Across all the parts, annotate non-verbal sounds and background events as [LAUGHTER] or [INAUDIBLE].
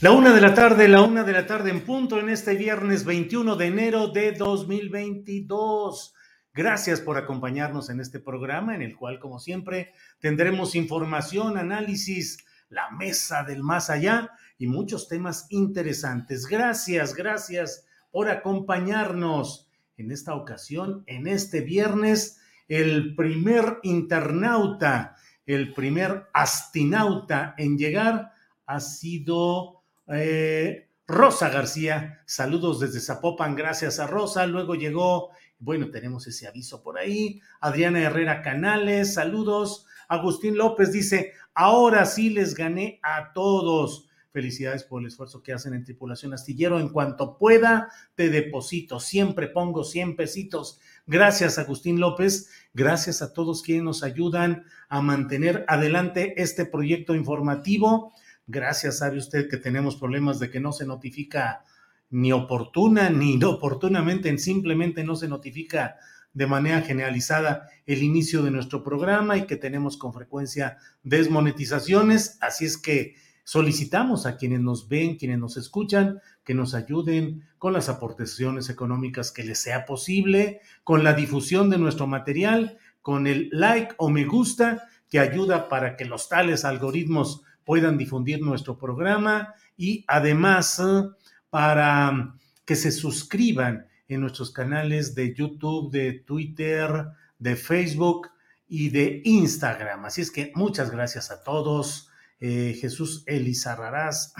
La una de la tarde, la una de la tarde en punto en este viernes 21 de enero de 2022. Gracias por acompañarnos en este programa en el cual, como siempre, tendremos información, análisis, la mesa del más allá y muchos temas interesantes. Gracias, gracias por acompañarnos en esta ocasión, en este viernes, el primer internauta, el primer astinauta en llegar ha sido eh, Rosa García, saludos desde Zapopan, gracias a Rosa. Luego llegó, bueno, tenemos ese aviso por ahí. Adriana Herrera Canales, saludos. Agustín López dice, ahora sí les gané a todos. Felicidades por el esfuerzo que hacen en Tripulación Astillero. En cuanto pueda, te deposito. Siempre pongo 100 pesitos. Gracias, Agustín López. Gracias a todos quienes nos ayudan a mantener adelante este proyecto informativo Gracias, sabe usted que tenemos problemas de que no se notifica ni oportuna ni [LAUGHS] inoportunamente, simplemente no se notifica de manera generalizada el inicio de nuestro programa y que tenemos con frecuencia desmonetizaciones. Así es que solicitamos a quienes nos ven, quienes nos escuchan, que nos ayuden con las aportaciones económicas que les sea posible, con la difusión de nuestro material, con el like o me gusta que ayuda para que los tales algoritmos puedan difundir nuestro programa y además eh, para que se suscriban en nuestros canales de YouTube, de Twitter, de Facebook y de Instagram. Así es que muchas gracias a todos. Eh, Jesús Elizarrarás.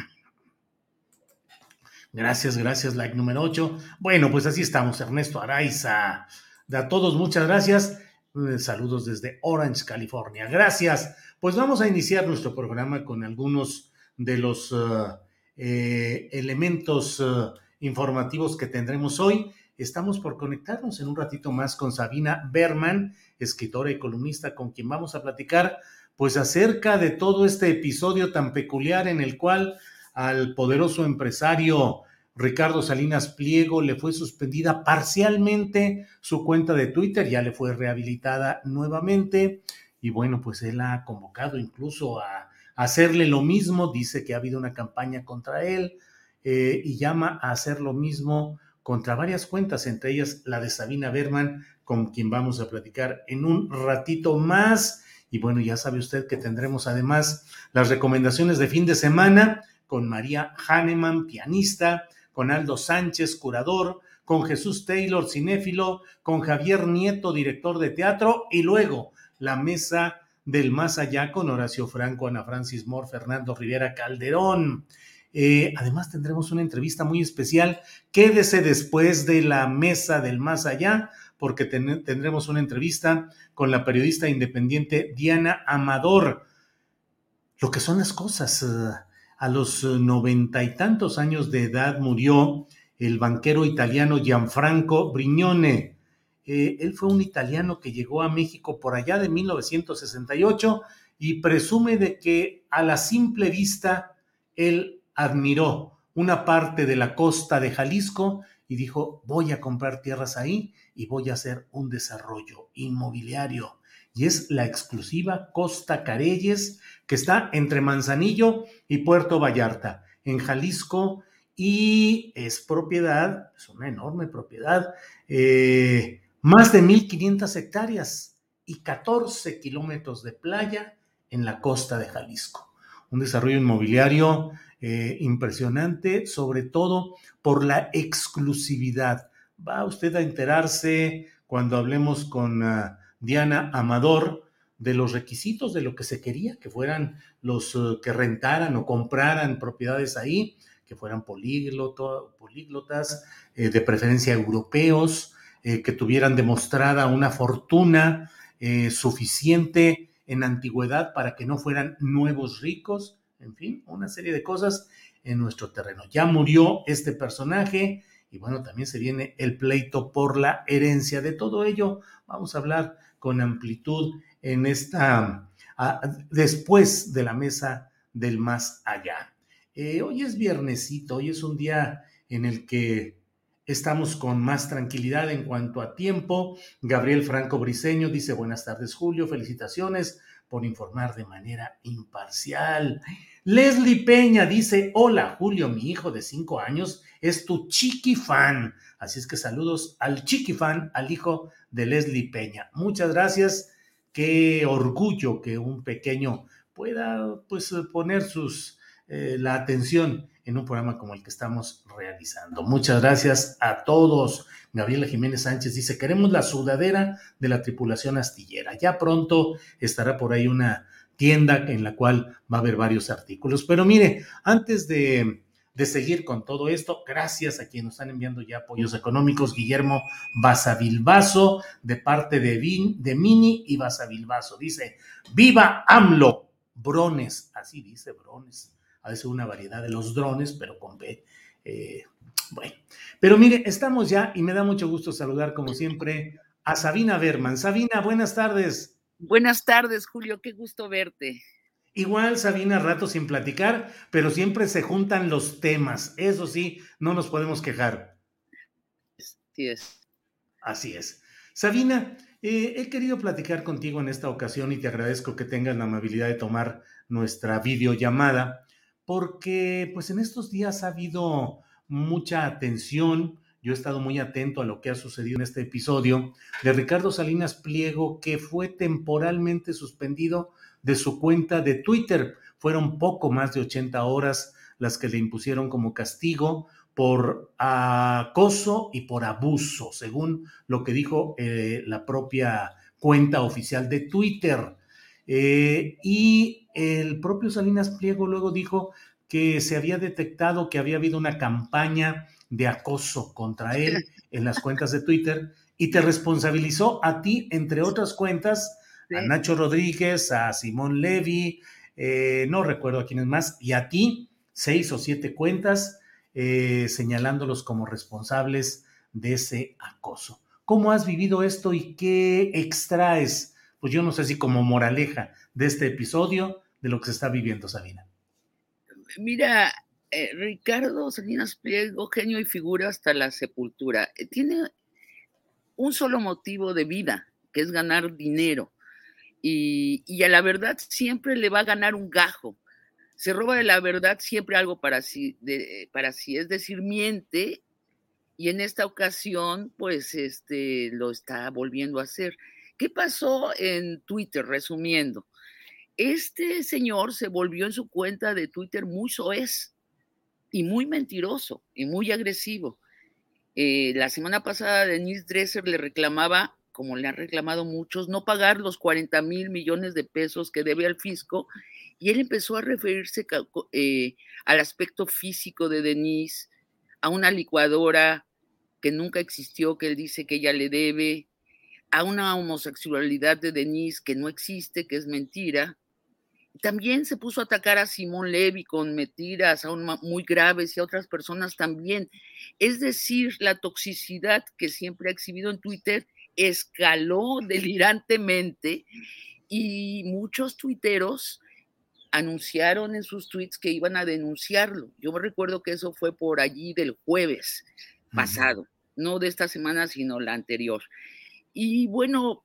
Gracias, gracias, like número 8. Bueno, pues así estamos, Ernesto Araiza. De a todos, muchas gracias. Eh, saludos desde Orange, California. Gracias. Pues vamos a iniciar nuestro programa con algunos de los uh, eh, elementos uh, informativos que tendremos hoy. Estamos por conectarnos en un ratito más con Sabina Berman, escritora y columnista, con quien vamos a platicar pues acerca de todo este episodio tan peculiar en el cual al poderoso empresario Ricardo Salinas Pliego le fue suspendida parcialmente su cuenta de Twitter, ya le fue rehabilitada nuevamente y bueno, pues él ha convocado incluso a, hacerle lo mismo, dice que ha habido una campaña contra él eh, y llama a hacer lo mismo contra varias cuentas, entre ellas la de Sabina Berman, con quien vamos a platicar en un ratito más. Y bueno, ya sabe usted que tendremos además las recomendaciones de fin de semana con María Hahnemann, pianista, con Aldo Sánchez, curador, con Jesús Taylor, cinéfilo, con Javier Nieto, director de teatro, y luego la mesa del más allá con Horacio Franco, Ana Francis Moore, Fernando Rivera Calderón. Eh, además tendremos una entrevista muy especial. Quédese después de la mesa del más allá porque tendremos una entrevista con la periodista independiente Diana Amador. Lo que son las cosas. Eh, a los noventa y tantos años de edad murió el banquero italiano Gianfranco Brignone. Eh, él fue un italiano que llegó a México por allá de 1968 y presume de que a la simple vista él admiró una parte de la costa de Jalisco y dijo, voy a comprar tierras ahí y voy a hacer un desarrollo inmobiliario. Y es la exclusiva Costa Careyes, que está entre Manzanillo y Puerto Vallarta, en Jalisco, y es propiedad, es una enorme propiedad, eh, más de 1.500 hectáreas y 14 kilómetros de playa en la costa de Jalisco. Un desarrollo inmobiliario eh, impresionante, sobre todo por la exclusividad. Va usted a enterarse cuando hablemos con ah, Diana Amador de los requisitos de lo que se quería, que fueran los eh, que rentaran o compraran propiedades ahí, que fueran políglotas, eh, de preferencia europeos, eh, que tuvieran demostrada una fortuna suficiente en antigüedad para que no fueran nuevos ricos, en fin, una serie de cosas en nuestro terreno. Ya murió este personaje y bueno, también se viene el pleito por la herencia. De todo ello vamos a hablar con amplitud en esta, después de la mesa del más allá. Eh, hoy es viernesito, hoy es un día en el que estamos con más tranquilidad en cuanto a tiempo. Gabriel Franco Briceño dice buenas tardes Julio, felicitaciones por informar de manera imparcial. Leslie Peña dice, hola Julio, mi hijo de cinco años es tu chiqui fan. Así es que saludos al chiqui fan, al hijo de Leslie Peña. Muchas gracias. Qué orgullo que un pequeño pueda pues poner sus eh, la atención en un programa como el que estamos realizando. Muchas gracias a todos. Gabriela Jiménez Sánchez dice, queremos la sudadera de la tripulación astillera. Ya pronto estará por ahí una tienda en la cual va a haber varios artículos. Pero mire, antes de de seguir con todo esto. Gracias a quienes nos están enviando ya apoyos económicos. Guillermo Basavilbaso, de parte de, Vin, de Mini y Basavilbaso. Dice, viva AMLO, Brones, así dice Brones. A veces una variedad de los drones, pero con B. Eh, bueno, pero mire, estamos ya y me da mucho gusto saludar como siempre a Sabina Berman. Sabina, buenas tardes. Buenas tardes, Julio, qué gusto verte. Igual, Sabina, rato sin platicar, pero siempre se juntan los temas. Eso sí, no nos podemos quejar. Así es. Así es. Sabina, eh, he querido platicar contigo en esta ocasión y te agradezco que tengas la amabilidad de tomar nuestra videollamada, porque pues en estos días ha habido mucha atención. Yo he estado muy atento a lo que ha sucedido en este episodio de Ricardo Salinas Pliego, que fue temporalmente suspendido de su cuenta de Twitter. Fueron poco más de 80 horas las que le impusieron como castigo por acoso y por abuso, según lo que dijo eh, la propia cuenta oficial de Twitter. Eh, y el propio Salinas Pliego luego dijo que se había detectado que había habido una campaña de acoso contra él [LAUGHS] en las cuentas de Twitter y te responsabilizó a ti, entre otras cuentas, a Nacho Rodríguez, a Simón Levy, eh, no recuerdo a quiénes más, y a ti, seis o siete cuentas eh, señalándolos como responsables de ese acoso. ¿Cómo has vivido esto y qué extraes? Pues yo no sé si como moraleja de este episodio de lo que se está viviendo, Sabina. Mira, eh, Ricardo Salinas Pliego, genio y figura hasta la sepultura, tiene un solo motivo de vida, que es ganar dinero y, a la verdad siempre le va a ganar un gajo. Se roba de la verdad siempre algo para sí, para sí, es decir, miente y en esta ocasión pues este, lo está volviendo a hacer. ¿Qué pasó en Twitter? Resumiendo, este señor se volvió en su cuenta de Twitter muy soez y muy mentiroso y muy agresivo. Eh, la semana pasada Denise Dresser le reclamaba como le han reclamado muchos, no pagar los 40 mil millones de pesos que debe al fisco. Y él empezó a referirse eh, al aspecto físico de Denise, a una licuadora que nunca existió, que él dice que ella le debe, a una homosexualidad de Denise que no existe, que es mentira. también se puso a atacar a Simón Levy con mentiras aún muy graves y a otras personas también. Es decir, la toxicidad que siempre ha exhibido en Twitter escaló [LAUGHS] delirantemente y muchos tuiteros anunciaron en sus tweets que iban a denunciarlo. Yo me recuerdo que eso fue por allí del jueves pasado, no de esta semana, sino la anterior. Y bueno,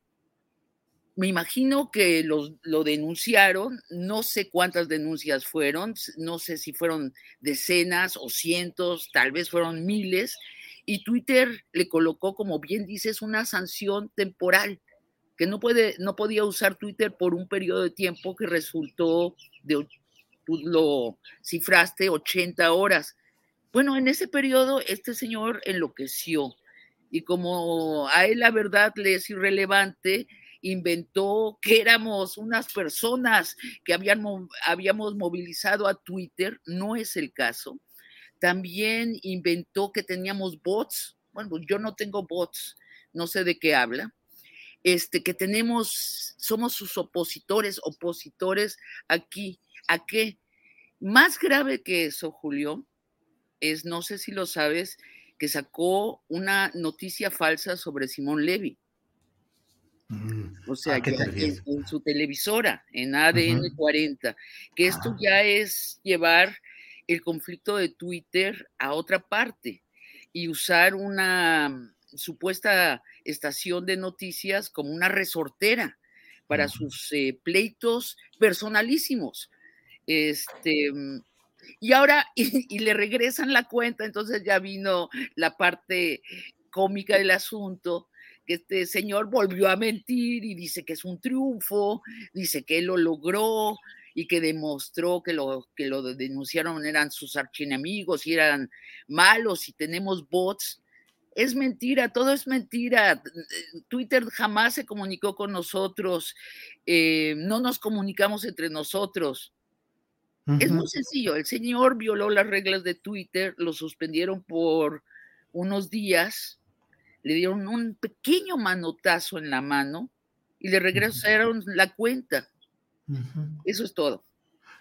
me imagino que lo denunciaron, no sé cuántas denuncias fueron, no sé si fueron decenas o cientos, tal vez fueron miles, y Twitter le colocó, como bien dices, una sanción temporal, que no, puede, no podía usar Twitter por un periodo de tiempo que resultó de, tú lo cifraste, 80 horas. Bueno, en ese periodo este señor enloqueció y como a él la verdad le es irrelevante, inventó que éramos unas personas que habíamos movilizado a Twitter, no es el caso. También inventó que teníamos bots, bueno, yo no tengo bots, no sé de qué habla, este, que tenemos, somos sus opositores, opositores aquí. ¿A qué? Más grave que eso, Julio, es, no sé si lo sabes, que sacó una noticia falsa sobre Simón Levy. Mm, o sea, en, su televisora, en ADN 40, que esto ah. ya es llevar el conflicto de Twitter a otra parte y usar una supuesta estación de noticias como una resortera para sus eh, pleitos personalísimos. Este, y ahora, [LAUGHS] y, le regresan la cuenta, entonces ya vino la parte cómica del asunto, que este señor volvió a mentir y dice que es un triunfo, dice que él lo logró y que demostró que lo que lo denunciaron eran sus archienemigos y eran malos y tenemos bots. Es mentira, todo es mentira. Twitter jamás se comunicó con nosotros, eh, no nos comunicamos entre nosotros. Es muy sencillo, el señor violó las reglas de Twitter, lo suspendieron por unos días, le dieron un pequeño manotazo en la mano y le regresaron la cuenta. Eso es todo.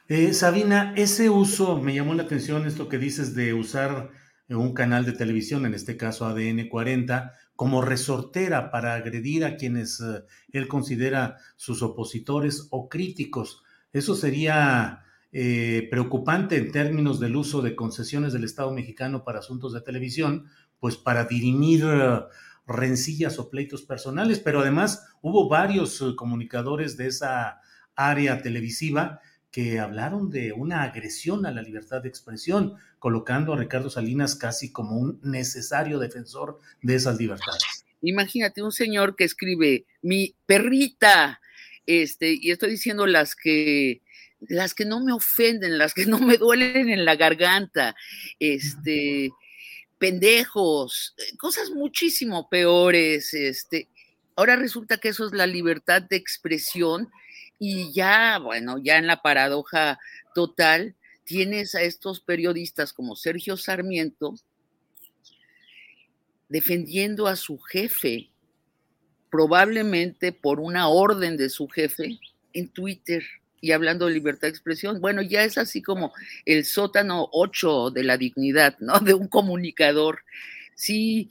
Eh, Sabina, ese uso, me llamó la atención esto que dices de usar un canal de televisión, en este caso ADN 40, como resortera para agredir a quienes eh, él considera sus opositores o críticos. Eso sería eh, preocupante en términos del uso de concesiones del Estado mexicano para asuntos de televisión, pues para dirimir eh, rencillas o pleitos personales, pero además hubo varios eh, comunicadores de esa área televisiva que hablaron de una agresión a la libertad de expresión, colocando a Ricardo Salinas casi como un necesario defensor de esas libertades. Imagínate un señor que escribe mi perrita, este, y estoy diciendo las que las que no me ofenden, las que no me duelen en la garganta, este, pendejos, eh, cosas muchísimo peores, este. Ahora resulta que eso es la libertad de expresión y ya, bueno, ya en la paradoja total, tienes a estos periodistas como Sergio Sarmiento defendiendo a su jefe, probablemente por una orden de su jefe en Twitter y hablando de libertad de expresión, bueno, ya es así como el sótano 8 de la dignidad, ¿no? [LAUGHS] De un comunicador. Sí,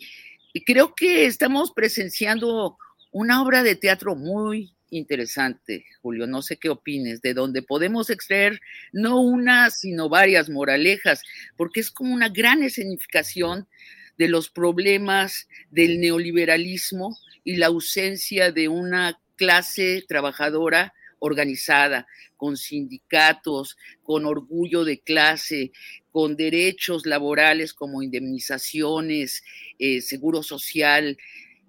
creo que estamos presenciando una obra de teatro muy interesante, Julio, no sé qué opines, de donde podemos extraer no una, sino varias moralejas, porque es como una gran escenificación de los problemas del neoliberalismo y la ausencia de una clase trabajadora organizada, con sindicatos, con orgullo de clase, con derechos laborales como indemnizaciones, eh, seguro social.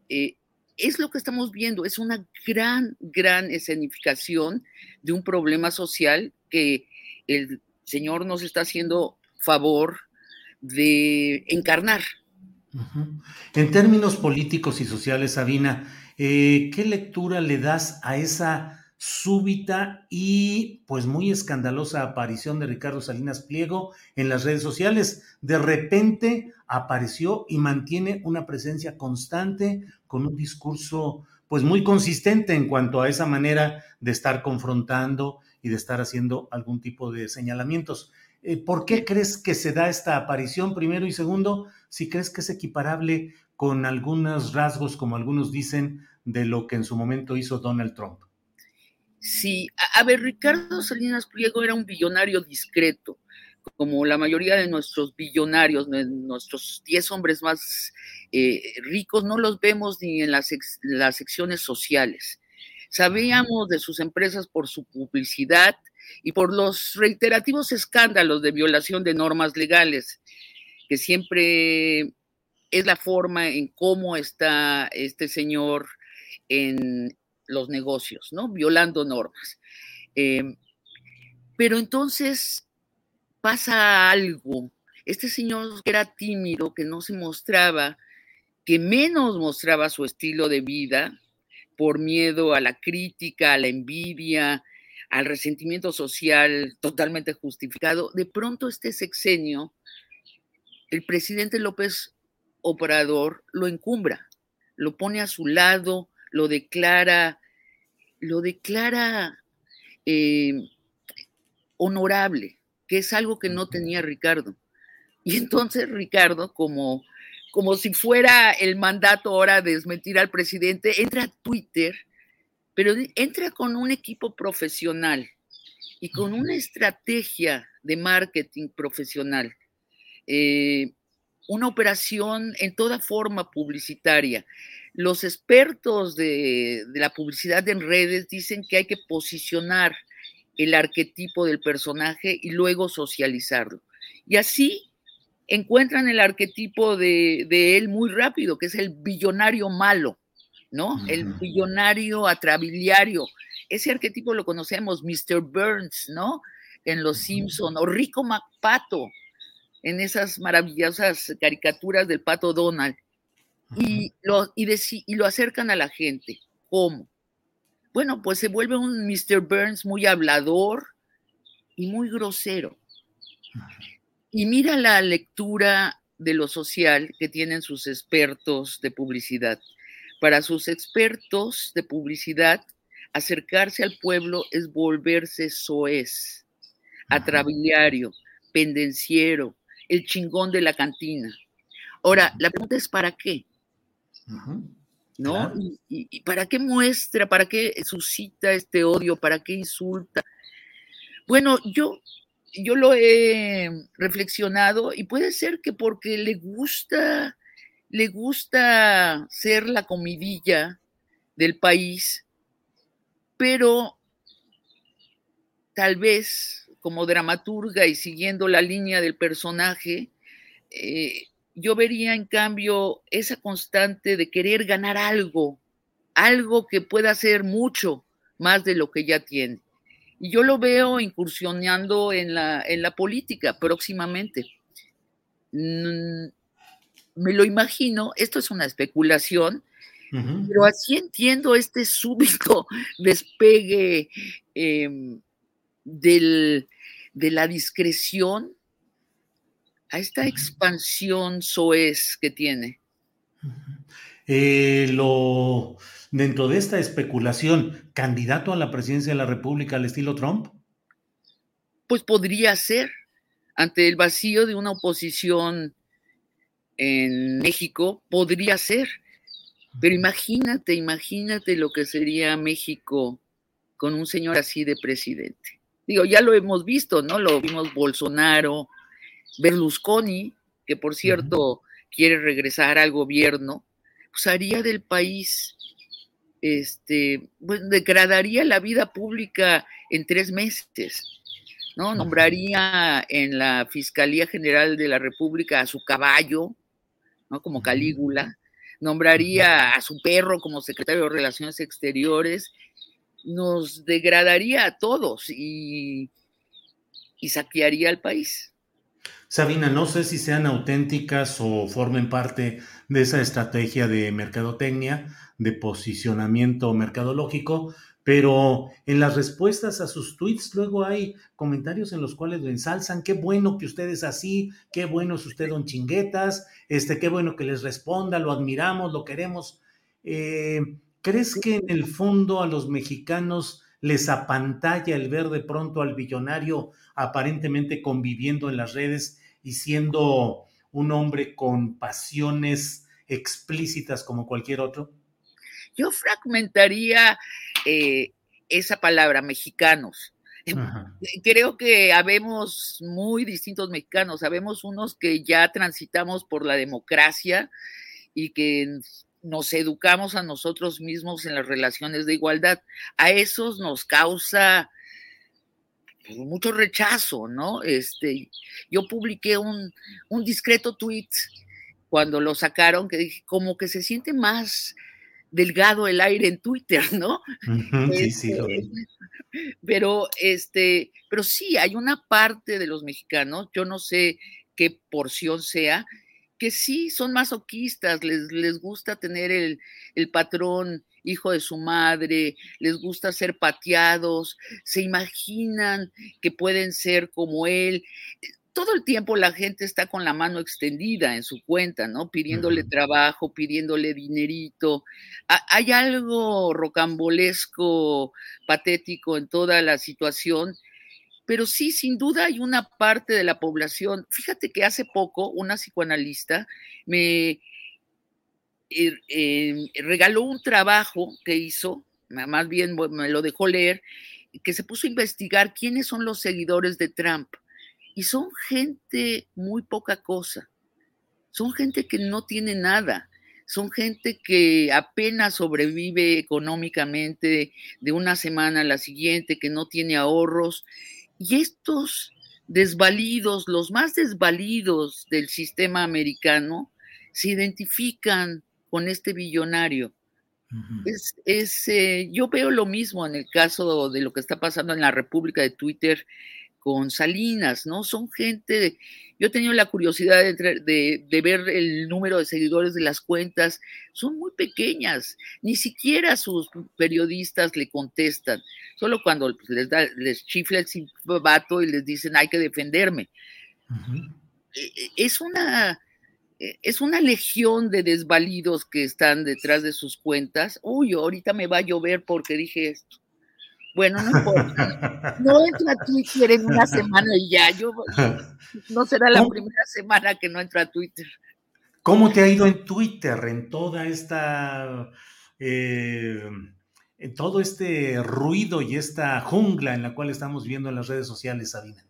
Eh, es lo que estamos viendo, es una gran, gran escenificación de un problema social que el Señor nos está haciendo favor de encarnar. En términos políticos y sociales, Sabina, eh, ¿qué lectura le das a esa súbita y pues muy escandalosa aparición de Ricardo Salinas Pliego en las redes sociales. De repente apareció y mantiene una presencia constante con un discurso pues muy consistente en cuanto a esa manera de estar confrontando y de estar haciendo algún tipo de señalamientos. Eh, ¿Por qué crees que se da esta aparición, primero? Y segundo, si crees que es equiparable con algunos rasgos, como algunos dicen, de lo que en su momento hizo Donald Trump. Sí, a, ver, Ricardo Salinas Pliego era un billonario discreto, como la mayoría de nuestros billonarios, nuestros 10 hombres más eh, ricos, no los vemos ni en las secciones sociales. Sabíamos de sus empresas por su publicidad y por los reiterativos escándalos de violación de normas legales, que siempre es la forma en cómo está este señor en los negocios, ¿no? Violando normas. Em, pero entonces pasa algo. Este señor que era tímido, que no se mostraba, que menos mostraba su estilo de vida por miedo a la crítica, a la envidia, al resentimiento social totalmente justificado, de pronto este sexenio, el presidente López Obrador lo encumbra, lo pone a su lado, lo declara, lo declara eh, honorable, que es algo que no tenía Ricardo. Y entonces Ricardo, como, como si fuera el mandato ahora de desmentir al presidente, entra a Twitter, pero entra con un equipo profesional y con una estrategia de marketing profesional. Eh, una operación en toda forma publicitaria. Los expertos de, la publicidad en redes dicen que hay que posicionar el arquetipo del personaje y luego socializarlo. Y así encuentran el arquetipo de, él muy rápido, que es el billonario malo, ¿no? El billonario atrabiliario. Ese arquetipo lo conocemos, Mr. Burns, ¿no? En Los Simpson, o Rico MacPato, en esas maravillosas caricaturas del pato Donald y lo, y, y lo acercan a la gente. ¿Cómo? Bueno, pues se vuelve un Mr. Burns muy hablador y muy grosero. Y mira la lectura de lo social que tienen sus expertos de publicidad. Para sus expertos de publicidad, acercarse al pueblo es volverse soez, atrabiliario, pendenciero, el chingón de la cantina. Ahora, la pregunta es ¿para qué? ¿No? Y, para qué muestra, para qué suscita este odio, para qué insulta? Bueno, yo, yo lo he reflexionado y puede ser que porque le gusta, le gusta ser la comidilla del país, pero tal vez como dramaturga y siguiendo la línea del personaje, eh, yo vería en cambio esa constante de querer ganar algo, algo que pueda ser mucho más de lo que ya tiene. Y yo lo veo incursionando en la, en la política próximamente. Mm, me lo imagino, esto es una especulación, pero así entiendo este súbito [LAUGHS] despegue em, del, de la discreción a esta expansión soez que tiene. Eh, lo, dentro de esta especulación, ¿candidato a la presidencia de la República al estilo Trump? Pues podría ser, ante el vacío de una oposición en México, podría ser. Pero imagínate, imagínate lo que sería México con un señor así de presidente. Digo, ya lo hemos visto, ¿no? Lo vimos Bolsonaro, Berlusconi, que por cierto quiere regresar al gobierno, pues haría del país, este, pues degradaría la vida pública en tres meses, ¿no? Nombraría en la Fiscalía General de la República a su caballo, ¿no? Como Calígula, nombraría a su perro como secretario de Relaciones Exteriores nos degradaría a todos y, saquearía al país. Sabina, no sé si sean auténticas o formen parte de esa estrategia de mercadotecnia, de posicionamiento mercadológico, pero en las respuestas a sus tweets luego hay comentarios en los cuales lo ensalzan, qué bueno que usted es así, qué bueno es usted don chinguetas, este, qué bueno que les responda, lo admiramos, lo queremos. Eh, ¿Crees que en el fondo a los mexicanos les apantalla el ver de pronto al billonario aparentemente conviviendo en las redes y siendo un hombre con pasiones explícitas como cualquier otro? Yo fragmentaría eh, esa palabra, mexicanos. Creo que habemos muy distintos mexicanos, habemos unos que ya transitamos por la democracia y que nos educamos a nosotros mismos en las relaciones de igualdad. A esos nos causa mucho rechazo, ¿no? Este, yo publiqué un, un discreto tweet cuando lo sacaron que dije, como que se siente más delgado el aire en Twitter, [LAUGHS] ¿no? sí, sí, lo este, [LAUGHS] Pero, este, pero sí, hay una parte de los mexicanos, yo no sé qué porción sea, que sí son masoquistas, les, les gusta tener el, el patrón hijo de su madre, les gusta ser pateados, se imaginan que pueden ser como él. Todo el tiempo la gente está con la mano extendida en su cuenta, ¿no? Pidiéndole trabajo, pidiéndole dinerito. Hay algo rocambolesco, patético en toda la situación pero sí, sin duda hay una parte de la población. Fíjate que hace poco una psicoanalista me eh, em, regaló un trabajo que hizo, más bien me lo dejó leer, que se puso a investigar quiénes son los seguidores de Trump. Y son gente muy poca cosa. Son gente que no tiene nada. Son gente que apenas sobrevive económicamente de una semana a la siguiente, que no tiene ahorros y estos desvalidos, los más desvalidos del sistema americano, se identifican con este billonario. es, eh, yo veo lo mismo en el caso de lo que está pasando en la República de Twitter con Salinas, ¿no? Son gente, yo he tenido la curiosidad de, de, ver el número de seguidores de las cuentas, son muy pequeñas, ni siquiera sus periodistas le contestan, solo cuando les, da, les chifla el vato y les dicen hay que defenderme. E, e, es una, es una legión de desvalidos que están detrás de sus cuentas. Uy, ahorita me va a llover porque dije esto. Bueno, no importa. No entro a Twitter en una semana y ya. Yo [LAUGHS] no será la primera semana que no entro a Twitter. ¿Cómo te ha ido en Twitter en toda esta eh, en todo este ruido y esta jungla en la cual estamos viendo en las redes sociales, Sabina?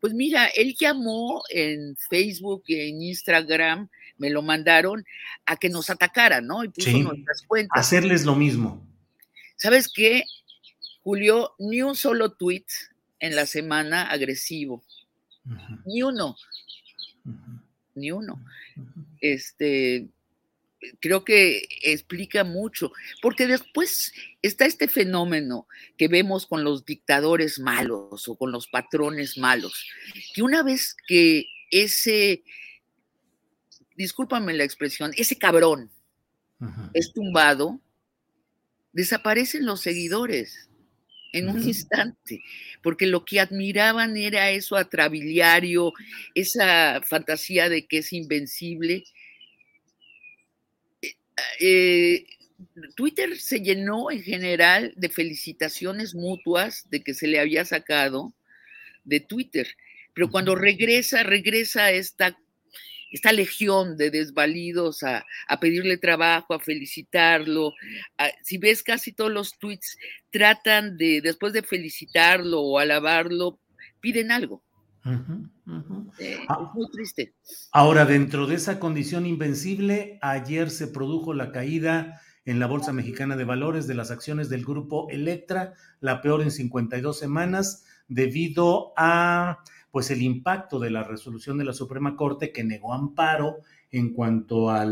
Pues mira, él llamó en Facebook y en Instagram, me lo mandaron a que nos atacaran, ¿no? Y puso nuestras cuentas. Hacerles lo mismo. ¿Sabes qué? Julio, ni un solo tweet en la semana agresivo. Ni uno. Ni uno. Este, creo que explica mucho, porque después está este fenómeno que vemos con los dictadores malos o con los patrones malos, que una vez que ese, discúlpame la expresión, ese cabrón es tumbado, desaparecen los seguidores en un instante, porque lo que admiraban era eso atrabiliario, esa fantasía de que es invencible. Eh, Twitter se llenó en general de felicitaciones mutuas de que se le había sacado de Twitter, pero cuando regresa, regresa esta esta legión de desvalidos a, pedirle trabajo, a felicitarlo. si ves casi todos los tweets, tratan de, después de felicitarlo o alabarlo, piden algo. Eh, ah. es muy triste. Ahora, dentro de esa condición invencible, ayer se produjo la caída en la Bolsa Mexicana de Valores de las acciones del grupo Electra, la peor en 52 semanas, debido a pues el impacto de la resolución de la Suprema Corte que negó amparo en cuanto a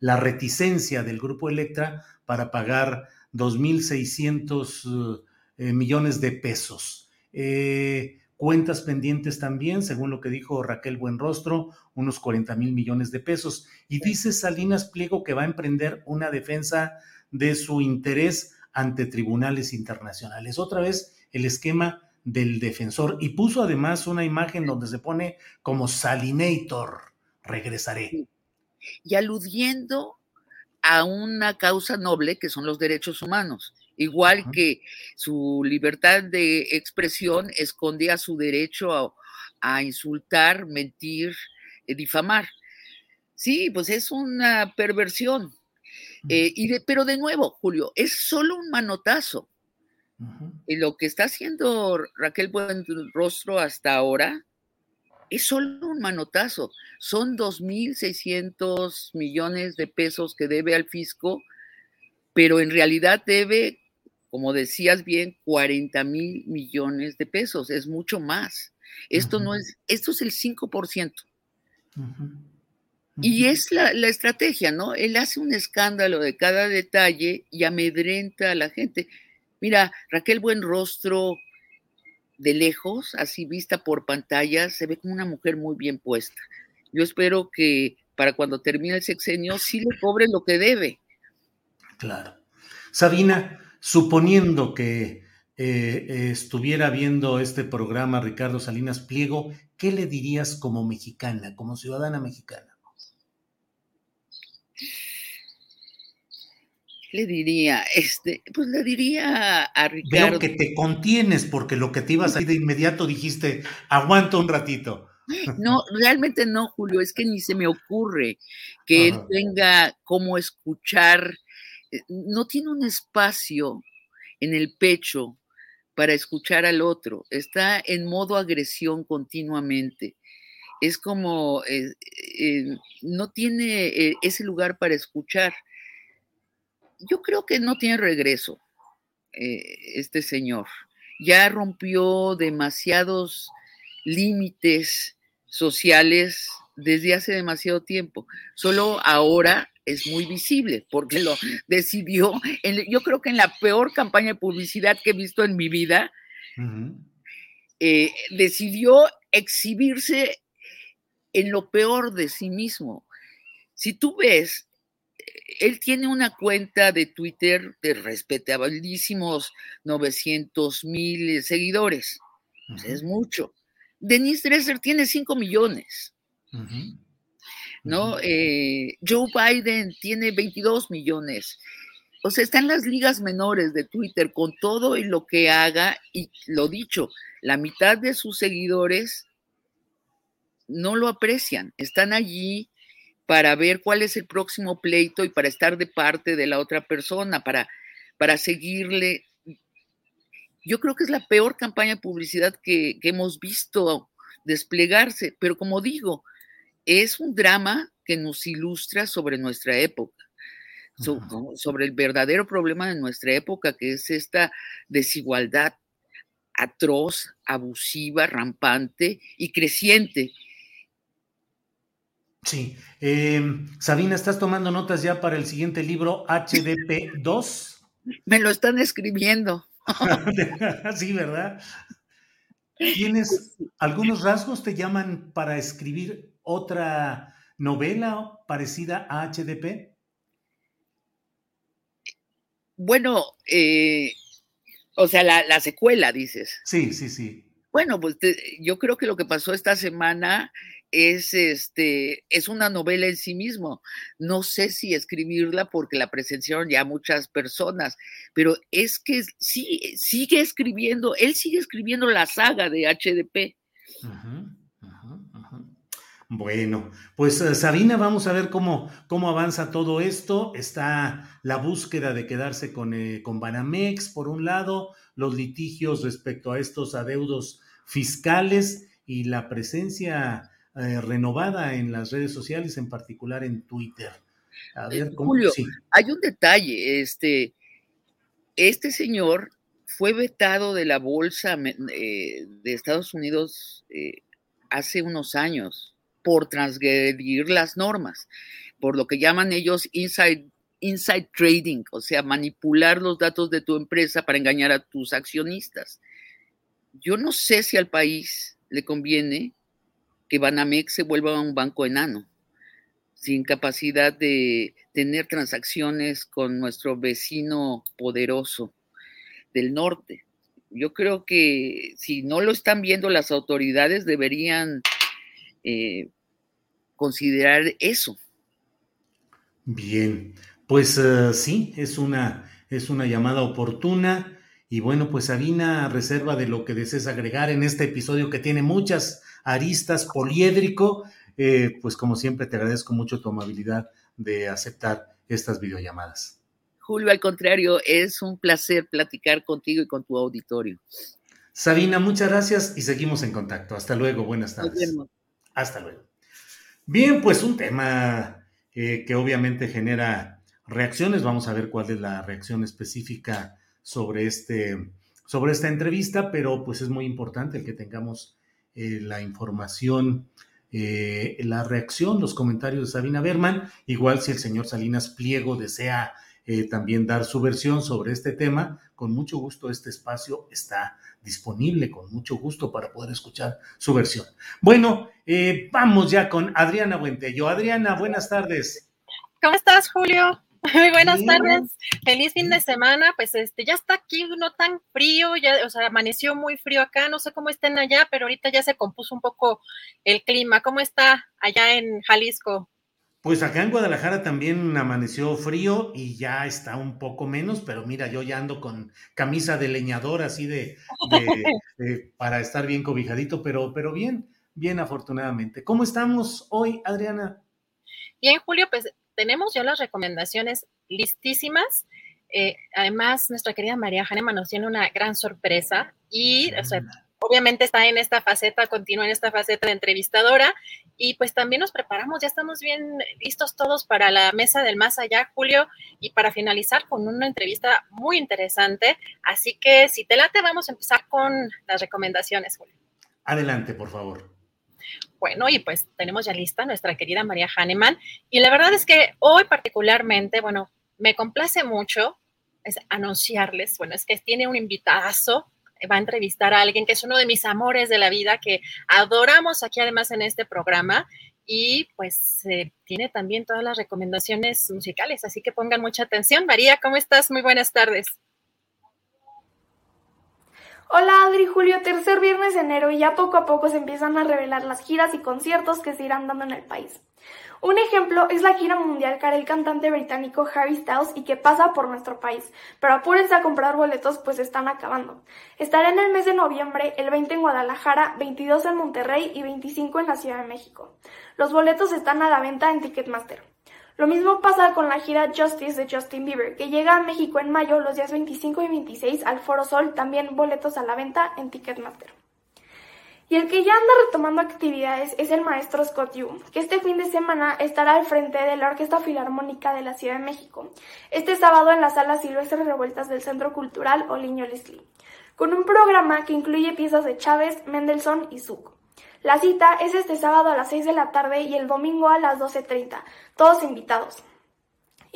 la reticencia del grupo Electra para pagar 2.600 eh, millones de pesos. Eh, cuentas pendientes también, según lo que dijo Raquel Buenrostro, unos 40 mil millones de pesos. Y dice Salinas Pliego que va a emprender una defensa de su interés ante tribunales internacionales. Otra vez el esquema del defensor y puso además una imagen donde se pone como Salinator, regresaré. Y aludiendo a una causa noble que son los derechos humanos. Igual que su libertad de expresión escondía su derecho a, insultar, mentir, eh, difamar. Sí, pues es una perversión. Eh, y de, pero de nuevo, Julio, es solo un manotazo. Y lo que está haciendo Raquel Buenrostro hasta ahora es solo un manotazo. Son 2.600 millones de pesos que debe al fisco, pero en realidad debe, como decías bien, 40 mil millones de pesos. Es mucho más. Esto no es, esto es el 5%. Y es la, la, estrategia, ¿no? Él hace un escándalo de cada detalle y amedrenta a la gente. Mira, Raquel Buenrostro de lejos, así vista por pantalla, se ve como una mujer muy bien puesta. Yo espero que para cuando termine el sexenio sí le cobre lo que debe. Claro. Sabina, suponiendo que eh, estuviera viendo este programa Ricardo Salinas Pliego, ¿qué le dirías como mexicana, como ciudadana mexicana? le diría? Este, pues le diría a Ricardo. Veo que te contienes porque lo que te ibas a ir de inmediato dijiste, aguanta un ratito. No, realmente no, Julio, es que ni se me ocurre que él tenga cómo escuchar, no tiene un espacio en el pecho para escuchar al otro, está en modo agresión continuamente. Es como, eh, eh, no tiene ese lugar para escuchar yo creo que no tiene regreso eh, este señor. Ya rompió demasiados límites sociales desde hace demasiado tiempo. Solo ahora es muy visible porque lo decidió, yo creo que en la peor campaña de publicidad que he visto en mi vida, eh, decidió exhibirse en lo peor de sí mismo. Si tú ves él tiene una cuenta de Twitter de respetabilísimos 900 mil seguidores. Es mucho. Denise Dresser tiene 5 millones. ¿No? Eh, Joe Biden tiene 22 millones. O sea, está en las ligas menores de Twitter con todo y lo que haga. Y lo dicho, la mitad de sus seguidores no lo aprecian. Están allí para ver cuál es el próximo pleito y para estar de parte de la otra persona, para, para seguirle. Yo creo que es la peor campaña de publicidad que, hemos visto desplegarse, pero como digo, es un drama que nos ilustra sobre nuestra época, sobre el verdadero problema de nuestra época, que es esta desigualdad atroz, abusiva, rampante y creciente Sí. Eh, Sabina, ¿estás tomando notas ya para el siguiente libro HDP 2? Me lo están escribiendo. [LAUGHS] sí, ¿verdad? ¿Tienes algunos rasgos te llaman para escribir otra novela parecida a HDP? Bueno, eh, o sea, la, secuela, dices. Sí, sí, sí. Bueno, pues yo creo que lo que pasó esta semana es, este, es una novela en sí mismo. No sé si escribirla porque la presenciaron ya muchas personas, pero es que sí, sigue escribiendo, él sigue escribiendo la saga de HDP. Bueno, pues eh, Sabina, vamos a ver cómo, cómo avanza todo esto. Está la búsqueda de quedarse con, eh, con Banamex, por un lado, los litigios respecto a estos adeudos fiscales y la presencia eh, renovada en las redes sociales, en particular en Twitter. A ver, ¿cómo? Julio, hay un detalle, este, este señor fue vetado de la bolsa eh, de Estados Unidos eh, hace unos años por transgredir las normas, por lo que llaman ellos inside, inside trading, o sea, manipular los datos de tu empresa para engañar a tus accionistas. Yo no sé si al país le conviene que Banamex se vuelva un banco enano, sin capacidad de tener transacciones con nuestro vecino poderoso del norte. Yo creo que si no lo están viendo las autoridades, deberían eh, considerar eso. Bien, pues eh, sí, es una es una llamada oportuna. Y bueno, pues Sabina, reserva de lo que desees agregar en este episodio que tiene muchas aristas, poliédrico, eh, pues como siempre te agradezco mucho tu amabilidad de aceptar estas videollamadas. Julio, al contrario, es un placer platicar contigo y con tu auditorio. Sabina, muchas gracias y seguimos en contacto. Hasta luego, buenas tardes. Hasta luego. Bien, pues un tema eh, que obviamente genera reacciones. Vamos a ver cuál es la reacción específica sobre, este, sobre esta entrevista, pero pues es muy importante el que tengamos eh, la información, eh, la reacción, los comentarios de Sabina Berman. Igual si el señor Salinas Pliego desea también dar su versión sobre este tema, con mucho gusto este espacio está disponible, con mucho gusto para poder escuchar su versión. Bueno, vamos ya con Adriana Buentello. Adriana, buenas tardes. ¿Cómo estás, Julio? [LAUGHS] Muy buenas tardes, feliz fin de semana. Pues este ya está aquí no tan frío, ya, o sea, amaneció muy frío acá, no sé cómo estén allá, pero ahorita ya se compuso un poco el clima. ¿Cómo está allá en Jalisco? Pues acá en Guadalajara también amaneció frío y ya está un poco menos, pero mira, yo ya ando con camisa de leñador así de, [LAUGHS] de para estar bien cobijadito, pero, pero bien, bien afortunadamente. ¿Cómo estamos hoy, Adriana? Bien, Julio, pues tenemos ya las recomendaciones listísimas. Eh, además, nuestra querida María Hanema nos tiene una gran sorpresa y obviamente está en esta faceta, continúa en esta faceta de entrevistadora y pues también nos preparamos, ya estamos bien listos todos para la mesa del más allá, Julio, y para finalizar con una entrevista muy interesante. Así que si te late, vamos a empezar con las recomendaciones, Julio. Adelante, por favor. Bueno, y pues tenemos ya lista nuestra querida María Hahnemann. Y la verdad es que hoy particularmente, bueno, me complace mucho es anunciarles, bueno, es que tiene un invitazo, va a entrevistar a alguien que es uno de mis amores de la vida, que adoramos aquí además en este programa. Y pues tiene también todas las recomendaciones musicales, así que pongan mucha atención. María, ¿cómo estás? Muy buenas tardes. Hola Adri, Julio, tercer viernes de enero y ya poco a poco se empiezan a revelar las giras y conciertos que se irán dando en el país. Un ejemplo es la gira mundial que hará el cantante británico Harry Styles y que pasa por nuestro país, pero apúrense a comprar boletos pues están acabando. Estará en el mes de noviembre, el 20 en Guadalajara, 22 en Monterrey y 25 en la Ciudad de México. Los boletos están a la venta en Ticketmaster. Lo mismo pasa con la gira Justice de Justin Bieber, que llega a México en mayo los días 25 y 26 al Foro Sol, también boletos a la venta en Ticketmaster. Y el que ya anda retomando actividades es el maestro Scott Yu, que este fin de semana estará al frente de la Orquesta Filarmónica de la Ciudad de México, este sábado en la sala Silvestre Revueltas del Centro Cultural Oliño Leslie, con un programa que incluye piezas de Chávez, Mendelssohn y Zuck. La cita es este sábado a las 6 de la tarde y el domingo a las 12.30, todos invitados.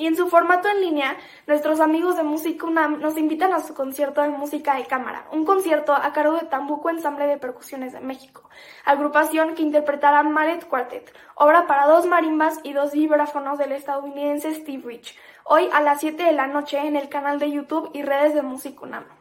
Y en su formato en línea, nuestros amigos de Música UNAM nos invitan a su concierto de música de cámara, un concierto a cargo de Tambuco Ensamble de Percusiones de México, agrupación que interpretará Mallet Quartet, obra para dos marimbas y dos vibráfonos del estadounidense Steve Rich, hoy a las 7 de la noche en el canal de YouTube y redes de Música UNAM.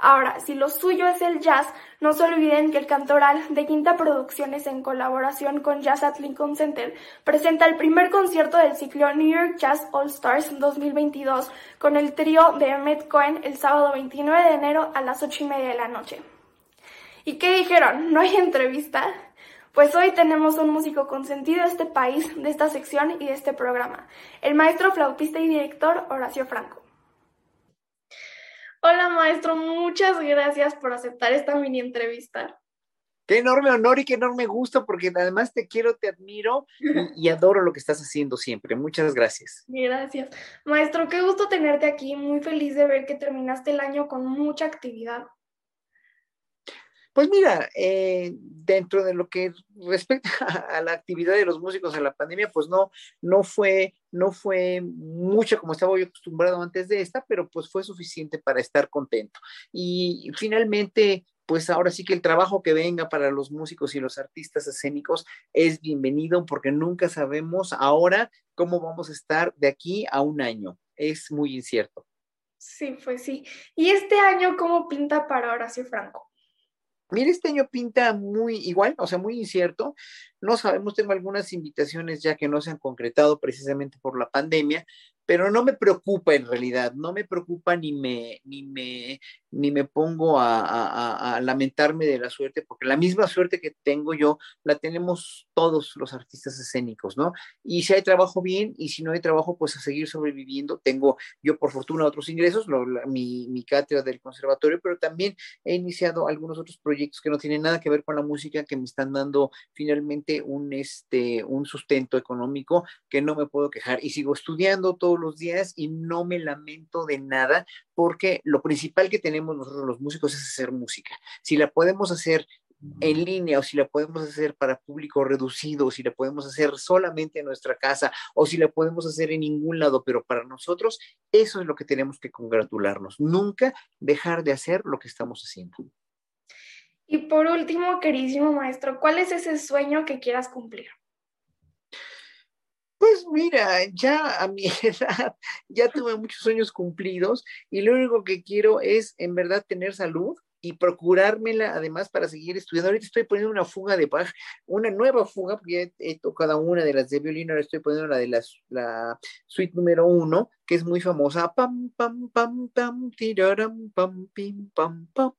Ahora, si lo suyo es el jazz, no se olviden que el Cantoral de Quinta Producciones en colaboración con Jazz at Lincoln Center presenta el primer concierto del ciclo New York Jazz All Stars 2022 con el trío de Emmett Cohen el sábado 29 de enero a las 8 y media de la noche. ¿Y qué dijeron? ¿No hay entrevista? Pues hoy tenemos un músico consentido de este país, de esta sección y de este programa, el maestro flautista y director Horacio Franco. Hola maestro, muchas gracias por aceptar esta mini entrevista. Qué enorme honor y qué enorme gusto, porque además te quiero, te admiro y, adoro lo que estás haciendo siempre. Muchas gracias. Gracias. Maestro, qué gusto tenerte aquí. Muy feliz de ver que terminaste el año con mucha actividad. Pues mira, eh, dentro de lo que respecta [LAUGHS] a la actividad de los músicos en la pandemia, pues no, no fue, no fue mucho como estaba yo acostumbrado antes de esta, pero pues fue suficiente para estar contento. Y finalmente, pues ahora sí que el trabajo que venga para los músicos y los artistas escénicos es bienvenido porque nunca sabemos ahora cómo vamos a estar de aquí a un año. Es muy incierto. Sí, pues sí. ¿Y este año cómo pinta para Horacio Franco? Mira, este año pinta muy igual, o sea, muy incierto. No sabemos, tengo algunas invitaciones ya que no se han concretado precisamente por la pandemia, pero no me preocupa en realidad, no me preocupa ni me, ni me, ni me pongo a, lamentarme de la suerte, porque la misma suerte que tengo yo la tenemos todos los artistas escénicos, ¿no? Y si hay trabajo bien y si no hay trabajo, pues a seguir sobreviviendo. Tengo yo, por fortuna, otros ingresos, mi, mi cátedra del conservatorio, pero también he iniciado algunos otros proyectos que no tienen nada que ver con la música, que me están dando finalmente un, este, un sustento económico que no me puedo quejar. Y sigo estudiando todo los días y no me lamento de nada porque lo principal que tenemos nosotros los músicos es hacer música. Si la podemos hacer en línea o si la podemos hacer para público reducido o si la podemos hacer solamente en nuestra casa o si la podemos hacer en ningún lado, pero para nosotros eso es lo que tenemos que congratularnos. Nunca dejar de hacer lo que estamos haciendo. Y por último, queridísimo maestro, ¿cuál es ese sueño que quieras cumplir? Pues mira, ya a mi [LAUGHS] edad ya tuve muchos sueños cumplidos y lo único que quiero es en verdad tener salud y procurármela además para seguir estudiando. Ahorita estoy poniendo una fuga de Bach, una nueva fuga, porque he, tocado una de las de violín, ahora estoy poniendo la de la, la suite número uno, que es muy famosa. Pam, pam, pam, pam, tiraram, pam, pim, pam, pam.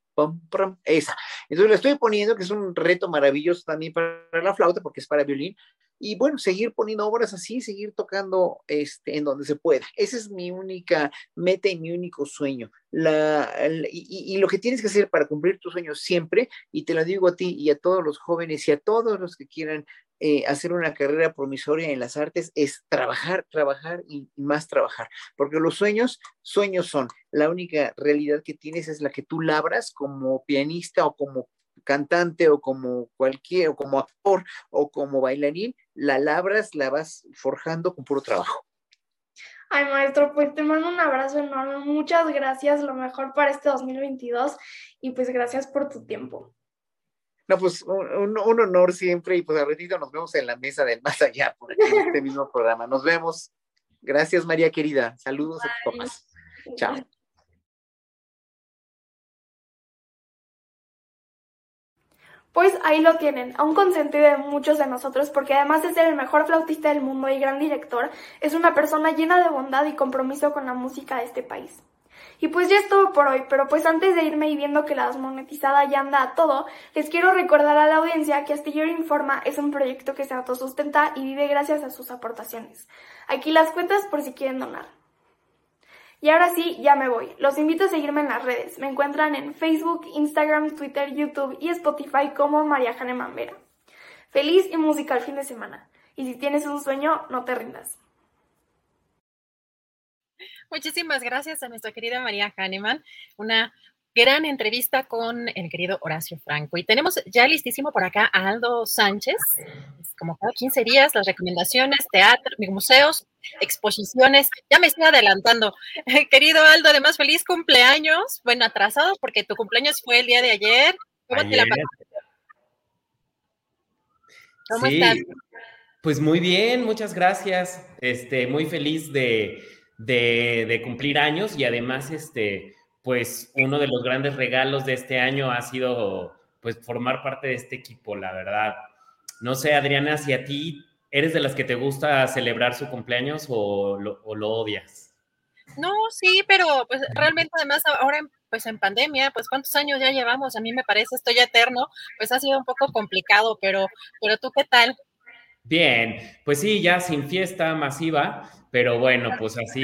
Esa. Entonces la estoy poniendo, que es un reto maravilloso también para la flauta, porque es para violín, y bueno, seguir poniendo obras así, seguir tocando este, en donde se pueda. Esa es mi única meta y mi único sueño. La, y, lo que tienes que hacer para cumplir tus sueños siempre, y te lo digo a ti y a todos los jóvenes y a todos los que quieran eh, hacer una carrera promisoria en las artes, es trabajar, trabajar y más trabajar. Porque los sueños, sueños son. La única realidad que tienes es la que tú labras como pianista o como cantante o como cualquier, o como actor o como bailarín, la labras, la vas forjando con puro trabajo. Ay, maestro, pues te mando un abrazo enorme. Muchas gracias, lo mejor para este 2022 y pues gracias por tu tiempo. No, pues un, honor siempre y pues a ratito nos vemos en la mesa del más allá por aquí en este [LAUGHS] mismo programa. Nos vemos. Gracias, María querida. Saludos a tus papás. Chao. Pues ahí lo tienen, a un consentido de muchos de nosotros, porque además de ser el mejor flautista del mundo y gran director, es una persona llena de bondad y compromiso con la música de este país. Y pues ya es todo por hoy, pero pues antes de irme y viendo que la desmonetizada ya anda a todo, les quiero recordar a la audiencia que Astillero Informa es un proyecto que se autosustenta y vive gracias a sus aportaciones. Aquí las cuentas por si quieren donar. Y ahora sí, ya me voy. Los invito a seguirme en las redes. Me encuentran en Facebook, Instagram, Twitter, YouTube y Spotify como María Jane Mambera. Feliz y musical fin de semana. Y si tienes un sueño, no te rindas. Muchísimas gracias a nuestra querida María Hahnemann. Una gran entrevista con el querido Horacio Franco. Y tenemos ya listísimo por acá a Aldo Sánchez, como cada 15 días, las recomendaciones, teatro, museos, exposiciones. Ya me estoy adelantando. [LAUGHS] Querido Aldo, además, feliz cumpleaños. Bueno, atrasado porque tu cumpleaños fue el día de ayer. ¿Cómo te la ¿Cómo estás? Pues muy bien, muchas gracias. Este, muy feliz de, de, cumplir años y además, este, pues uno de los grandes regalos de este año ha sido pues formar parte de este equipo, la verdad. No sé, Adriana, si a ti eres de las que te gusta celebrar su cumpleaños o lo, odias. No, sí, pero pues realmente además ahora pues en pandemia, pues cuántos años ya llevamos, a mí me parece esto ya eterno, pues ha sido un poco complicado, pero, pero tú qué tal? Bien, pues sí, ya sin fiesta masiva, pero bueno, pues así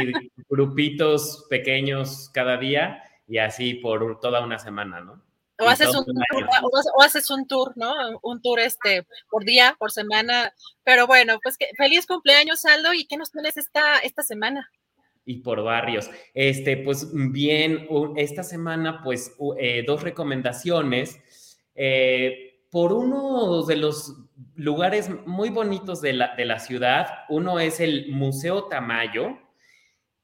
grupitos pequeños cada día y así por toda una semana, ¿no? O haces, un, o, haces un tour, ¿no? Un tour este por día, por semana. Pero bueno, pues que, feliz cumpleaños, Aldo, ¿y qué nos tienes esta, esta semana? Y por barrios. Este, pues bien, esta semana, pues eh, dos recomendaciones. Eh, por uno de los lugares muy bonitos de la, de la ciudad, uno es el Museo Tamayo,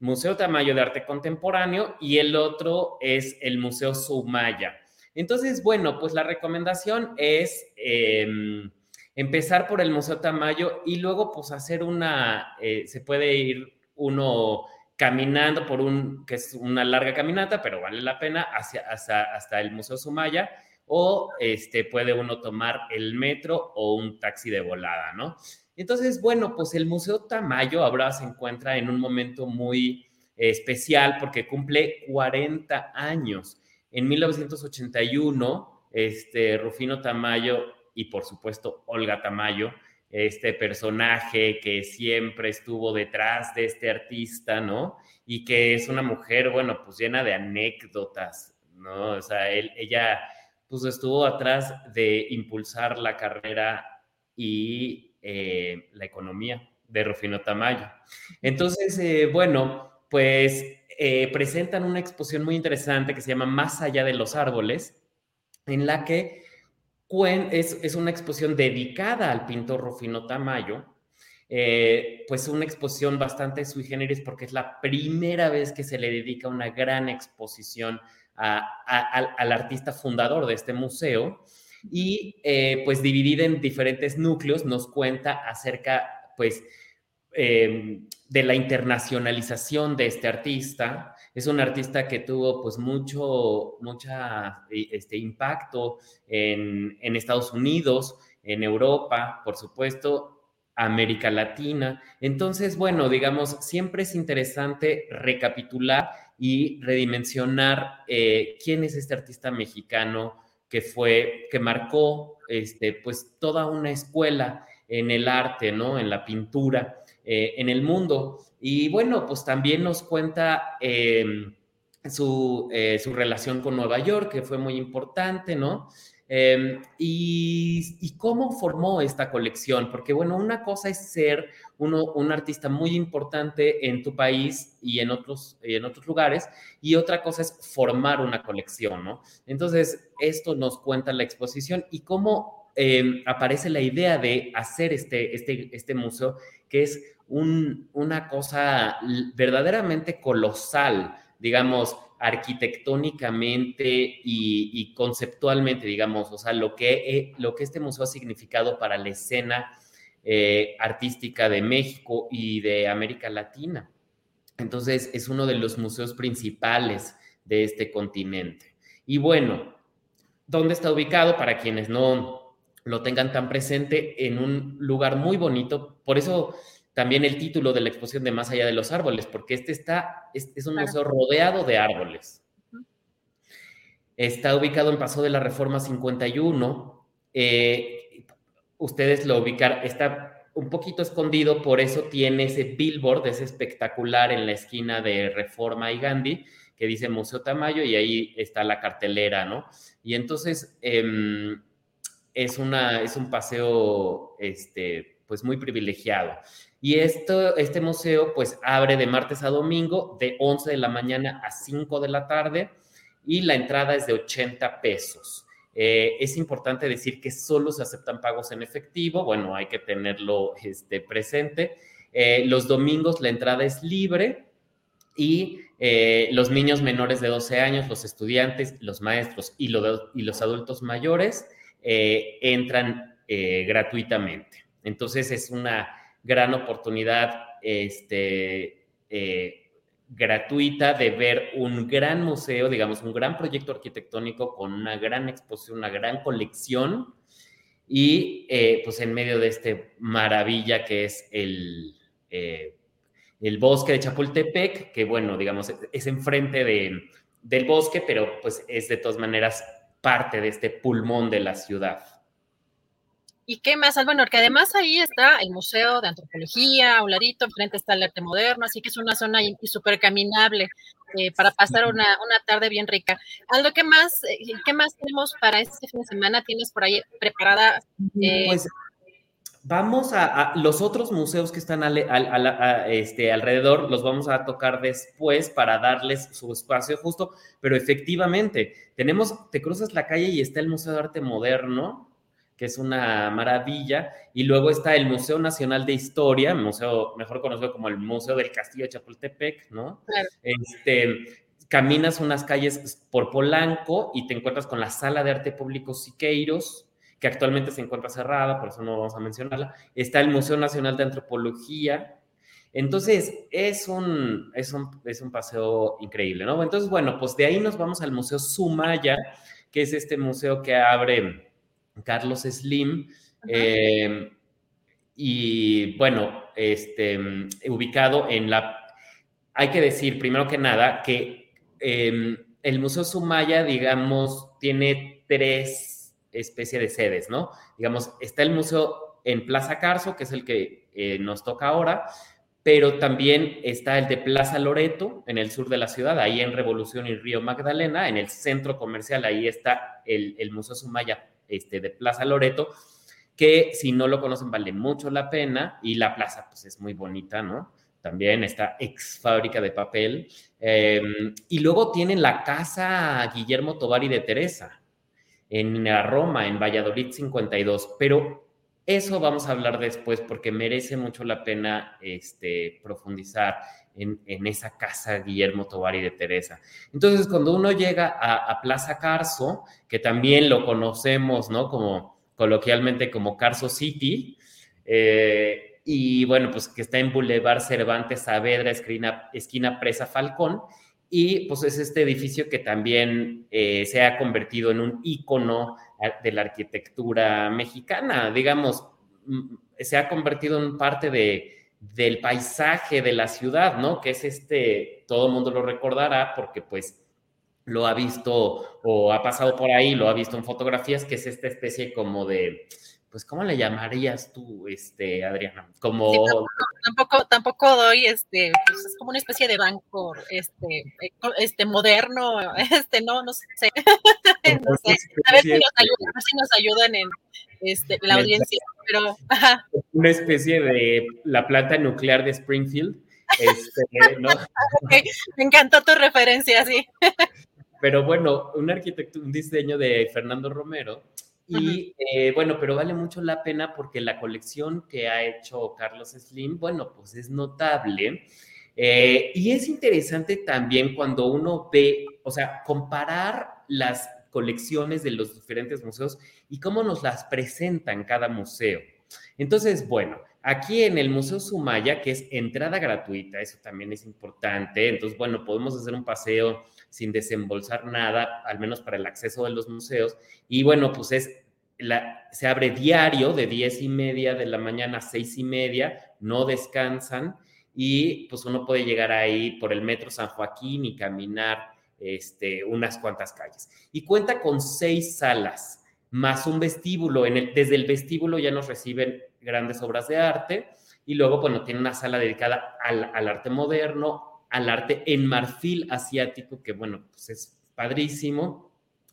Museo Tamayo de Arte Contemporáneo y el otro es el Museo Sumaya. Entonces, bueno, pues la recomendación es em, empezar por el Museo Tamayo y luego pues hacer una, eh, se puede ir uno caminando por un, que es una larga caminata, pero vale la pena, hacia, hasta, hasta el Museo Sumaya o este, puede uno tomar el metro o un taxi de volada, ¿no? Entonces, bueno, pues el Museo Tamayo ahora se encuentra en un momento muy especial porque cumple 40 años. En 1981, este, Rufino Tamayo y por supuesto Olga Tamayo, este personaje que siempre estuvo detrás de este artista, ¿no? Y que es una mujer, bueno, pues llena de anécdotas, ¿no? O sea, él, ella, pues estuvo atrás de impulsar la carrera y eh, la economía de Rufino Tamayo. Entonces, eh, bueno, pues eh, presentan una exposición muy interesante que se llama Más allá de los árboles, en la que es, es una exposición dedicada al pintor Rufino Tamayo, pues una exposición bastante sui generis porque es la primera vez que se le dedica una gran exposición al artista fundador de este museo y eh, pues dividida en diferentes núcleos nos cuenta acerca pues em, de la internacionalización de este artista. Es un artista que tuvo pues mucho, mucha, este, impacto en, en Estados Unidos, en Europa, por supuesto, América Latina. Entonces, bueno, digamos, siempre es interesante recapitular y redimensionar eh, quién es este artista mexicano que fue, que marcó, este, pues, toda una escuela en el arte, ¿no? En la pintura, eh, en el mundo. Y bueno, pues también nos cuenta em, su, eh, su relación con Nueva York, que fue muy importante, ¿no? Em, y, cómo formó esta colección? Porque, bueno, una cosa es ser uno, un artista muy importante en tu país y en otros, en otros lugares, y otra cosa es formar una colección, ¿no? Entonces, esto nos cuenta la exposición y cómo em, aparece la idea de hacer este, este, este museo, que es un, una cosa verdaderamente colosal, digamos, arquitectónicamente y, conceptualmente, digamos, o sea, lo que, lo que este museo ha significado para la escena eh, artística de México y de América Latina. Entonces, es uno de los museos principales de este continente. Y bueno, ¿dónde está ubicado? Para quienes no lo tengan tan presente, en un lugar muy bonito. Por eso también el título de la exposición de Más allá de los árboles, porque este está, es, un museo rodeado de árboles. Está ubicado en Paso de la Reforma 51. Eh, ustedes lo ubicar, está un poquito escondido, por eso tiene ese billboard, ese espectacular en la esquina de Reforma y Gandhi, que dice Museo Tamayo, y ahí está la cartelera, ¿no? Y entonces em, es, una, es un paseo este, pues muy privilegiado. Y esto, este museo pues abre de martes a domingo de 11 de la mañana a 5 de la tarde y la entrada es de 80 pesos. Eh, es importante decir que solo se aceptan pagos en efectivo, bueno, hay que tenerlo este, presente. Eh, los domingos la entrada es libre y eh, los niños menores de 12 años, los estudiantes, los maestros y, y los adultos mayores entran gratuitamente. Entonces es una gran oportunidad este, eh, gratuita de ver un gran museo, digamos, un gran proyecto arquitectónico con una gran exposición, una gran colección y eh, pues en medio de este maravilla que es el, eh, el bosque de Chapultepec, que bueno, digamos, es enfrente de, del bosque, pero pues es de todas maneras parte de este pulmón de la ciudad. ¿Y qué más? Ah, bueno, porque además ahí está el Museo de Antropología, a un ladito, enfrente está el arte moderno, así que es una zona súper caminable eh, para pasar una, tarde bien rica. Algo que más, eh, ¿qué más tenemos para este fin de semana? ¿Tienes por ahí preparada? Eh? Pues vamos a, los otros museos que están este, alrededor, los vamos a tocar después para darles su espacio justo, pero efectivamente, tenemos, te cruzas la calle y está el Museo de Arte Moderno, que es una maravilla. Y luego está el Museo Nacional de Historia, museo mejor conocido como el Museo del Castillo de Chapultepec, ¿no? Este, caminas unas calles por Polanco y te encuentras con la Sala de Arte Público Siqueiros, que actualmente se encuentra cerrada, por eso no vamos a mencionarla. Está el Museo Nacional de Antropología. Entonces, es un, es un, es un paseo increíble, ¿no? Entonces, bueno, pues de ahí nos vamos al Museo Sumaya, que es este museo que abre Carlos Slim. Eh, y bueno, este, ubicado en la... Hay que decir, primero que nada, que em, el Museo Sumaya, digamos, tiene tres especies de sedes, ¿no? Digamos, está el museo en Plaza Carso, que es el que eh, nos toca ahora, pero también está el de Plaza Loreto, en el sur de la ciudad, ahí en Revolución y Río Magdalena, en el centro comercial, ahí está el, el Museo Sumaya este, de Plaza Loreto, que si no lo conocen vale mucho la pena y la plaza pues es muy bonita, ¿no? También está ex fábrica de papel. Em, y luego tienen la casa Guillermo Tovari de Teresa en Roma, en Valladolid 52, pero eso vamos a hablar después porque merece mucho la pena este, profundizar en, esa casa Guillermo Tovari de Teresa. Entonces, cuando uno llega a, a Plaza Carso, que también lo conocemos, ¿no? Como coloquialmente como Carso City, eh, y bueno, pues que está en Boulevard Cervantes Saavedra, esquina, esquina Presa Falcón, y pues es este edificio que también eh, se ha convertido en un ícono de la arquitectura mexicana, digamos, mm, se ha convertido en parte de, del paisaje de la ciudad, ¿no? Que es este, todo el mundo lo recordará porque pues lo ha visto o ha pasado por ahí, lo ha visto en fotografías, que es esta especie como de, pues, ¿cómo le llamarías tú, este, Adriana? Como... tampoco, tampoco, doy, este, pues es como una especie de banco, este, este, moderno, este, no, no sé. [LAUGHS] no sé. A ver si nos ayudan, a ver si nos ayudan en este, la audiencia, pero... Una especie de la planta nuclear de Springfield. Este, [LAUGHS] ¿no? Me encantó tu referencia, sí. Pero bueno, un arquitecto, un diseño de Fernando Romero. Y eh, bueno, pero vale mucho la pena porque la colección que ha hecho Carlos Slim, bueno, pues es notable. Eh, y es interesante también cuando uno ve, o sea, comparar las colecciones de los diferentes museos y cómo nos las presentan cada museo. Entonces, bueno, aquí en el Museo Sumaya, que es entrada gratuita, eso también es importante. Entonces, bueno, podemos hacer un paseo sin desembolsar nada, al menos para el acceso de los museos. Y bueno, pues es se abre diario de diez y media de la mañana a seis y media, no descansan y pues uno puede llegar ahí por el metro San Joaquín y caminar este, unas cuantas calles. Y cuenta con seis salas, más un vestíbulo. Desde el vestíbulo ya nos reciben grandes obras de arte y luego, bueno, tiene una sala dedicada al, al arte moderno, al arte en marfil asiático, que bueno, pues es padrísimo,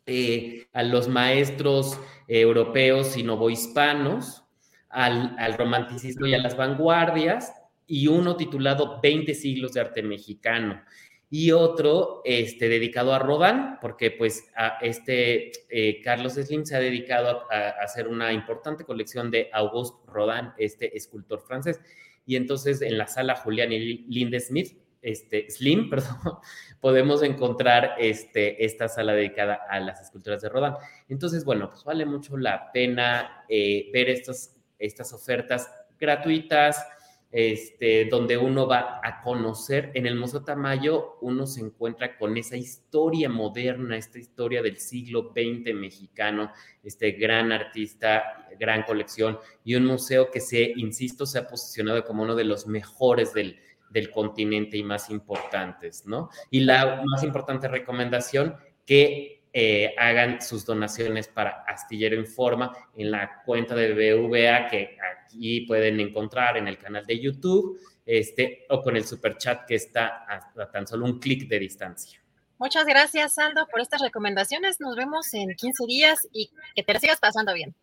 eh, a los maestros europeos y novohispanos, al, al romanticismo y a las vanguardias, y uno titulado 20 siglos de arte mexicano y otro este, dedicado a Rodin, porque pues este eh, Carlos Slim se ha dedicado a, hacer una importante colección de Auguste Rodin, este escultor francés. Y entonces en la sala Julián y Linde Smith este, Slim, [LAUGHS] perdón, podemos encontrar este, esta sala dedicada a las esculturas de Rodin. Entonces, bueno, pues vale mucho la pena eh, ver estas, estas ofertas gratuitas, este, donde uno va a conocer. En el Museo Tamayo uno se encuentra con esa historia moderna, esta historia del siglo XX mexicano, este gran artista, gran colección y un museo que se, insisto, se ha posicionado como uno de los mejores del, del continente y más importantes, ¿no? Y la más importante recomendación, que eh, hagan sus donaciones para Astillero Informa en la cuenta de BVA que aquí pueden encontrar en el canal de YouTube este, o con el super chat que está a, tan solo un clic de distancia. Muchas gracias, Aldo, por estas recomendaciones. Nos vemos en 15 días y que te la sigas pasando bien.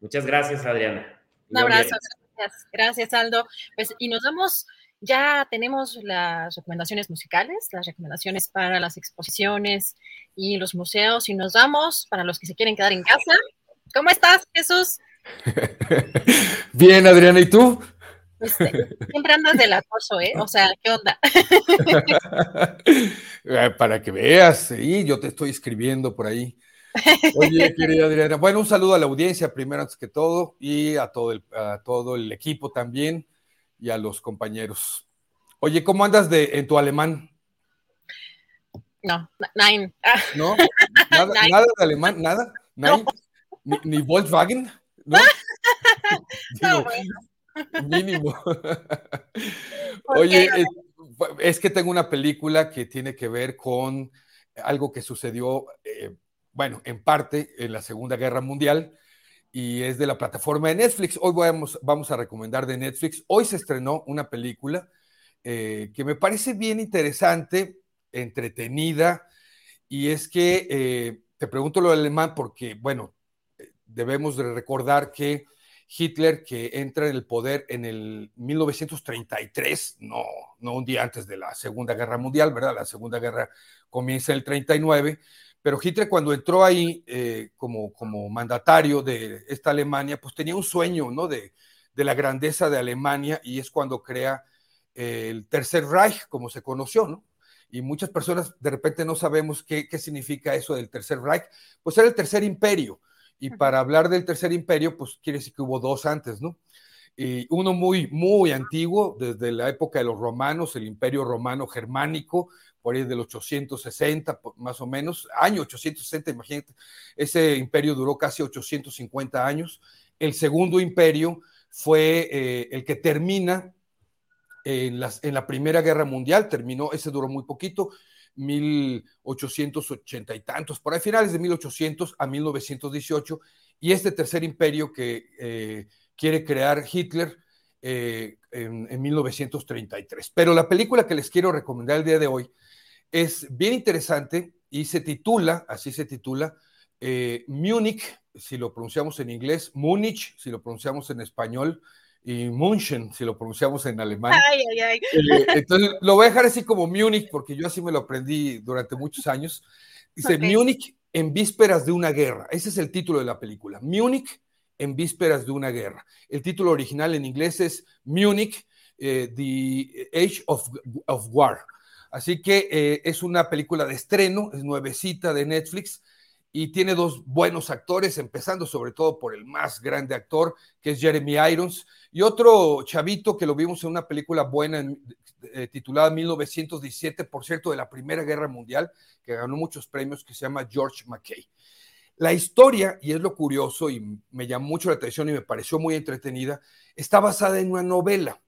Muchas gracias, Adriana. Un abrazo. Gracias, gracias, Aldo. Pues, y nos vemos ya tenemos las recomendaciones musicales, las recomendaciones para las exposiciones y los museos y nos vamos para los que se quieren quedar en casa. ¿Cómo estás, Jesús? [LAUGHS] Bien, Adriana, ¿y tú? Pues, siempre andas del acoso, ¿eh? O sea, ¿qué onda? [LAUGHS] Eh, para que veas, sí, yo te estoy escribiendo por ahí. Oye, [LAUGHS] querida Adriana, bueno, un saludo a la audiencia primero antes que todo y a todo el, a todo el equipo también y a los compañeros. Oye, ¿cómo andas de, en tu alemán? No, nine. ¿No? [LAUGHS] ¿Nada, ¿Nada, de alemán? ¿Nada? ¿Ni, Volkswagen? ¿No? [LAUGHS] digo, mínimo. [LAUGHS] Oye, es, es, que tengo una película que tiene que ver con algo que sucedió, eh, bueno, en parte en la Segunda Guerra Mundial y es de la plataforma de Netflix. Hoy vamos, a recomendar de Netflix. Hoy se estrenó una película eh, que me parece bien interesante, entretenida, y es que eh, te pregunto lo alemán porque, bueno, debemos de recordar que Hitler, que entra en el poder en el 1933, no, no un día antes de la Segunda Guerra Mundial, ¿verdad? La Segunda Guerra comienza en el 39, pero Hitler cuando entró ahí eh, como, como mandatario de esta Alemania, pues tenía un sueño, ¿no? De, de la grandeza de Alemania y es cuando crea eh, el Tercer Reich, como se conoció, ¿no? Y muchas personas de repente no sabemos qué, qué significa eso del Tercer Reich. Pues era el Tercer Imperio. Y para hablar del Tercer Imperio, pues quiere decir que hubo dos antes, ¿no? Y uno muy, muy antiguo, desde la época de los romanos, el Imperio Romano Germánico, por ahí del 860 más o menos, año 860, imagínate, ese imperio duró casi 850 años. El segundo imperio fue eh, el que termina en, las, en la Primera Guerra Mundial, terminó, ese duró muy poquito, 1880 y tantos, por ahí finales de 1800 a 1918, y este tercer imperio que eh, quiere crear Hitler eh, en, en, 1933. Pero la película que les quiero recomendar el día de hoy es bien interesante y se titula, así se titula, eh, Múnich, si lo pronunciamos en inglés, Múnich, si lo pronunciamos en español, y München, si lo pronunciamos en alemán. Ay, ay, ay. Eh, entonces lo voy a dejar así como Múnich, porque yo así me lo aprendí durante muchos años. Dice okay. Múnich en vísperas de una guerra. Ese es el título de la película. Múnich en vísperas de una guerra. El título original en inglés es Múnich, eh, The Age of, of War. Así que eh, es una película de estreno, es nuevecita de Netflix y tiene dos buenos actores, empezando sobre todo por el más grande actor, que es Jeremy Irons, y otro chavito que lo vimos en una película buena eh, titulada 1917, por cierto, de la Primera Guerra Mundial, que ganó muchos premios, que se llama George McKay. La historia, y es lo curioso, y me llamó mucho la atención y me pareció muy entretenida, está basada en una novela,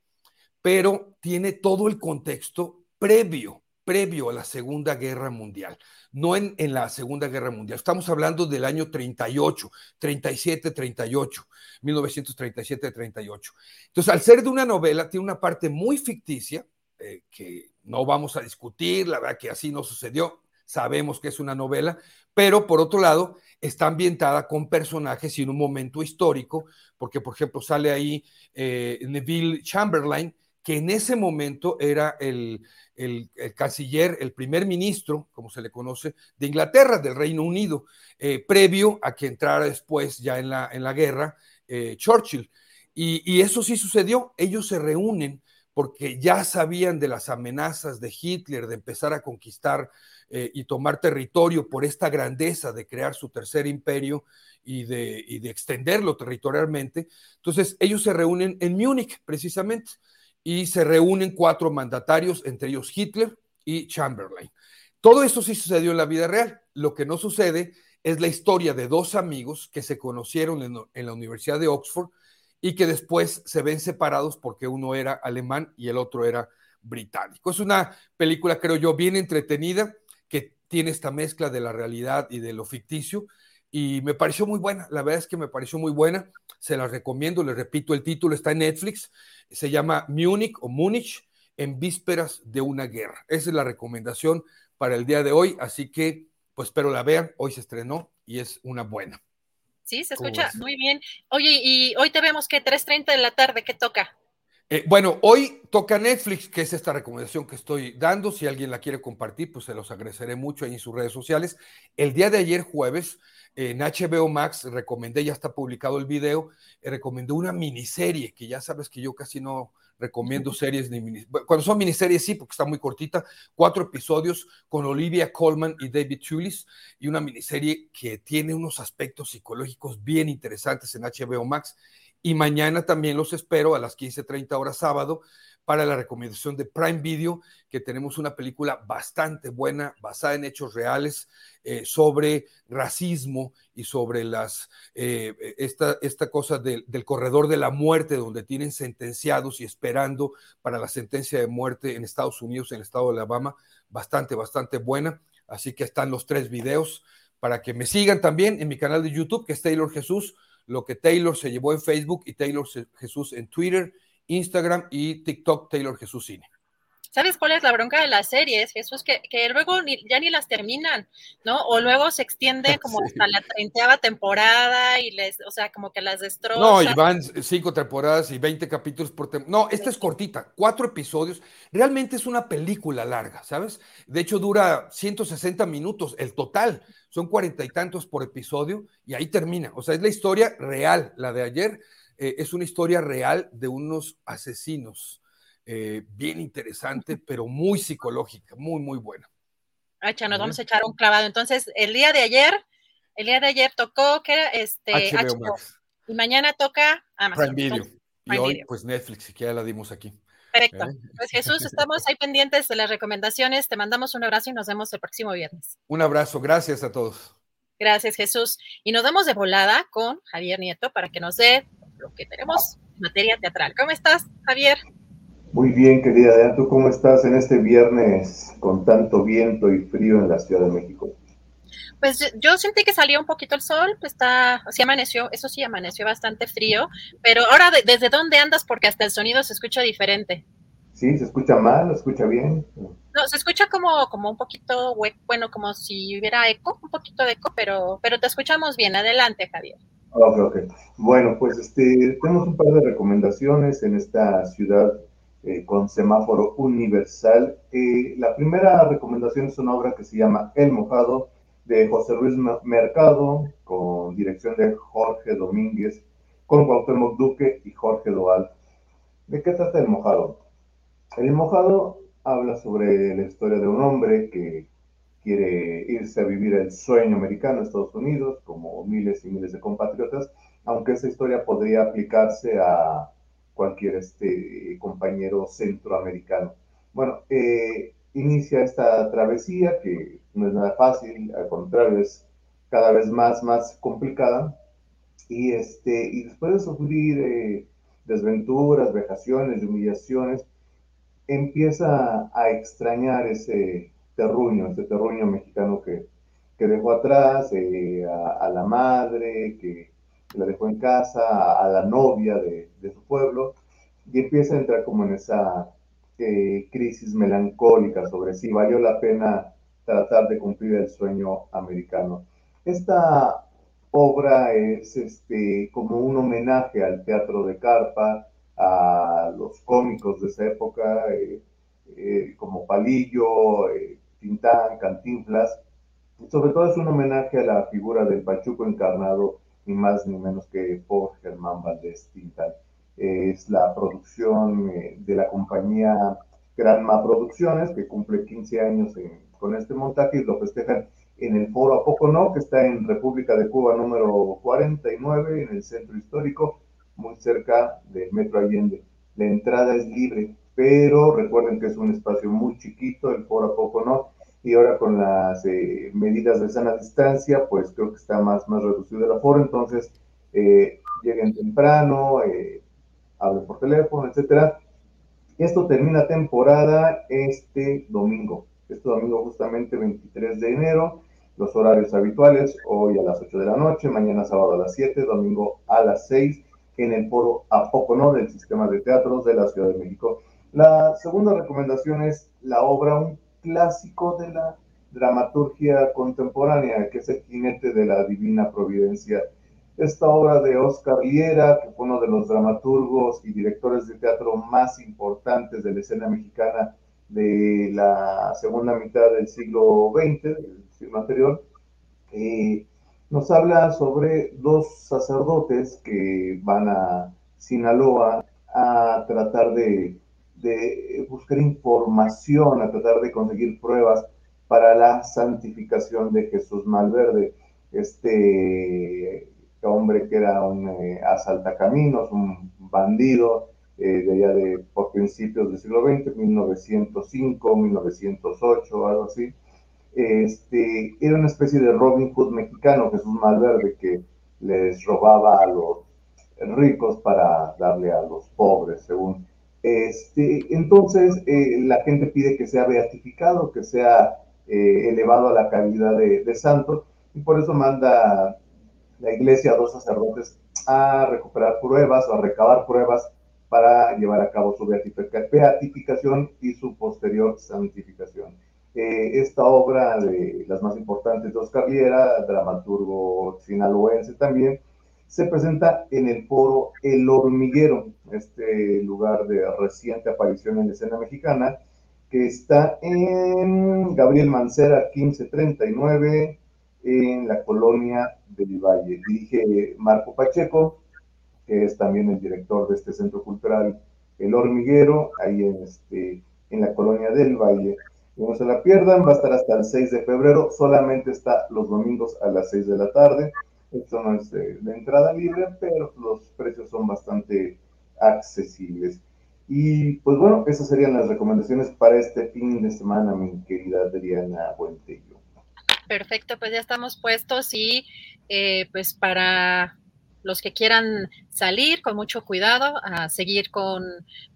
pero tiene todo el contexto previo, previo a la Segunda Guerra Mundial, no en, en, la Segunda Guerra Mundial. Estamos hablando del año 38, 37, 38, 1937, 38. Entonces, al ser de una novela, tiene una parte muy ficticia, eh, que no vamos a discutir, la verdad que así no sucedió, sabemos que es una novela, pero por otro lado, está ambientada con personajes y en un momento histórico, porque por ejemplo sale ahí eh, Neville Chamberlain, que en ese momento era el, el, el, canciller, el primer ministro, como se le conoce, de Inglaterra, del Reino Unido, eh, previo a que entrara después ya en la, en la guerra eh, Churchill. Y, y, eso sí sucedió, ellos se reúnen porque ya sabían de las amenazas de Hitler de empezar a conquistar eh, y tomar territorio por esta grandeza de crear su tercer imperio y de, y de extenderlo territorialmente. Entonces ellos se reúnen en Múnich precisamente y se reúnen cuatro mandatarios, entre ellos Hitler y Chamberlain. Todo esto sí sucedió en la vida real. Lo que no sucede es la historia de dos amigos que se conocieron en, en, la Universidad de Oxford y que después se ven separados porque uno era alemán y el otro era británico. Es una película, creo yo, bien entretenida, que tiene esta mezcla de la realidad y de lo ficticio, y me pareció muy buena, la verdad es que me pareció muy buena, se la recomiendo, les repito, el título está en Netflix, se llama Múnich o Múnich en vísperas de una guerra. Esa es la recomendación para el día de hoy, así que pues espero la vean, hoy se estrenó y es una buena. Sí, se escucha muy bien. Oye, y hoy te vemos que 3.30 de la tarde, ¿qué toca? Eh, bueno, hoy toca Netflix, que es esta recomendación que estoy dando. Si alguien la quiere compartir, pues se los agradeceré mucho ahí en sus redes sociales. El día de ayer, jueves, en HBO Max, recomendé, ya está publicado el video, eh, recomendé una miniserie, que ya sabes que yo casi no recomiendo series ni miniseries. Cuando son miniseries, sí, porque está muy cortita, cuatro episodios con Olivia Colman y David Tulis, y una miniserie que tiene unos aspectos psicológicos bien interesantes en HBO Max. Y mañana también los espero a las 15:30 horas sábado para la recomendación de Prime Video, que tenemos una película bastante buena, basada en hechos reales, eh, sobre racismo y sobre las, eh, esta, esta, cosa del corredor de la muerte, donde tienen sentenciados y esperando para la sentencia de muerte en Estados Unidos, en el estado de Alabama, bastante, bastante buena. Así que están los tres videos para que me sigan también en mi canal de YouTube, que es Taylor Jesús, lo que Taylor se llevó en Facebook y Taylor Jesús en Twitter Instagram y TikTok Taylor Jesús Cine. ¿Sabes cuál es la bronca de las series, Jesús? Que, que luego ya ni las terminan, ¿no? O luego se extiende [LAUGHS] como hasta la treinta temporada y les, o sea, como que las destroza. No, y van cinco temporadas y veinte capítulos por temporada. No, esta es cortita, cuatro episodios. Realmente es una película larga, ¿sabes? De hecho, dura 160 minutos el total. Son cuarenta y tantos por episodio y ahí termina. O sea, es la historia real, la de ayer eh, es una historia real de unos asesinos. Eh, bien interesante, pero muy psicológica, muy, muy buena. Acha, nos vamos a echar un clavado. Entonces, el día de ayer, el día de ayer tocó que era este HBO, y mañana toca Amazon. Prime Video. y hoy, pues Netflix, que ya la dimos aquí. Perfecto. ¿Eh? Pues Jesús, estamos ahí pendientes de las recomendaciones. Te mandamos un abrazo y nos vemos el próximo viernes. Un abrazo, gracias a todos. Gracias, Jesús. Y nos damos de volada con Javier Nieto para que nos dé lo que tenemos en materia teatral. ¿Cómo estás, Javier? Muy bien, querida. ¿Tú cómo estás en este viernes con tanto viento y frío en la Ciudad de México? Pues yo sentí que salió un poquito el sol, pues está, sí amaneció, eso sí, amaneció bastante frío, pero ahora, ¿desde dónde andas? Porque hasta el sonido se escucha diferente. Sí, se escucha mal, se escucha bien. No, se escucha como, como un poquito, bueno, como si hubiera eco, un poquito de eco, pero, pero te escuchamos bien. Adelante, Javier. Ok, ok. Bueno, pues este, tenemos un par de recomendaciones en esta ciudad eh, con semáforo universal. Eh, la primera recomendación es una obra que se llama El Mojado, de José Luis Mercado, con dirección de Jorge Domínguez, con Cuauhtémoc Duque y Jorge Doal. ¿De qué trata El Mojado? El Mojado habla sobre la historia de un hombre que quiere irse a vivir el sueño americano a Estados Unidos, como miles y miles de compatriotas, aunque esa historia podría aplicarse a cualquier este, compañero centroamericano. Bueno, eh, inicia esta travesía que no es nada fácil, al contrario, es cada vez más, más complicada. Y, este, y después de sufrir eh, desventuras, vejaciones y humillaciones, empieza a extrañar ese, terruño, este terruño mexicano que, que dejó atrás, eh, a, la madre, que la dejó en casa, a, la novia de, su pueblo, y empieza a entrar como en esa eh, crisis melancólica sobre si valió la pena tratar de cumplir el sueño americano. Esta obra es este, como un homenaje al teatro de carpa, a los cómicos de esa época, eh, como Palillo, Tintán, Cantinflas. Sobre todo es un homenaje a la figura del Pachuco encarnado, ni más ni menos que por Germán Valdés Tintán. Es la producción eh, de la compañía Granma Producciones, que cumple 15 años con este montaje y lo festejan en el foro A Poco No, que está en República de Cuba número 49, en el centro histórico, muy cerca del Metro Allende. La entrada es libre, pero recuerden que es un espacio muy chiquito, el foro A Poco No, y ahora con las eh, medidas de sana distancia, pues creo que está más, más reducido el aforo, entonces eh, lleguen temprano, eh, hablen por teléfono, etcétera. Esto termina temporada este domingo, este domingo justamente 23 de enero, los horarios habituales, hoy a las 8 de la noche, mañana sábado a las 7, domingo a las 6, en el foro A Poco No del Sistema de Teatros de la Ciudad de México. La segunda recomendación es la obra Un clásico de la dramaturgia contemporánea, que es el jinete de la Divina Providencia. Esta obra de Oscar Liera, que fue uno de los dramaturgos y directores de teatro más importantes de la escena mexicana de la segunda mitad del siglo XX, del siglo anterior, eh, nos habla sobre dos sacerdotes que van a Sinaloa a tratar de buscar información, a tratar de conseguir pruebas para la santificación de Jesús Malverde, este hombre que era un eh, asaltacaminos, un bandido, de allá de por principios del siglo XX, 1905, 1908, algo así. Este, era una especie de Robin Hood mexicano, Jesús Malverde, que les robaba a los ricos para darle a los pobres, según. Este, entonces, eh, la gente pide que sea beatificado, que sea eh, elevado a la calidad de, de, santo, y por eso manda la iglesia a dos sacerdotes a recuperar pruebas o a recabar pruebas para llevar a cabo su beatificación y su posterior santificación. Eh, esta obra de las más importantes de Oscar Viera, dramaturgo sinaloense también, se presenta en el foro El Hormiguero, este lugar de reciente aparición en la escena mexicana, que está en Gabriel Mancera 1539, en la colonia del Valle. Dirige Marco Pacheco, es también el director de este centro cultural El Hormiguero, ahí en, este, en la colonia del Valle. No se la pierdan, va a estar hasta el 6 de febrero, solamente está los domingos a las 6 de la tarde. Esto no es de, entrada libre, pero los precios son bastante accesibles. Y pues bueno, esas serían las recomendaciones para este fin de semana, mi querida Adriana Buentello. Perfecto, pues ya estamos puestos y eh, pues para los que quieran salir con mucho cuidado, a seguir con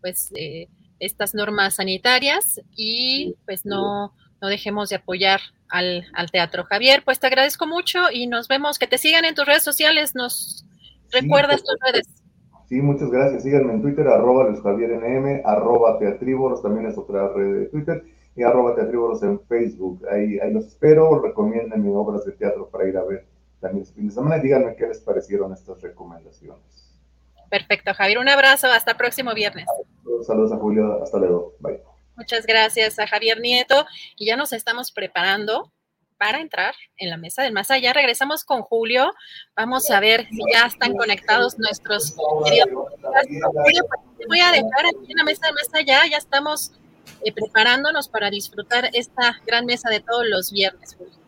pues eh, estas normas sanitarias y pues no, no dejemos de apoyar al, teatro. Javier, pues te agradezco mucho y nos vemos. Que te sigan en tus redes sociales. ¿Nos recuerdas tus redes? Sí, muchas gracias. Síganme en Twitter, arroba Luis Javier NM, arroba Teatríboros, también es otra red de Twitter, y arroba Teatríboros en Facebook. Ahí, ahí los espero. Recomienden obras de teatro para ir a ver también este fin de semana. Díganme qué les parecieron estas recomendaciones. Perfecto, Javier. Un abrazo. Hasta el próximo viernes. Saludos a Julio. Hasta luego. Bye. Muchas gracias a Javier Nieto y ya nos estamos preparando para entrar en la mesa del más allá. Regresamos con Julio. Vamos a ver si ya están conectados nuestros queridos. Julio, pues, voy a dejar aquí en la mesa del más allá. Ya estamos eh, preparándonos para disfrutar esta gran mesa de todos los viernes, Julio.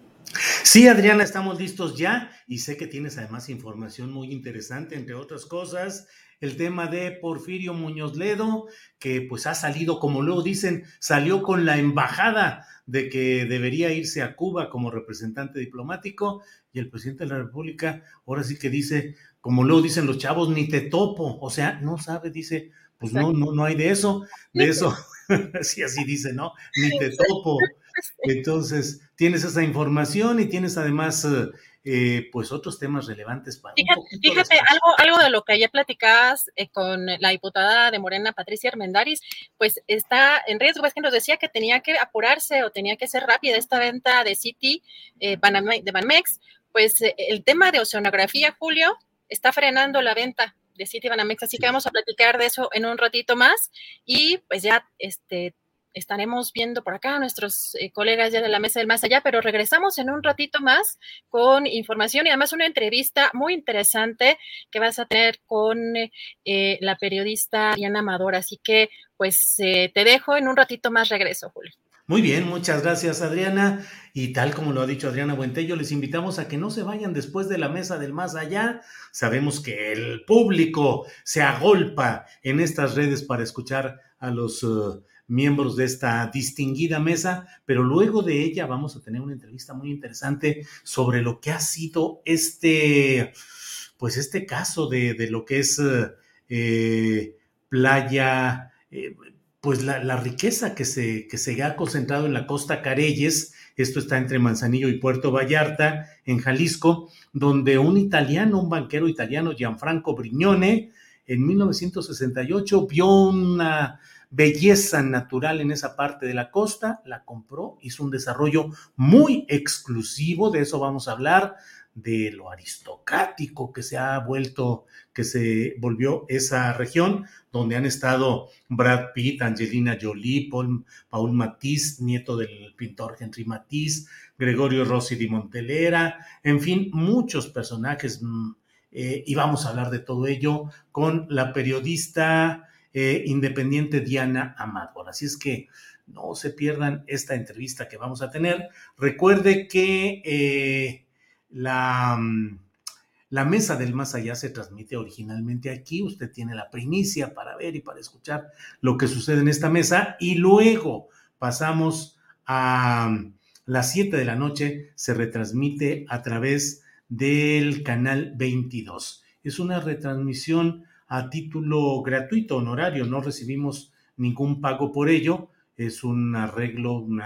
Sí, Adriana, estamos listos ya y sé que tienes además información muy interesante, entre otras cosas, el tema de Porfirio Muñoz Ledo, que pues ha salido, como luego dicen, salió con la embajada de que debería irse a Cuba como representante diplomático y el presidente de la República ahora sí que dice, como luego dicen los chavos, ni te topo, o sea, no sabe, dice, pues no, no, no hay de eso, de eso, [LAUGHS] sí, así dice, ¿no? Ni te topo. [LAUGHS] Entonces, tienes esa información y tienes además eh, pues otros temas relevantes para fíjate, algo, algo de lo que ayer platicabas eh, con la diputada de Morena, Patricia Armendaris, pues está en riesgo, es que nos decía que tenía que apurarse o tenía que ser rápida esta venta de City eh, de Banmex, pues el tema de oceanografía, Julio, está frenando la venta de City Banamex, así que vamos a platicar de eso en un ratito más. Y pues ya este estaremos viendo por acá a nuestros eh, colegas ya de la mesa del más allá, pero regresamos en un ratito más con información y además una entrevista muy interesante que vas a tener con eh, la periodista Diana Amador. Así que pues eh, te dejo en un ratito más regreso, Julio. Muy bien, muchas gracias Adriana. Y tal como lo ha dicho Adriana Buentello, les invitamos a que no se vayan después de la mesa del más allá. Sabemos que el público se agolpa en estas redes para escuchar a los miembros de esta distinguida mesa, pero luego de ella vamos a tener una entrevista muy interesante sobre lo que ha sido este, pues este caso de, lo que es eh, playa, eh, pues la, riqueza que se, que se ha concentrado en la costa Careyes, esto está entre Manzanillo y Puerto Vallarta, en Jalisco, donde un italiano, un banquero italiano, Gianfranco Brignone, en 1968 vio una belleza natural en esa parte de la costa, la compró, hizo un desarrollo muy exclusivo, de eso vamos a hablar, de lo aristocrático que se ha vuelto, que se volvió esa región, donde han estado Brad Pitt, Angelina Jolie, Paul, Paul Matisse, nieto del pintor Henry Matisse, Gregorio Rossi di Montelera, en fin, muchos personajes, mm, eh, y vamos a hablar de todo ello con la periodista eh, independiente Diana Amador. Así es que no se pierdan esta entrevista que vamos a tener. Recuerde que eh, la, mm, La mesa del más allá se transmite originalmente aquí. Usted tiene la primicia para ver y para escuchar lo que sucede en esta mesa. Y luego pasamos a las 7 de la noche. Se retransmite a través del canal 22. Es una retransmisión a título gratuito, honorario. No recibimos ningún pago por ello. Es un arreglo, un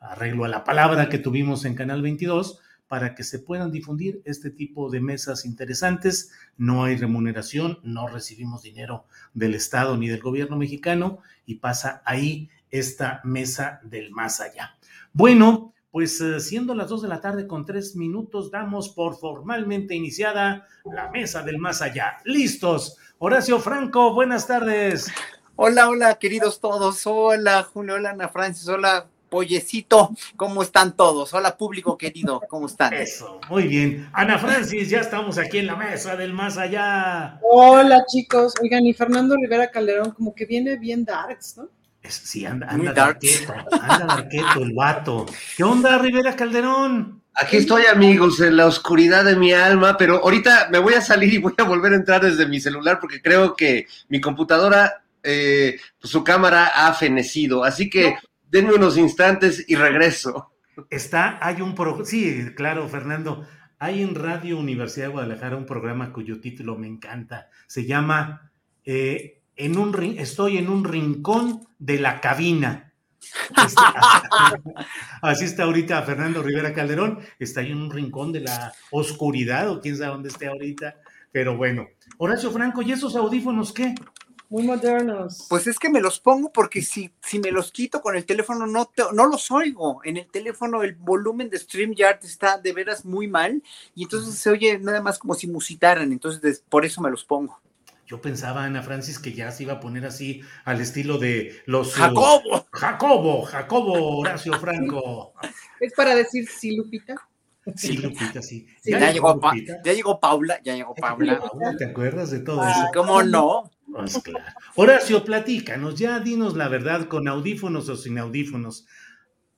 arreglo a la palabra que tuvimos en Canal 22 para que se puedan difundir este tipo de mesas interesantes. No hay remuneración, no recibimos dinero del Estado ni del gobierno mexicano y pasa ahí esta mesa del más allá. Bueno, pues eh, siendo las dos de la tarde con tres minutos, damos por formalmente iniciada la mesa del más allá. Listos. Horacio Franco, buenas tardes. Hola, hola, queridos todos. Hola, Julio, hola, Ana Francis, hola, Pollecito, ¿cómo están todos? Hola, público querido, ¿cómo están? Eso, muy bien. Ana Francis, ya estamos aquí en la mesa del más allá. Hola, chicos. Oigan, y Fernando Rivera Calderón, como que viene bien darks, ¿no? Sí, anda, anda darqueto, anda darqueto el vato. ¿Qué onda, Rivera Calderón? Aquí estoy, amigos, en la oscuridad de mi alma, pero ahorita me voy a salir y voy a volver a entrar desde mi celular porque creo que mi computadora, eh, su cámara ha fenecido. Así que denme unos instantes y regreso. Está, hay un pro, sí, claro, Fernando. Hay en Radio Universidad de Guadalajara un programa cuyo título me encanta. Se llama eh, en un Estoy en un rincón de la cabina. Este, [LAUGHS] así está ahorita Fernando Rivera Calderón. Está ahí en un rincón de la oscuridad o quién sabe dónde esté ahorita. Pero bueno, Horacio Franco, ¿y esos audífonos qué? muy modernos. Pues es que me los pongo porque si, si me los quito con el teléfono no, no los oigo. En el teléfono el volumen de StreamYard está de veras muy mal y entonces se oye nada más como si musitaran. Entonces por eso me los pongo. Yo pensaba, Ana Francis, que ya se iba a poner así al estilo de los... Jacobo. Jacobo, Jacobo, Horacio Franco. [LAUGHS] Es para decir sí, Lupita. Sí, Lupita, sí. Ya, llegó, ya, llegó, Paula, ya llegó Paula. ¿Te acuerdas de todo eso? ¿Cómo no? Pues claro. Horacio, platícanos, ya dinos la verdad, con audífonos o sin audífonos.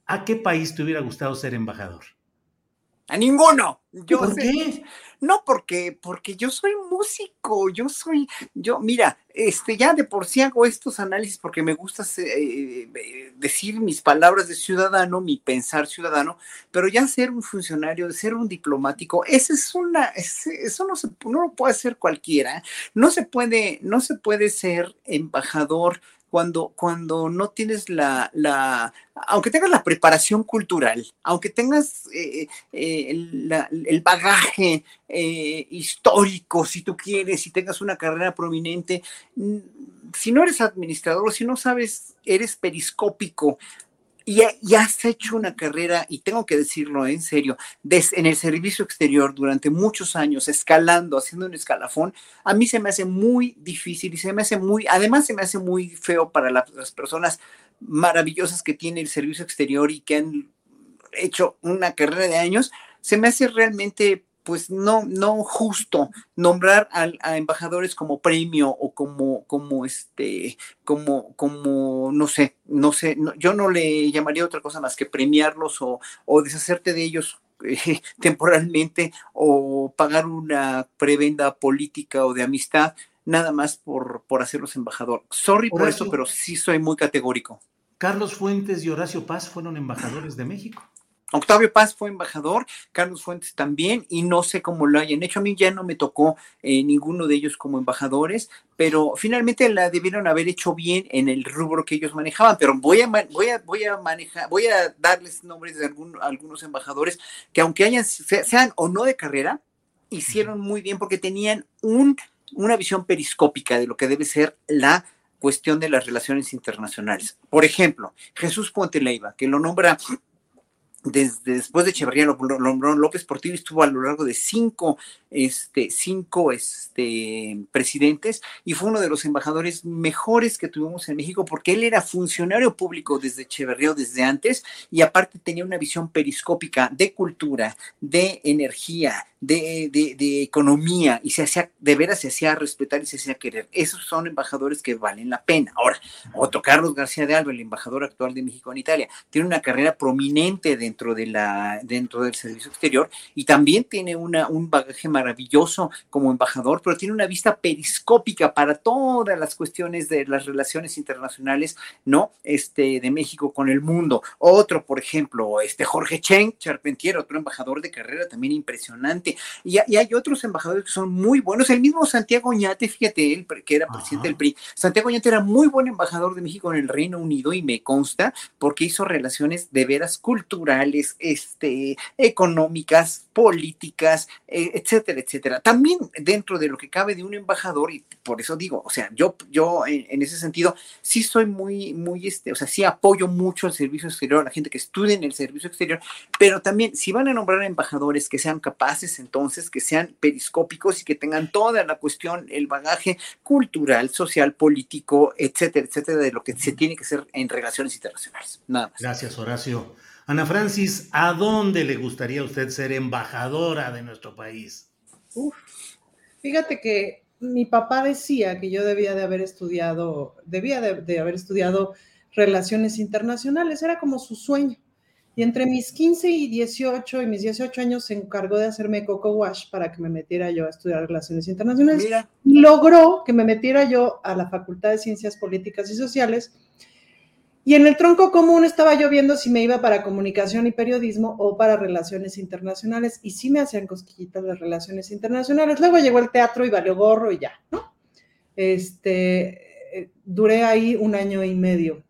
¿A qué país te hubiera gustado ser embajador? A ninguno. Yo ¿Por qué? No, porque, porque yo soy músico, yo soy, yo, mira, este, ya de por sí hago estos análisis porque me gusta eh, eh, decir mis palabras de ciudadano, mi pensar ciudadano, pero ya ser un funcionario, ser un diplomático, ese es una, eso no se, no lo puede hacer cualquiera, no se puede, no se puede ser embajador cuando, cuando no tienes la, la, aunque tengas la preparación cultural, aunque tengas eh, eh, el, bagaje eh, histórico, si tú quieres, si tengas una carrera prominente, si no eres administrador, si no sabes, eres periscópico, y, has hecho una carrera, y tengo que decirlo en serio, en el servicio exterior durante muchos años, escalando, haciendo un escalafón, a mí se me hace muy difícil y se me hace muy, además se me hace muy feo para las personas maravillosas que tiene el servicio exterior y que han hecho una carrera de años, se me hace realmente pues no, no justo nombrar a, embajadores como premio o como, como este, como, como, no sé, no sé, yo no le llamaría otra cosa más que premiarlos o, o deshacerte de ellos eh, [LAUGHS] temporalmente o pagar una prebenda política o de amistad, nada más por, por hacerlos embajador. Sorry por eso, pero sí soy muy categórico. Carlos Fuentes y Horacio Paz fueron embajadores de México. Octavio Paz fue embajador, Carlos Fuentes también, y no sé cómo lo hayan hecho. A mí ya no me tocó eh, ninguno de ellos como embajadores, pero finalmente la debieron haber hecho bien en el rubro que ellos manejaban. Pero voy a, manejar, voy a darles nombres de algunos embajadores que aunque hayan, sean o no de carrera, hicieron muy bien porque tenían un, una visión periscópica de lo que debe ser la cuestión de las relaciones internacionales. Por ejemplo, Jesús Puente Leiva, que lo nombra después de Echeverría López Portillo estuvo a lo largo de cinco, este, cinco este, presidentes y fue uno de los embajadores mejores que tuvimos en México porque él era funcionario público desde Echeverría desde antes y aparte tenía una visión periscópica de cultura, de energía, de, de, economía y se hacía, de veras se hacía respetar y se hacía querer. Esos son embajadores que valen la pena. Ahora, otro Carlos García de Alba, el embajador actual de México en Italia, tiene una carrera prominente de dentro, de la, dentro del servicio exterior y también tiene una, un bagaje maravilloso como embajador, pero tiene una vista periscópica para todas las cuestiones de las relaciones internacionales, ¿no? Este, de México con el mundo. Otro, por ejemplo, este Jorge Chen Charpentier, otro embajador de carrera también impresionante. Y, y hay otros embajadores que son muy buenos. El mismo Santiago Ñate, fíjate, él, que era presidente del PRI. Santiago Ñate era muy buen embajador de México en el Reino Unido y me consta porque hizo relaciones de veras culturales, este, económicas, políticas, eh, etcétera, etcétera. También dentro de lo que cabe de un embajador, y por eso digo, o sea, yo, yo en, en ese sentido sí soy muy, muy, este, o sea, sí apoyo mucho el servicio exterior, a la gente que estudie en el servicio exterior, pero también si van a nombrar embajadores que sean capaces entonces, que sean periscópicos y que tengan toda la cuestión, el bagaje cultural, social, político, etcétera, etcétera, de lo que se tiene que hacer en relaciones internacionales. Nada más. Gracias, Horacio. Ana Francis, ¿a dónde le gustaría a usted ser embajadora de nuestro país? Uf, fíjate que mi papá decía que yo debía de haber estudiado, debía de, de haber estudiado relaciones internacionales, era como su sueño. Y entre mis 15 y 18 y mis 18 años se encargó de hacerme coco wash para que me metiera yo a estudiar relaciones internacionales. Mira. Y logró que me metiera yo a la Facultad de Ciencias Políticas y Sociales. Y en el tronco común estaba yo viendo si me iba para comunicación y periodismo o para relaciones internacionales. Y sí me hacían cosquillitas las relaciones internacionales. Luego llegó el teatro y valió gorro y ya, ¿no? Este, eh, duré ahí un año y medio.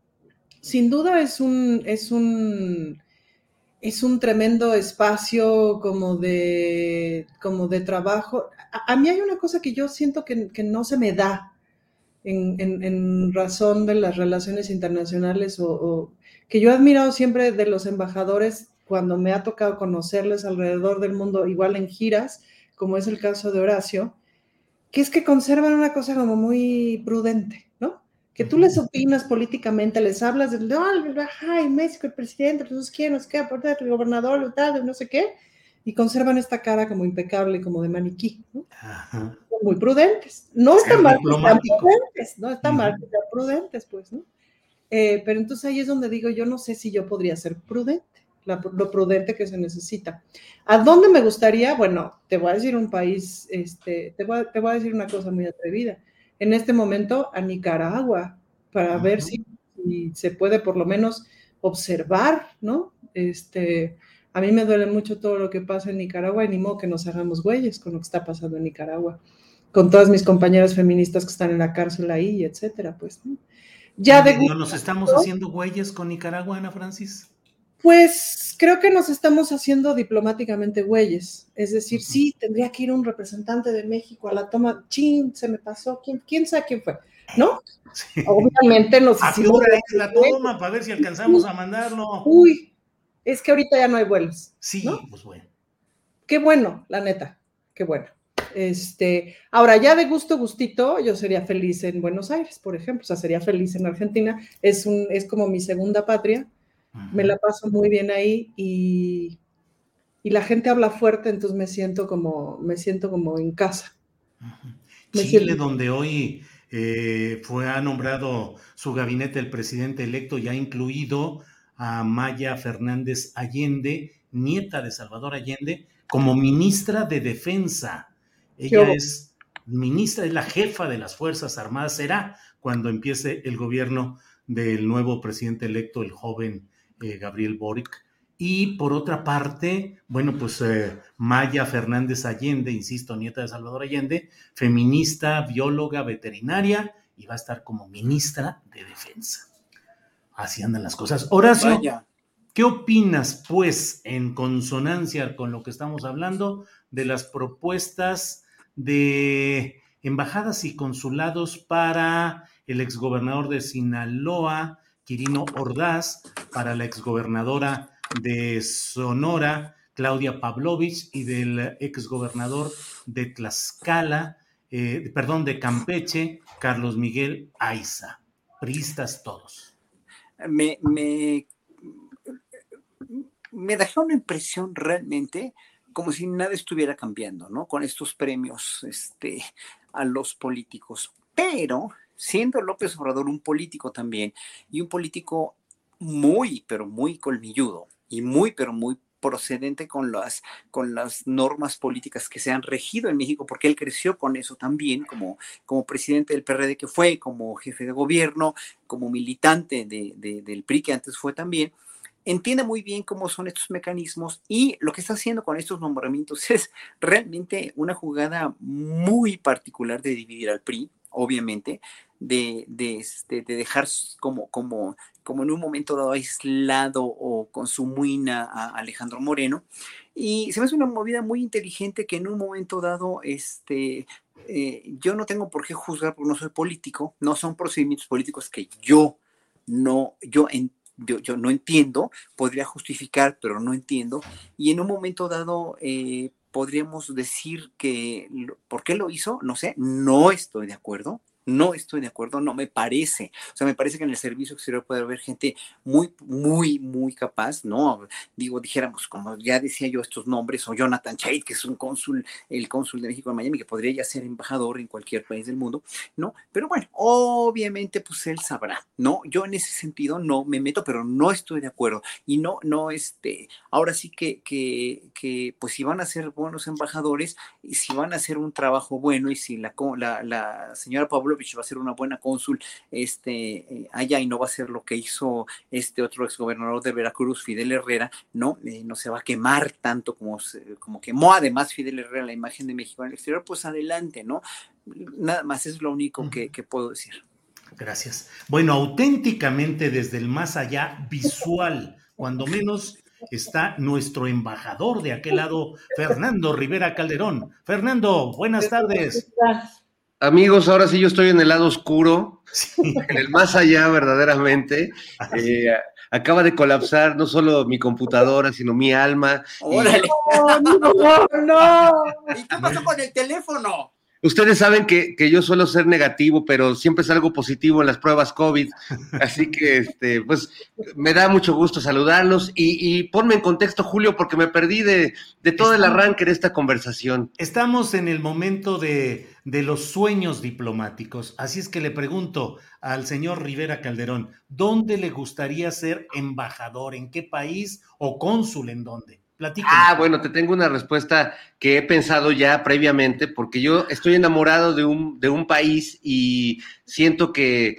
Sin duda es un, es un, es un tremendo espacio como de, como de trabajo. A, a mí hay una cosa que yo siento que, que no se me da en, en, en, razón de las relaciones internacionales o, o, que yo he admirado siempre de los embajadores cuando me ha tocado conocerles alrededor del mundo, igual en giras, como es el caso de Horacio, que es que conservan una cosa como muy prudente, ¿no? Que tú les opinas políticamente, les hablas de, no, ay, México, el presidente, entonces quién, nos queda por el gobernador, tal, no sé qué, y conservan esta cara como impecable, como de maniquí, ¿no? Ajá. Muy prudentes. No está mal que sean prudentes, no está mal que sean prudentes, pues, ¿no? Eh, pero entonces ahí es donde digo, yo no sé si yo podría ser prudente, la, lo prudente que se necesita. ¿A dónde me gustaría? Bueno, te voy a decir un país, este, te, voy a, te voy a decir una cosa muy atrevida. En este momento a Nicaragua, para uh -huh. ver si, si, se puede por lo menos observar, ¿no? Este, a mí me duele mucho todo lo que pasa en Nicaragua y ni modo que nos hagamos güeyes con lo que está pasando en Nicaragua, con todas mis compañeras feministas que están en la cárcel ahí, etcétera, pues. ¿no? Ya de ¿No nos estamos haciendo güeyes con Nicaragua, Ana Francis? Pues creo que nos estamos haciendo diplomáticamente güeyes. Es decir, sí, tendría que ir un representante de México a la toma. Chin, se me pasó. ¿Quién, quién sabe quién fue? ¿No? [LAUGHS] Sí. Obviamente nos ¿A qué hora es la toma? Para ver si alcanzamos a mandarlo. Uy, es que ahorita ya no hay vuelos. Sí, ¿no? pues bueno. Qué bueno, la neta, qué bueno. Este, ahora ya de gusto gustito, yo sería feliz en Buenos Aires, por ejemplo, o sea, sería feliz en Argentina, es un es como mi segunda patria. Me la paso muy bien ahí y, y la gente habla fuerte, entonces me siento como me siento como en casa. Chile, siento... donde hoy eh, fue ha nombrado su gabinete el presidente electo y ha incluido a Maya Fernández Allende, nieta de Salvador Allende, como ministra de Defensa. Ella es ministra, es la jefa de las Fuerzas Armadas, será cuando empiece el gobierno del nuevo presidente electo, el joven eh, Gabriel Boric. Y por otra parte, bueno, pues eh, Maya Fernández Allende, insisto, nieta de Salvador Allende, feminista, bióloga, veterinaria, y va a estar como ministra de Defensa. Así andan las cosas. Horacio, Vaya. ¿qué opinas, pues, en consonancia con lo que estamos hablando, de las propuestas de embajadas y consulados para el exgobernador de Sinaloa, Quirino Ordaz, para la exgobernadora de Sonora, Claudia Pavlovich, y del exgobernador de Tlaxcala, eh, perdón, de Campeche, Carlos Miguel Aiza. Priistas todos. Me, me, me dejó una impresión realmente como si nada estuviera cambiando, ¿no? Con estos premios este, a los políticos. Pero siendo López Obrador un político también, y un político muy, pero muy colmilludo, y muy, pero muy procedente con las, con las normas políticas que se han regido en México, porque él creció con eso también, como, como presidente del PRD que fue, como jefe de gobierno, como militante de, del PRI que antes fue también, entiende muy bien cómo son estos mecanismos y lo que está haciendo con estos nombramientos [LAUGHS] es realmente una jugada muy particular de dividir al PRI, obviamente, de, de, este, de dejar como, como, como en un momento dado aislado o con su muina a Alejandro Moreno. Y se me hace una movida muy inteligente que en un momento dado, este, eh, yo no tengo por qué juzgar porque no soy político, no son procedimientos políticos que yo no, yo, yo, no entiendo, podría justificar, pero no entiendo. Y en un momento dado, eh, podríamos decir que, ¿por qué lo hizo? No sé, no estoy de acuerdo, no estoy de acuerdo, no me parece. O sea, me parece que en el servicio exterior puede haber gente muy, muy, muy capaz, ¿no? Digo, dijéramos, como ya decía yo estos nombres, o Jonathan Chait, que es un cónsul, el cónsul de México en Miami, que podría ya ser embajador en cualquier país del mundo, ¿no? Pero bueno, obviamente, pues él sabrá, ¿no? Yo en ese sentido no me meto, pero no estoy de acuerdo. Y no, no, este, ahora sí que, que, que pues si van a ser buenos embajadores, y si van a hacer un trabajo bueno, y si la, la, la señora Pablo va a ser una buena cónsul este, eh, allá y no va a ser lo que hizo este otro exgobernador de Veracruz, Fidel Herrera, no, eh, no se va a quemar tanto como, como quemó además Fidel Herrera la imagen de México en el exterior, pues adelante, ¿no? Nada más es lo único que, que puedo decir. Gracias. Bueno, auténticamente desde el más allá visual, cuando menos está nuestro embajador de aquel lado, Fernando Rivera Calderón. Fernando, buenas tardes. Amigos, ahora sí yo estoy en el lado oscuro, en el más allá verdaderamente. Eh, acaba de colapsar no solo mi computadora, sino mi alma. ¡Órale! no, no! [LAUGHS] ¿Y qué pasó con el teléfono? Ustedes saben que, yo suelo ser negativo, pero siempre salgo positivo en las pruebas COVID. Así [LAUGHS] que, este, pues, me da mucho gusto saludarlos y, ponme en contexto, Julio, porque me perdí de, todo el arranque de esta conversación. Estamos en el momento de, de los sueños diplomáticos. Así es que le pregunto al señor Rivera Calderón, ¿dónde le gustaría ser embajador? ¿En qué país o cónsul en dónde? Ah, bueno, te tengo una respuesta que he pensado ya previamente, porque yo estoy enamorado de un, de un país y siento que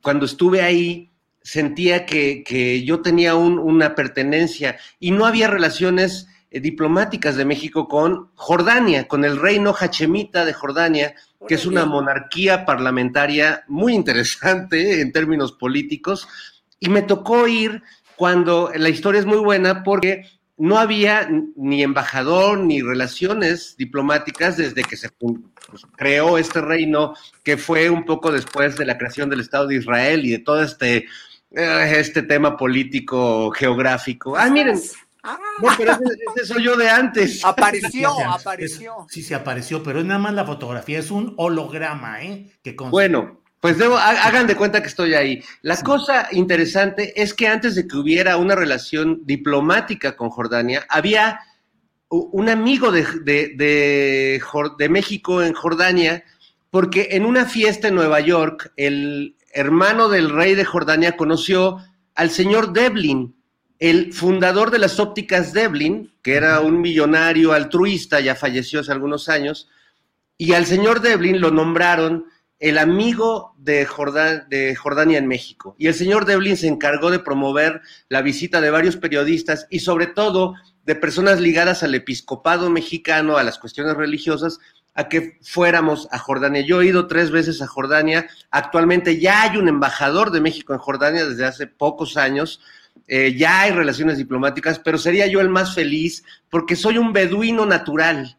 cuando estuve ahí sentía que, yo tenía una pertenencia y no había relaciones eh, diplomáticas de México con Jordania, con el reino Hachemita de Jordania, que es una monarquía parlamentaria muy interesante [LAUGHS] en términos políticos. Y me tocó ir cuando la historia es muy buena porque no había ni embajador ni relaciones diplomáticas desde que se pues, creó este reino, que fue un poco después de la creación del Estado de Israel y de todo este, eh, este tema político geográfico. Ah, miren. Ah. pero ese, soy yo de antes. [LAUGHS] Apareció, [LAUGHS] apareció. sí, se apareció, pero es nada más la fotografía, es un holograma, ¿eh? Que bueno, pues debo, hagan de cuenta que estoy ahí. La cosa interesante es que antes de que hubiera una relación diplomática con Jordania, había un amigo de, de, México en Jordania, porque en una fiesta en Nueva York, el hermano del rey de Jordania conoció al señor Devlin, el fundador de las ópticas Devlin, que era un millonario altruista, ya falleció hace algunos años, y al señor Devlin lo nombraron el amigo de, Jordania en México. Y el señor Devlin se encargó de promover la visita de varios periodistas y sobre todo de personas ligadas al episcopado mexicano, a las cuestiones religiosas, a que fuéramos a Jordania. Yo he ido tres veces a Jordania. Actualmente ya hay un embajador de México en Jordania desde hace pocos años. Eh, ya hay relaciones diplomáticas, pero sería yo el más feliz porque soy un beduino natural.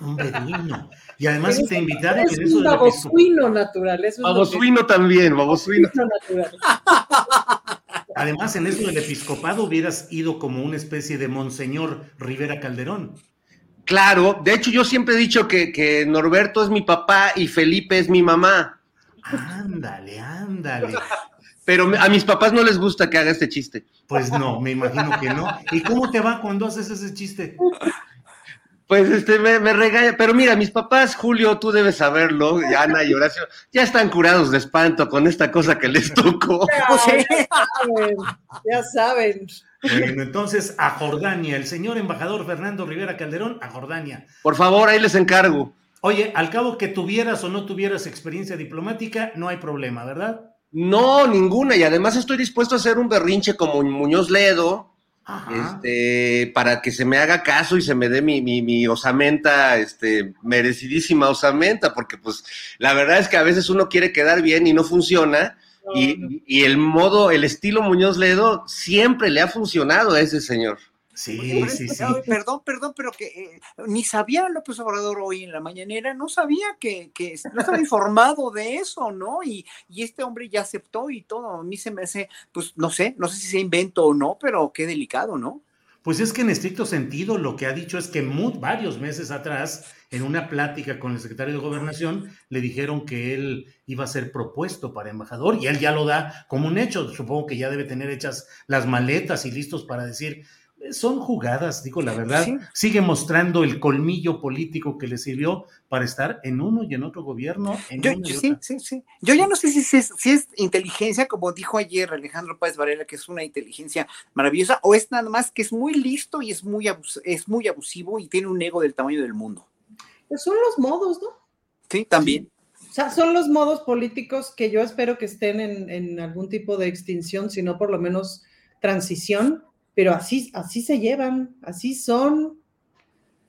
Un beduino. Y además si te invitaron es un babosuino natural. babosuino también, babosuino. natural. [LAUGHS] Además, en eso del episcopado hubieras ido como una especie de Monseñor Rivera Calderón. Claro, de hecho yo siempre he dicho que, que Norberto es mi papá y Felipe es mi mamá. Ándale, ándale. [LAUGHS] Pero a mis papás no les gusta que haga este chiste. Pues no, me imagino que no. ¿Y cómo te va cuando haces ese chiste? [LAUGHS] Pues este, me, regaña, pero mira, mis papás, Julio, tú debes saberlo, y Ana y Horacio, ya están curados de espanto con esta cosa que les tocó. [LAUGHS] Ya, saben, ya saben. Bueno, entonces a Jordania, el señor embajador Fernando Rivera Calderón, a Jordania. Por favor, ahí les encargo. Oye, al cabo que tuvieras o no tuvieras experiencia diplomática, no hay problema, ¿verdad? No, ninguna. Y además estoy dispuesto a hacer un berrinche como Muñoz Ledo, este, para que se me haga caso y se me dé mi, mi, mi, osamenta, este, merecidísima osamenta, porque pues la verdad es que a veces uno quiere quedar bien y no funciona. y, y, el modo, el estilo Muñoz Ledo siempre le ha funcionado a ese señor. Sí, sí, sí. Perdón, perdón, pero que eh, ni sabía López Obrador hoy en la mañanera, no sabía que, que no estaba informado de eso, ¿no? Y, y, este hombre ya aceptó y todo. A mí se me hace, pues no sé, no sé si se invento o no, pero qué delicado, ¿no? Pues es que en estricto sentido lo que ha dicho es que muy, varios meses atrás, en una plática con el secretario de Gobernación, le dijeron que él iba a ser propuesto para embajador y él ya lo da como un hecho. Supongo que ya debe tener hechas las maletas y listos para decir, son jugadas, digo la verdad. Sí. Sigue mostrando el colmillo político que le sirvió para estar en uno y en otro gobierno. En yo, yo, sí, sí, sí. Yo ya no sé si, si, es, si, es, inteligencia, como dijo ayer Alejandro Páez Varela, que es una inteligencia maravillosa, o es nada más que es muy listo y es muy, abus es muy abusivo y tiene un ego del tamaño del mundo. Pues son los modos, ¿no? Sí, también. O sea, son los modos políticos que yo espero que estén en, en algún tipo de extinción, si no por lo menos transición pero así, así se llevan, así son.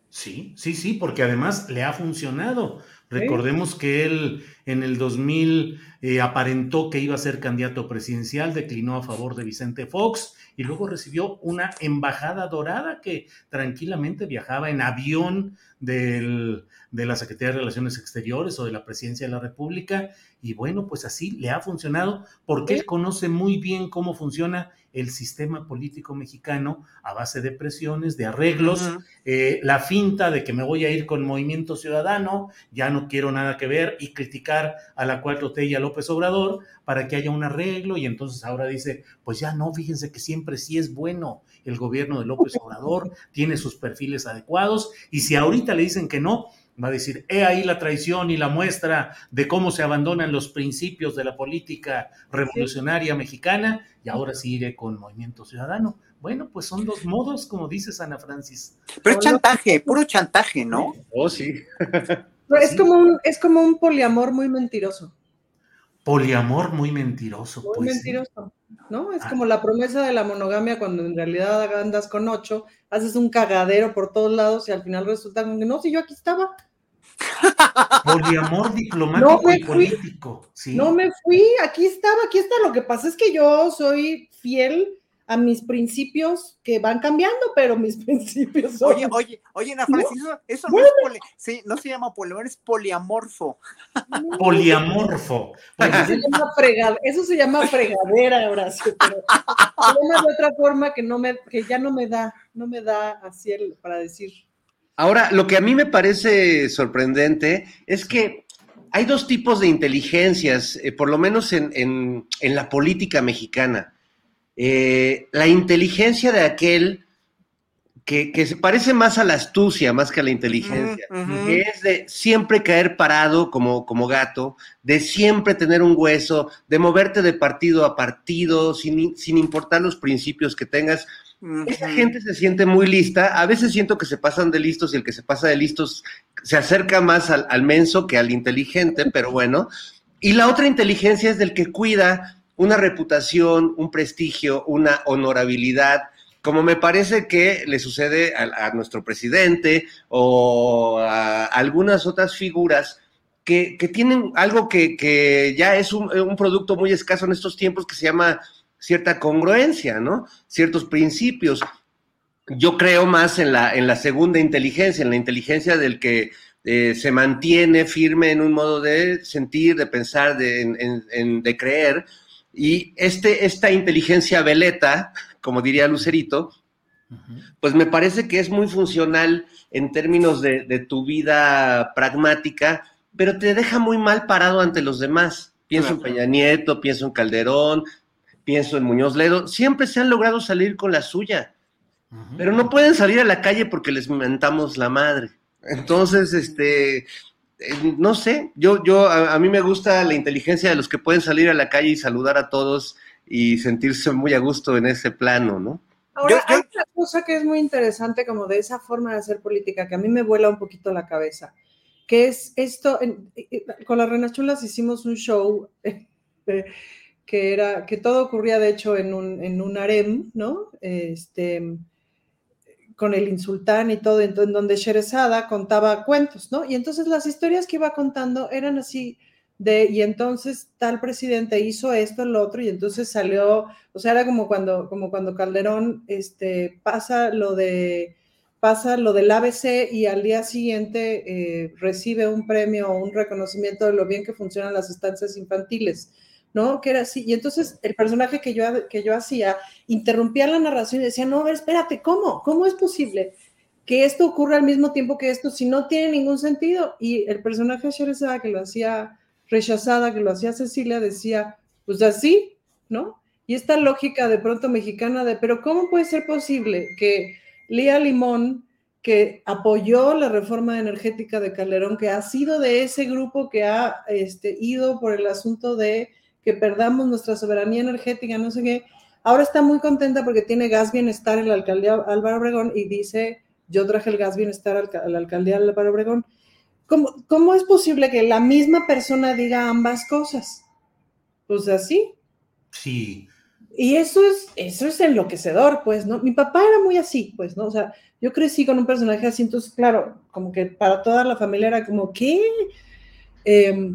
Sí, sí, sí, porque además le ha funcionado. Recordemos que él en el 2000 eh, aparentó que iba a ser candidato presidencial, declinó a favor de Vicente Fox y luego recibió una embajada dorada que tranquilamente viajaba en avión del, de la Secretaría de Relaciones Exteriores o de la Presidencia de la República. Y bueno, pues así le ha funcionado porque él conoce muy bien cómo funciona el sistema político mexicano a base de presiones, de arreglos, uh -huh. eh, la finta de que me voy a ir con Movimiento Ciudadano, ya no quiero nada que ver y criticar a la 4T y a López Obrador para que haya un arreglo y entonces ahora dice, pues ya no, fíjense que siempre sí es bueno el gobierno de López Obrador, tiene sus perfiles adecuados y si ahorita le dicen que no, va a decir, he ahí la traición y la muestra de cómo se abandonan los principios de la política revolucionaria mexicana, y ahora sí iré con Movimiento Ciudadano. Bueno, pues son dos modos, como dices Ana Francis. Pero es chantaje, puro chantaje, ¿no? Oh, sí. [LAUGHS] es, como un, es como un poliamor muy mentiroso. Poliamor muy mentiroso. Muy pues, mentiroso, ¿no? Es ah. como la promesa de la monogamia cuando en realidad andas con ocho, haces un cagadero por todos lados y al final resulta que no, si yo aquí estaba. Poliamor diplomático no y político. ¿sí? No me fui, aquí estaba, aquí está. Lo que pasa es que yo soy fiel a mis principios que van cambiando, pero mis [LAUGHS] principios son... Oye, oye, oye, Ana Francis, ¿No? eso, eso bueno. no, es poli, sí, no se llama poliamor, es poliamorfo. Poliamorfo. Eso, se llama frega, eso se llama fregadera, Horacio, pero de otra forma que, no me, que ya no me da, no me da así el, para decir... Ahora, lo que a mí me parece sorprendente es que hay dos tipos de inteligencias, eh, por lo menos en, en, en la política mexicana. Eh, la inteligencia de aquel que, que, se parece más a la astucia más que a la inteligencia, uh -huh. que es de siempre caer parado como, como gato, de siempre tener un hueso, de moverte de partido a partido, sin, sin importar los principios que tengas. Esa gente se siente muy lista, a veces siento que se pasan de listos y el que se pasa de listos se acerca más al, al menso que al inteligente, pero bueno. Y la otra inteligencia es del que cuida una reputación, un prestigio, una honorabilidad, como me parece que le sucede a, a nuestro presidente o a algunas otras figuras que, que tienen algo que, que ya es un, un, producto muy escaso en estos tiempos que se llama cierta congruencia, ¿no? Ciertos principios. Yo creo más en la, en la segunda inteligencia, en la inteligencia del que eh, se mantiene firme en un modo de sentir, de pensar, de, en, en, de creer, y este, esta inteligencia veleta, como diría Lucerito, uh -huh. pues me parece que es muy funcional en términos de, de, tu vida pragmática, pero te deja muy mal parado ante los demás. Pienso claro. en Peña Nieto, pienso en Calderón, pienso en Muñoz Ledo, siempre se han logrado salir con la suya, uh -huh. pero no pueden salir a la calle porque les mentamos la madre. Entonces, este, eh, no sé, yo, yo, a, a, mí me gusta la inteligencia de los que pueden salir a la calle y saludar a todos y sentirse muy a gusto en ese plano, ¿no? Ahora, hay una cosa que es muy interesante como de esa forma de hacer política que a mí me vuela un poquito la cabeza, que es esto, con las Renachulas hicimos un show [LAUGHS] que era, que todo ocurría de hecho en un, en un harem, ¿no? Este, con el insultán y todo, en, donde Sherezada contaba cuentos, ¿no? Y entonces las historias que iba contando eran así de, y entonces tal presidente hizo esto, lo otro, y entonces salió, o sea, era como cuando, como cuando Calderón este, pasa lo de pasa lo del ABC y al día siguiente eh, recibe un premio o un reconocimiento de lo bien que funcionan las estancias infantiles. ¿No? Que era así. Y entonces el personaje que yo, que yo hacía interrumpía la narración y decía, no, a ver, espérate, ¿cómo? ¿Cómo es posible que esto ocurra al mismo tiempo que esto si no tiene ningún sentido? Y el personaje Sherezada, que lo hacía rechazada, que lo hacía Cecilia, decía, pues así, ¿no? Y esta lógica de pronto mexicana de, pero ¿cómo puede ser posible que Lía Limón, que apoyó la reforma energética de Calderón, que ha sido de ese grupo que ha este, ido por el asunto de que perdamos nuestra soberanía energética, no sé qué. Ahora está muy contenta porque tiene gas bienestar en la alcaldía Álvaro Obregón y dice, yo traje el gas bienestar a la alcaldía Álvaro Obregón. ¿Cómo, ¿Cómo es posible que la misma persona diga ambas cosas? Pues así. Sí. Y eso es, eso es enloquecedor, pues, ¿no? Mi papá era muy así, pues, ¿no? O sea, yo crecí con un personaje así, entonces, claro, como que para toda la familia era como, ¿qué? Eh,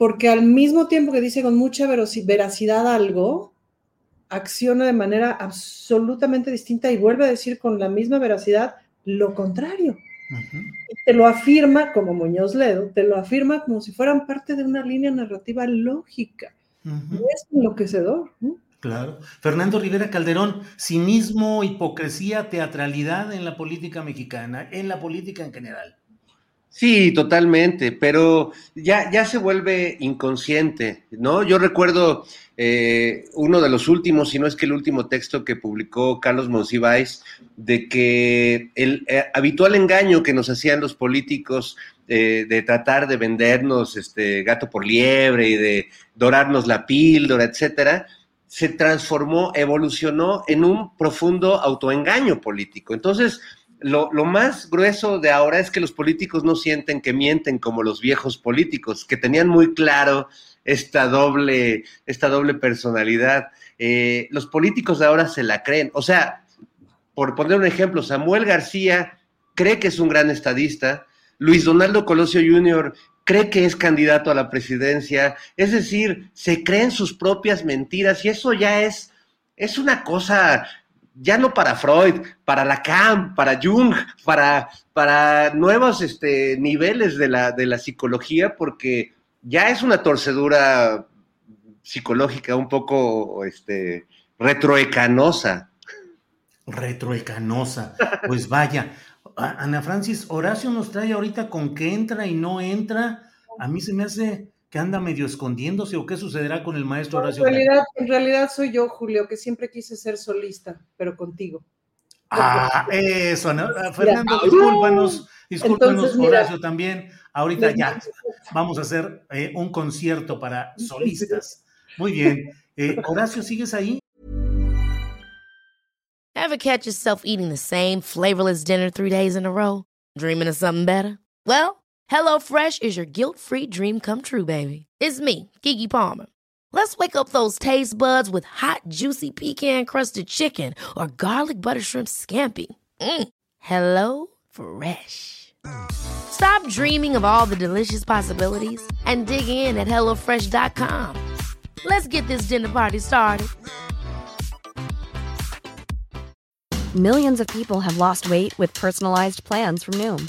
porque al mismo tiempo que dice con mucha veracidad algo, acciona de manera absolutamente distinta y vuelve a decir con la misma veracidad lo contrario. Te lo afirma como Muñoz Ledo, te lo afirma como si fueran parte de una línea narrativa lógica. Es enloquecedor. Claro. Fernando Rivera Calderón, cinismo, hipocresía, teatralidad en la política mexicana, en la política en general. Sí, totalmente, pero ya, ya se vuelve inconsciente, ¿no? Yo recuerdo eh, uno de los últimos, si no es que el último texto que publicó Carlos Monsiváis, de que el eh, habitual engaño que nos hacían los políticos eh, de tratar de vendernos este gato por liebre y de dorarnos la píldora, etcétera, se transformó, evolucionó en un profundo autoengaño político. Entonces, lo, más grueso de ahora es que los políticos no sienten que mienten como los viejos políticos, que tenían muy claro esta doble, esta doble personalidad. Eh, los políticos de ahora se la creen. O sea, por poner un ejemplo, Samuel García cree que es un gran estadista, Luis Donaldo Colosio Jr. cree que es candidato a la presidencia, es decir, se creen sus propias mentiras y eso ya es, es una cosa ya no para Freud, para Lacan, para Jung, para, para nuevos este, niveles de la, de la psicología, porque ya es una torcedura psicológica un poco este, retroecanosa. Retroecanosa, pues vaya. Ana Francis, Horacio nos trae ahorita con qué entra y no entra. A mí se me hace que anda medio escondiéndose o qué sucederá con el maestro Horacio? En realidad, en realidad soy yo, Julio, que siempre quise ser solista, pero contigo. Ah, eso, [LAUGHS] Fernando, discúlpanos, discúlpanos, Horacio también. Ahorita ya [LAUGHS] vamos a hacer eh, un concierto para solistas. Muy bien. Eh, Horacio, ¿sigues ahí? Ever catch yourself eating the same flavorless dinner three days in a row? Dreaming of something better? Well, HelloFresh is your guilt-free dream come true, baby. It's me, Kiki Palmer. Let's wake up those taste buds with hot, juicy pecan-crusted chicken or garlic butter shrimp scampi. Mm. Hello Fresh. Stop dreaming of all the delicious possibilities and dig in at HelloFresh.com. Let's get this dinner party started. Millions of people have lost weight with personalized plans from Noom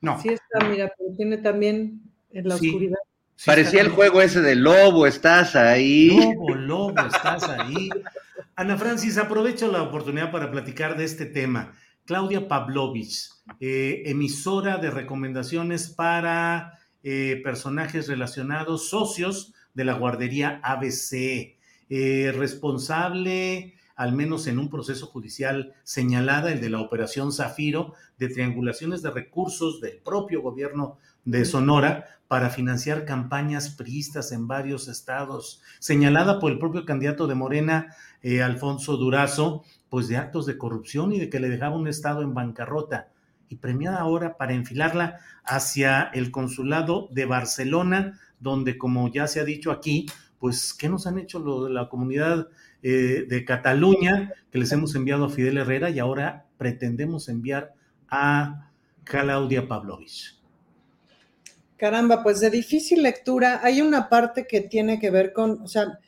No. Sí está, mira, pero tiene también en la Sí. oscuridad. Parecía el juego ese de lobo, estás ahí. Lobo, lobo, estás ahí. Ana Francis, aprovecho la oportunidad para platicar de este tema. Claudia Pavlovich, eh, emisora de recomendaciones para eh, personajes relacionados, socios de la guardería ABC, eh, responsable, al menos en un proceso judicial señalada, el de la operación Zafiro, de triangulaciones de recursos del propio gobierno de Sonora para financiar campañas priistas en varios estados, señalada por el propio candidato de Morena, eh, Alfonso Durazo, pues de actos de corrupción y de que le dejaba un estado en bancarrota y premiada ahora para enfilarla hacia el consulado de Barcelona, donde como ya se ha dicho aquí, pues ¿qué nos han hecho lo de la comunidad eh, de Cataluña que les hemos enviado a Fidel Herrera y ahora pretendemos enviar a Claudia Pavlovich? Caramba, pues de difícil lectura. Hay una parte que tiene que ver con, o sea,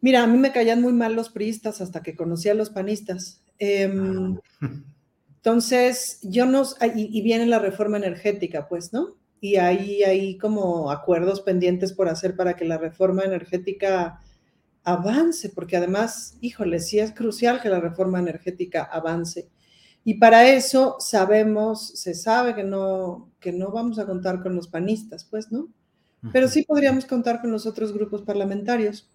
mira, a mí me caían muy mal los priistas hasta que conocí a los panistas. Em, [LAUGHS] entonces, yo no, y, y, viene la reforma energética, pues, ¿no? Y ahí hay como acuerdos pendientes por hacer para que la reforma energética avance, porque además, híjole, sí es crucial que la reforma energética avance. Y para eso sabemos, se sabe que no, que no vamos a contar con los panistas, pues, ¿no? Pero sí podríamos contar con los otros grupos parlamentarios.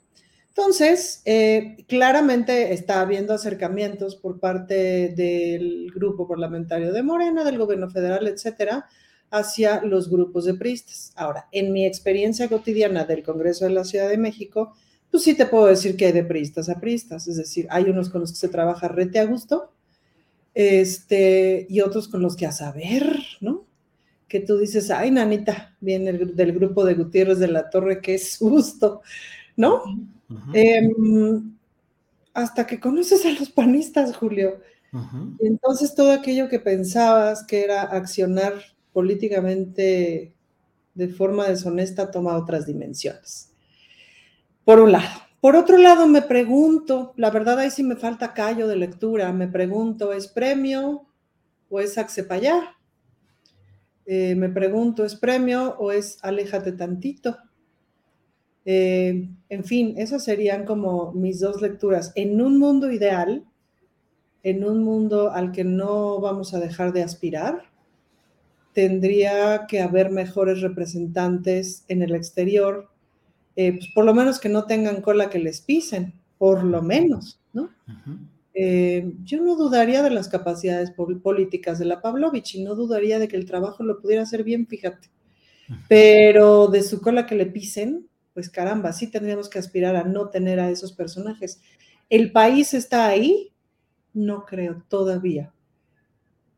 Entonces, eh, claramente está habiendo acercamientos por parte del grupo parlamentario de Morena, del gobierno federal, etcétera, hacia los grupos de priistas. Ahora, en mi experiencia cotidiana del Congreso de la Ciudad de México, pues sí te puedo decir que hay de priistas a priistas, es decir, hay unos con los que se trabaja rete a gusto este, y otros con los que a saber, ¿no? Que tú dices, ay, nanita, viene del grupo de Gutiérrez de la Torre, qué susto, ¿no? Em, hasta que conoces a los panistas, Julio. Y entonces todo aquello que pensabas que era accionar políticamente de forma deshonesta toma otras dimensiones. Por un lado. Por otro lado, me pregunto, la verdad ahí sí me falta callo de lectura, me pregunto, ¿es premio o es Axepayá? Eh, me pregunto, ¿es premio o es aléjate tantito? Eh, en fin, esas serían como mis dos lecturas. En un mundo ideal, en un mundo al que no vamos a dejar de aspirar, tendría que haber mejores representantes en el exterior eh, pues por lo menos que no tengan cola que les pisen, por lo menos, ¿no? Eh, yo no dudaría de las capacidades políticas de la Pavlovich y no dudaría de que el trabajo lo pudiera hacer bien, fíjate. Pero de su cola que le pisen, pues caramba, sí tendríamos que aspirar a no tener a esos personajes. ¿El país está ahí? No creo todavía.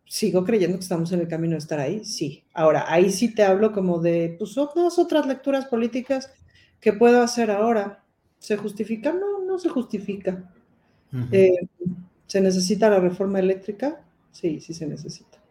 Sigo creyendo que estamos en el camino de estar ahí, sí. Ahora, ahí sí te hablo como de, pues, otras, otras lecturas políticas ¿Qué puedo hacer ahora? ¿Se justifica? No, no se justifica. Eh, ¿Se necesita la reforma eléctrica? Sí, sí se necesita.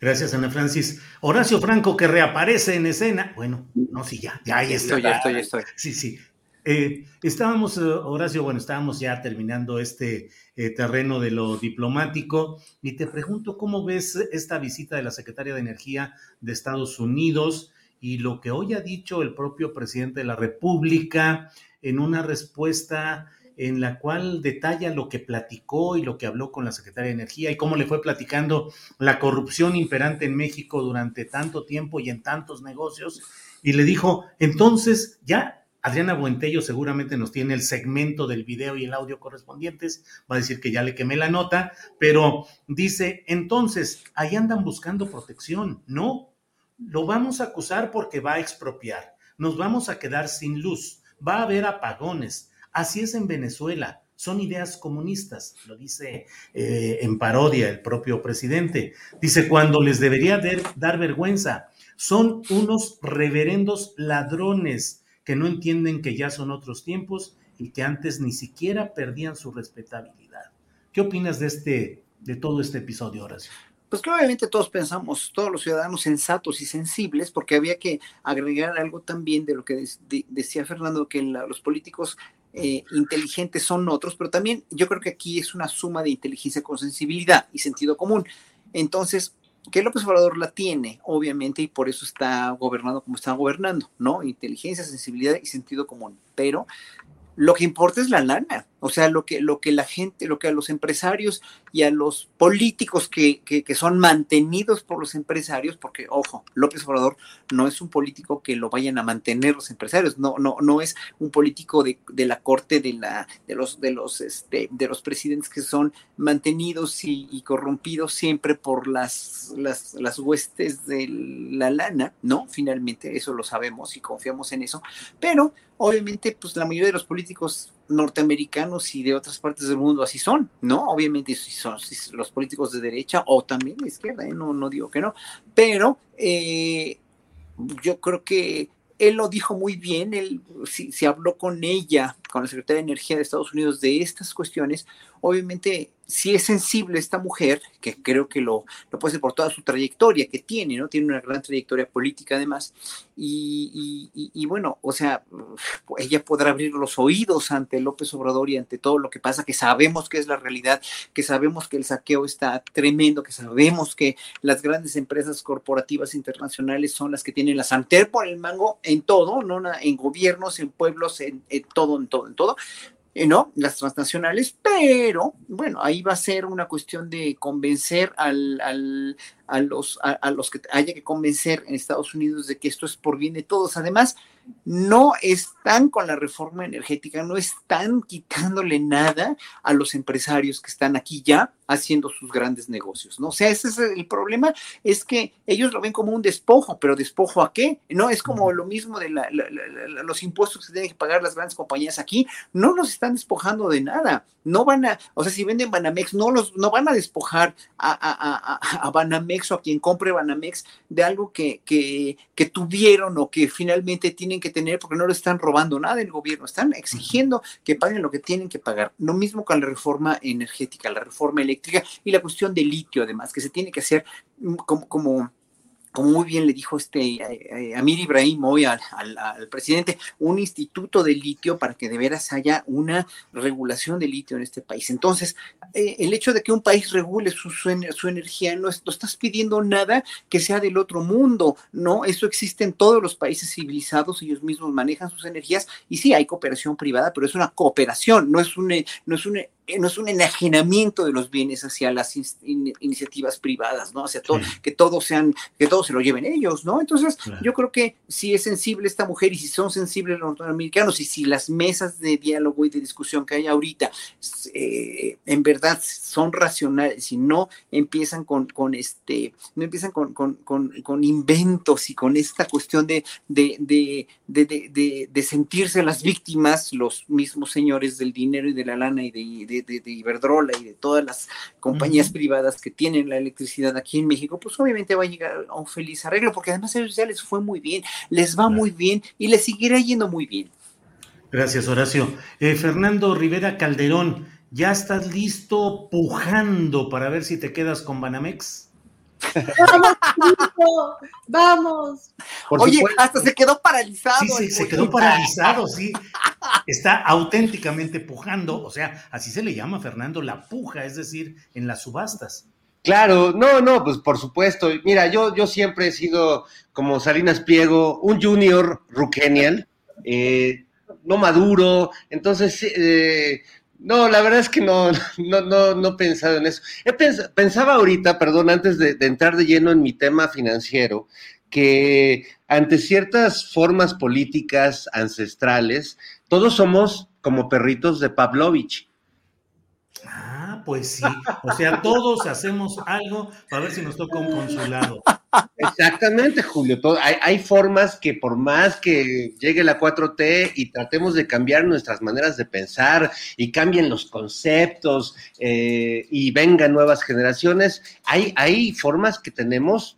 Gracias, Ana Francis. Horacio Franco, que reaparece en escena. Bueno, no, sí, ya, ya, ya estoy. Ya estoy, ya estoy. Sí, sí. Eh, estábamos, eh, Horacio, bueno, estábamos ya terminando este terreno de lo diplomático y te pregunto cómo ves esta visita de la secretaria de Energía de Estados Unidos y lo que hoy ha dicho el propio presidente de la República en una respuesta en la cual detalla lo que platicó y lo que habló con la secretaria de Energía y cómo le fue platicando la corrupción imperante en México durante tanto tiempo y en tantos negocios. Y le dijo, entonces ya Adriana Buentello seguramente nos tiene el segmento del video y el audio correspondientes, va a decir que ya le quemé la nota, pero dice, entonces, ahí andan buscando protección, ¿no? Lo vamos a acusar porque va a expropiar, nos vamos a quedar sin luz, va a haber apagones. Así es en Venezuela, son ideas comunistas, lo dice eh, en parodia el propio presidente. Dice, cuando les debería dar vergüenza, son unos reverendos ladrones que no entienden que ya son otros tiempos y que antes ni siquiera perdían su respetabilidad. ¿Qué opinas de este, de todo este episodio, Horacio? Pues que obviamente todos pensamos, todos los ciudadanos sensatos y sensibles, porque había que agregar algo también de lo que decía Fernando, que los políticos eh, inteligentes son otros, pero también yo creo que aquí es una suma de inteligencia con sensibilidad y sentido común. Entonces, que López Obrador la tiene, obviamente, y por eso está gobernando como está gobernando, ¿no? Inteligencia, sensibilidad y sentido común. Pero lo que importa es la lana. O sea, lo que, lo que la gente, lo que a los empresarios y a los políticos que, que, que son mantenidos por los empresarios, porque, ojo, López Obrador no es un político que lo vayan a mantener los empresarios, no, no, no es un político de, de la corte de la, de los, de los, este, de los presidentes que son mantenidos y, y corrompidos siempre por las, las, las huestes de la lana, ¿no? Finalmente, eso lo sabemos y confiamos en eso, pero obviamente, pues la mayoría de los políticos norteamericanos y de otras partes del mundo así son, ¿no? Obviamente si son los políticos de derecha o también de izquierda, ¿eh? no, no digo que no, pero eh, yo creo que él lo dijo muy bien, él si, si habló con ella, con la Secretaría de Energía de Estados Unidos de estas cuestiones, obviamente si es sensible esta mujer, que creo que lo, lo puede ser por toda su trayectoria que tiene, ¿no? Tiene una gran trayectoria política además, y, y, y, bueno, o sea, ella podrá abrir los oídos ante López Obrador y ante todo lo que pasa, que sabemos que es la realidad, que sabemos que el saqueo está tremendo, que sabemos que las grandes empresas corporativas internacionales son las que tienen la santer por el mango en todo, ¿no? En gobiernos, en pueblos, en, en todo, en todo, en todo ¿no? Las transnacionales, pero bueno, ahí va a ser una cuestión de convencer al, al, a, los, a, a, los que haya que convencer en Estados Unidos de que esto es por bien de todos. Además, no están con la reforma energética, no están quitándole nada a los empresarios que están aquí ya haciendo sus grandes negocios, ¿no? O sea, ese es el problema, es que ellos lo ven como un despojo, pero despojo a qué? No, es como lo mismo de la, la, la, los impuestos que tienen que pagar las grandes compañías aquí, no los están despojando de nada, no van a, o sea, si venden Banamex, no los, no van a despojar a, a, a, a Banamex o a quien compre Banamex de algo que, que, que tuvieron o que finalmente tienen que tener porque no le están robando nada el gobierno, están exigiendo que paguen lo que tienen que pagar. Lo mismo con la reforma energética, la reforma eléctrica y la cuestión del litio, además, que se tiene que hacer como, como como muy bien le dijo este eh, Amir Ibrahim hoy al, presidente, un instituto de litio para que de veras haya una regulación de litio en este país. Entonces, eh, el hecho de que un país regule su, su, su energía, no, es, no, estás pidiendo nada que sea del otro mundo, ¿no? Eso existe en todos los países civilizados, ellos mismos manejan sus energías y sí, hay cooperación privada, pero es una cooperación, no es un, no es un no es un enajenamiento de los bienes hacia las in, iniciativas privadas, ¿no? Hacia todo, sí. que todos sean, que todos se lo lleven ellos, ¿no? Entonces, claro. yo creo que si es sensible esta mujer y si son sensibles los norteamericanos y si las mesas de diálogo y de discusión que hay ahorita eh, en verdad son racionales y no empiezan con, con este, no empiezan con, con, con, con inventos y con esta cuestión de, de, de, de, de sentirse las víctimas, los mismos señores del dinero y de la lana y de, de, de, Iberdrola y de todas las compañías uh -huh. privadas que tienen la electricidad aquí en México, pues obviamente va a llegar a un feliz arreglo, porque además a ellos ya les fue muy bien, les va claro. muy bien y les seguirá yendo muy bien. Gracias, Horacio. Eh, Fernando Rivera Calderón, ¿ya estás listo pujando para ver si te quedas con Banamex? Vamos, hijo, vamos. Por Oye, supuesto. hasta se quedó paralizado. Sí, sí se quedó paralizado, sí. Está auténticamente pujando, o sea, así se le llama, Fernando, la puja, es decir, en las subastas. Claro, no, no, pues por supuesto. Mira, yo, yo siempre he sido como Salinas Pliego, un junior ruquenial, eh, no maduro, entonces eh, no, la verdad es que no, no, no, no he pensado en eso. He pens pensaba ahorita, perdón, antes de, de, entrar de lleno en mi tema financiero, que ante ciertas formas políticas ancestrales, todos somos como perritos de Pavlovich. Ah, pues sí. O sea, todos hacemos algo para ver si nos toca un consulado. Exactamente, Julio. Hay, formas que por más que llegue la 4T y tratemos de cambiar nuestras maneras de pensar y cambien los conceptos eh, y vengan nuevas generaciones, hay, formas que tenemos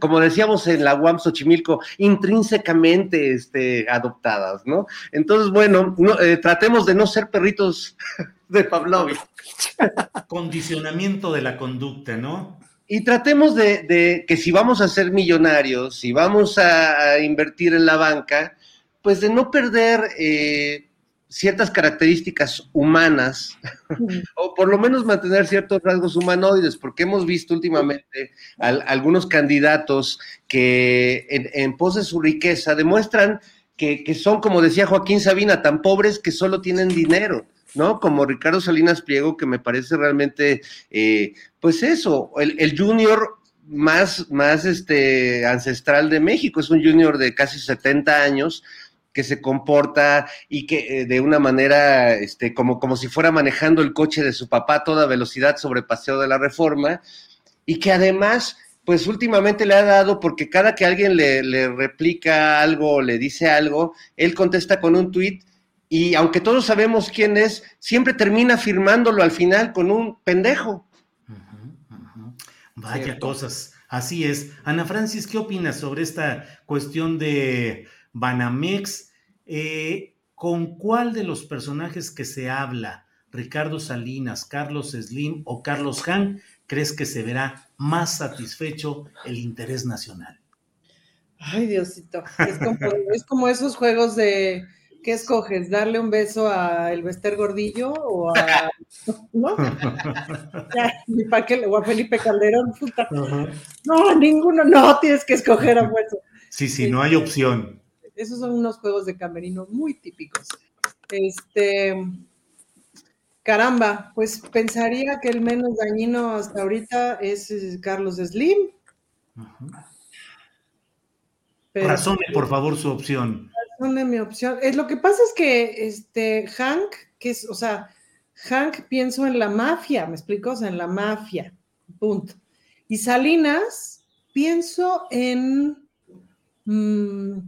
como decíamos en la UAM Xochimilco, intrínsecamente este, adoptadas, ¿no? Entonces, bueno, no, eh, tratemos de no ser perritos [LAUGHS] de Pavlovich. Condicionamiento de la conducta, ¿no? Y tratemos de, de, que si vamos a ser millonarios, si vamos a, a invertir en la banca, pues de no perder eh, ciertas características humanas, o por lo menos mantener ciertos rasgos humanoides, porque hemos visto últimamente al, algunos candidatos que en, en, pos de su riqueza demuestran que, que, son, como decía Joaquín Sabina, tan pobres que solo tienen dinero. ¿No? Como Ricardo Salinas Pliego, que me parece realmente, eh, pues eso, el, el, junior más, más este, ancestral de México, es un junior de casi 70 años, que se comporta y que eh, de una manera, este, como, como si fuera manejando el coche de su papá a toda velocidad sobre Paseo de la Reforma, y que además, pues últimamente le ha dado, porque cada que alguien le, le replica algo, le dice algo, él contesta con un tuit, y aunque todos sabemos quién es, siempre termina firmándolo al final con un pendejo. Vaya cosas, así es. Ana Francis, ¿qué opinas sobre esta cuestión de Banamex? Eh, ¿Con cuál de los personajes que se habla, Ricardo Salinas, Carlos Slim o Carlos Han, crees que se verá más satisfecho el interés nacional? Ay, Diosito, es como, es como esos juegos de ¿Qué escoges? ¿Darle un beso a Elvester Gordillo o a. [LAUGHS] ¿No? [LAUGHS] ¿Para qué? O a Felipe Calderón. No, ninguno. No, tienes que escoger a hueso. Sí, sí, no hay opción. Esos son unos juegos de camerino muy típicos. Este. Caramba, pues pensaría que el menos dañino hasta ahorita es Carlos Slim. Razone, por favor, su opción de mi opción. Es, lo que pasa es que este Hank, que es, o sea, Hank pienso en la mafia, ¿me explico? O sea, en la mafia, punto. Y Salinas, pienso en. Mm,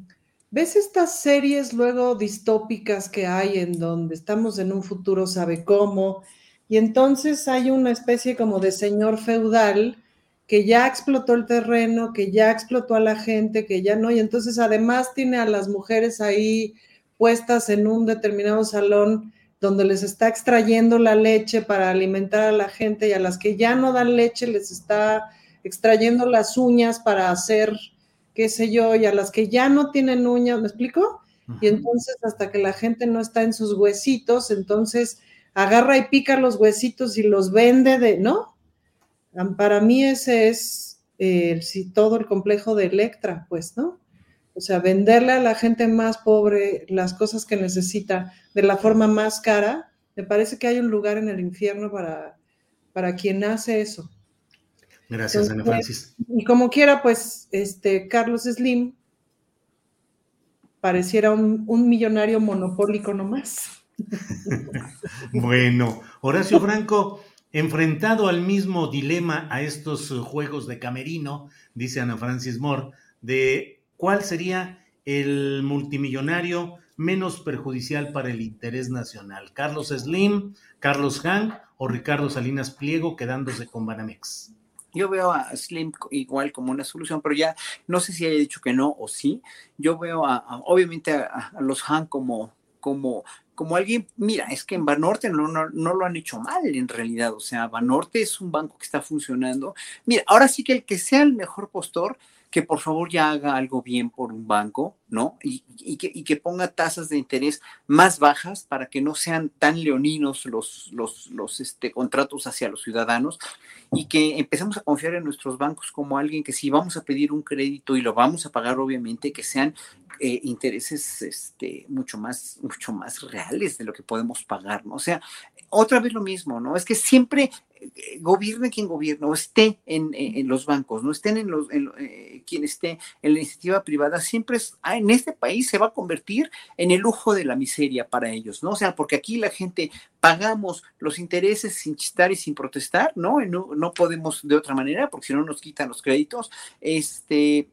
¿Ves estas series luego distópicas que hay en donde estamos en un futuro, sabe cómo? Y entonces hay una especie como de señor feudal que ya explotó el terreno, que ya explotó a la gente, que ya no, y entonces además tiene a las mujeres ahí puestas en un determinado salón donde les está extrayendo la leche para alimentar a la gente y a las que ya no dan leche les está extrayendo las uñas para hacer, qué sé yo, y a las que ya no tienen uñas, ¿me explico? Y entonces hasta que la gente no está en sus huesitos, entonces agarra y pica los huesitos y los vende de, ¿no? Para mí ese es eh, todo el complejo de Electra, pues, ¿no? O sea, venderle a la gente más pobre las cosas que necesita de la forma más cara, me parece que hay un lugar en el infierno para, para quien hace eso. Gracias, Ana Francis. Y como quiera, pues, este Carlos Slim pareciera un, un millonario monopólico nomás. [LAUGHS] bueno, Horacio Franco, enfrentado al mismo dilema a estos eh, juegos de camerino, dice Ana Francis Moore, de cuál sería el multimillonario menos perjudicial para el interés nacional, Carlos Slim, Carlos Hank o Ricardo Salinas Pliego quedándose con Banamex. Yo veo a Slim igual como una solución, pero ya no sé si haya dicho que no o sí. Yo veo a, obviamente a, los Han como, como como alguien, mira, es que en Banorte no, no, no, lo han hecho mal en realidad, o sea, Banorte es un banco que está funcionando. Mira, ahora sí que el que sea el mejor postor, que por favor ya haga algo bien por un banco, ¿no? Y, que, ponga tasas de interés más bajas para que no sean tan leoninos los, este, contratos hacia los ciudadanos y que empecemos a confiar en nuestros bancos como alguien que si vamos a pedir un crédito y lo vamos a pagar, obviamente, que sean eh, intereses este, mucho, más, mucho más reales de lo que podemos pagar, ¿no? O sea, otra vez lo mismo, ¿no? Es que siempre gobierne quien gobierne o esté en, los bancos, no estén en los, eh, quien esté en la iniciativa privada, siempre es, ah, en este país se va a convertir en el lujo de la miseria para ellos, ¿no? O sea, porque aquí la gente pagamos los intereses sin chistar y sin protestar, ¿no? No, no podemos de otra manera, porque si no nos quitan los créditos, este,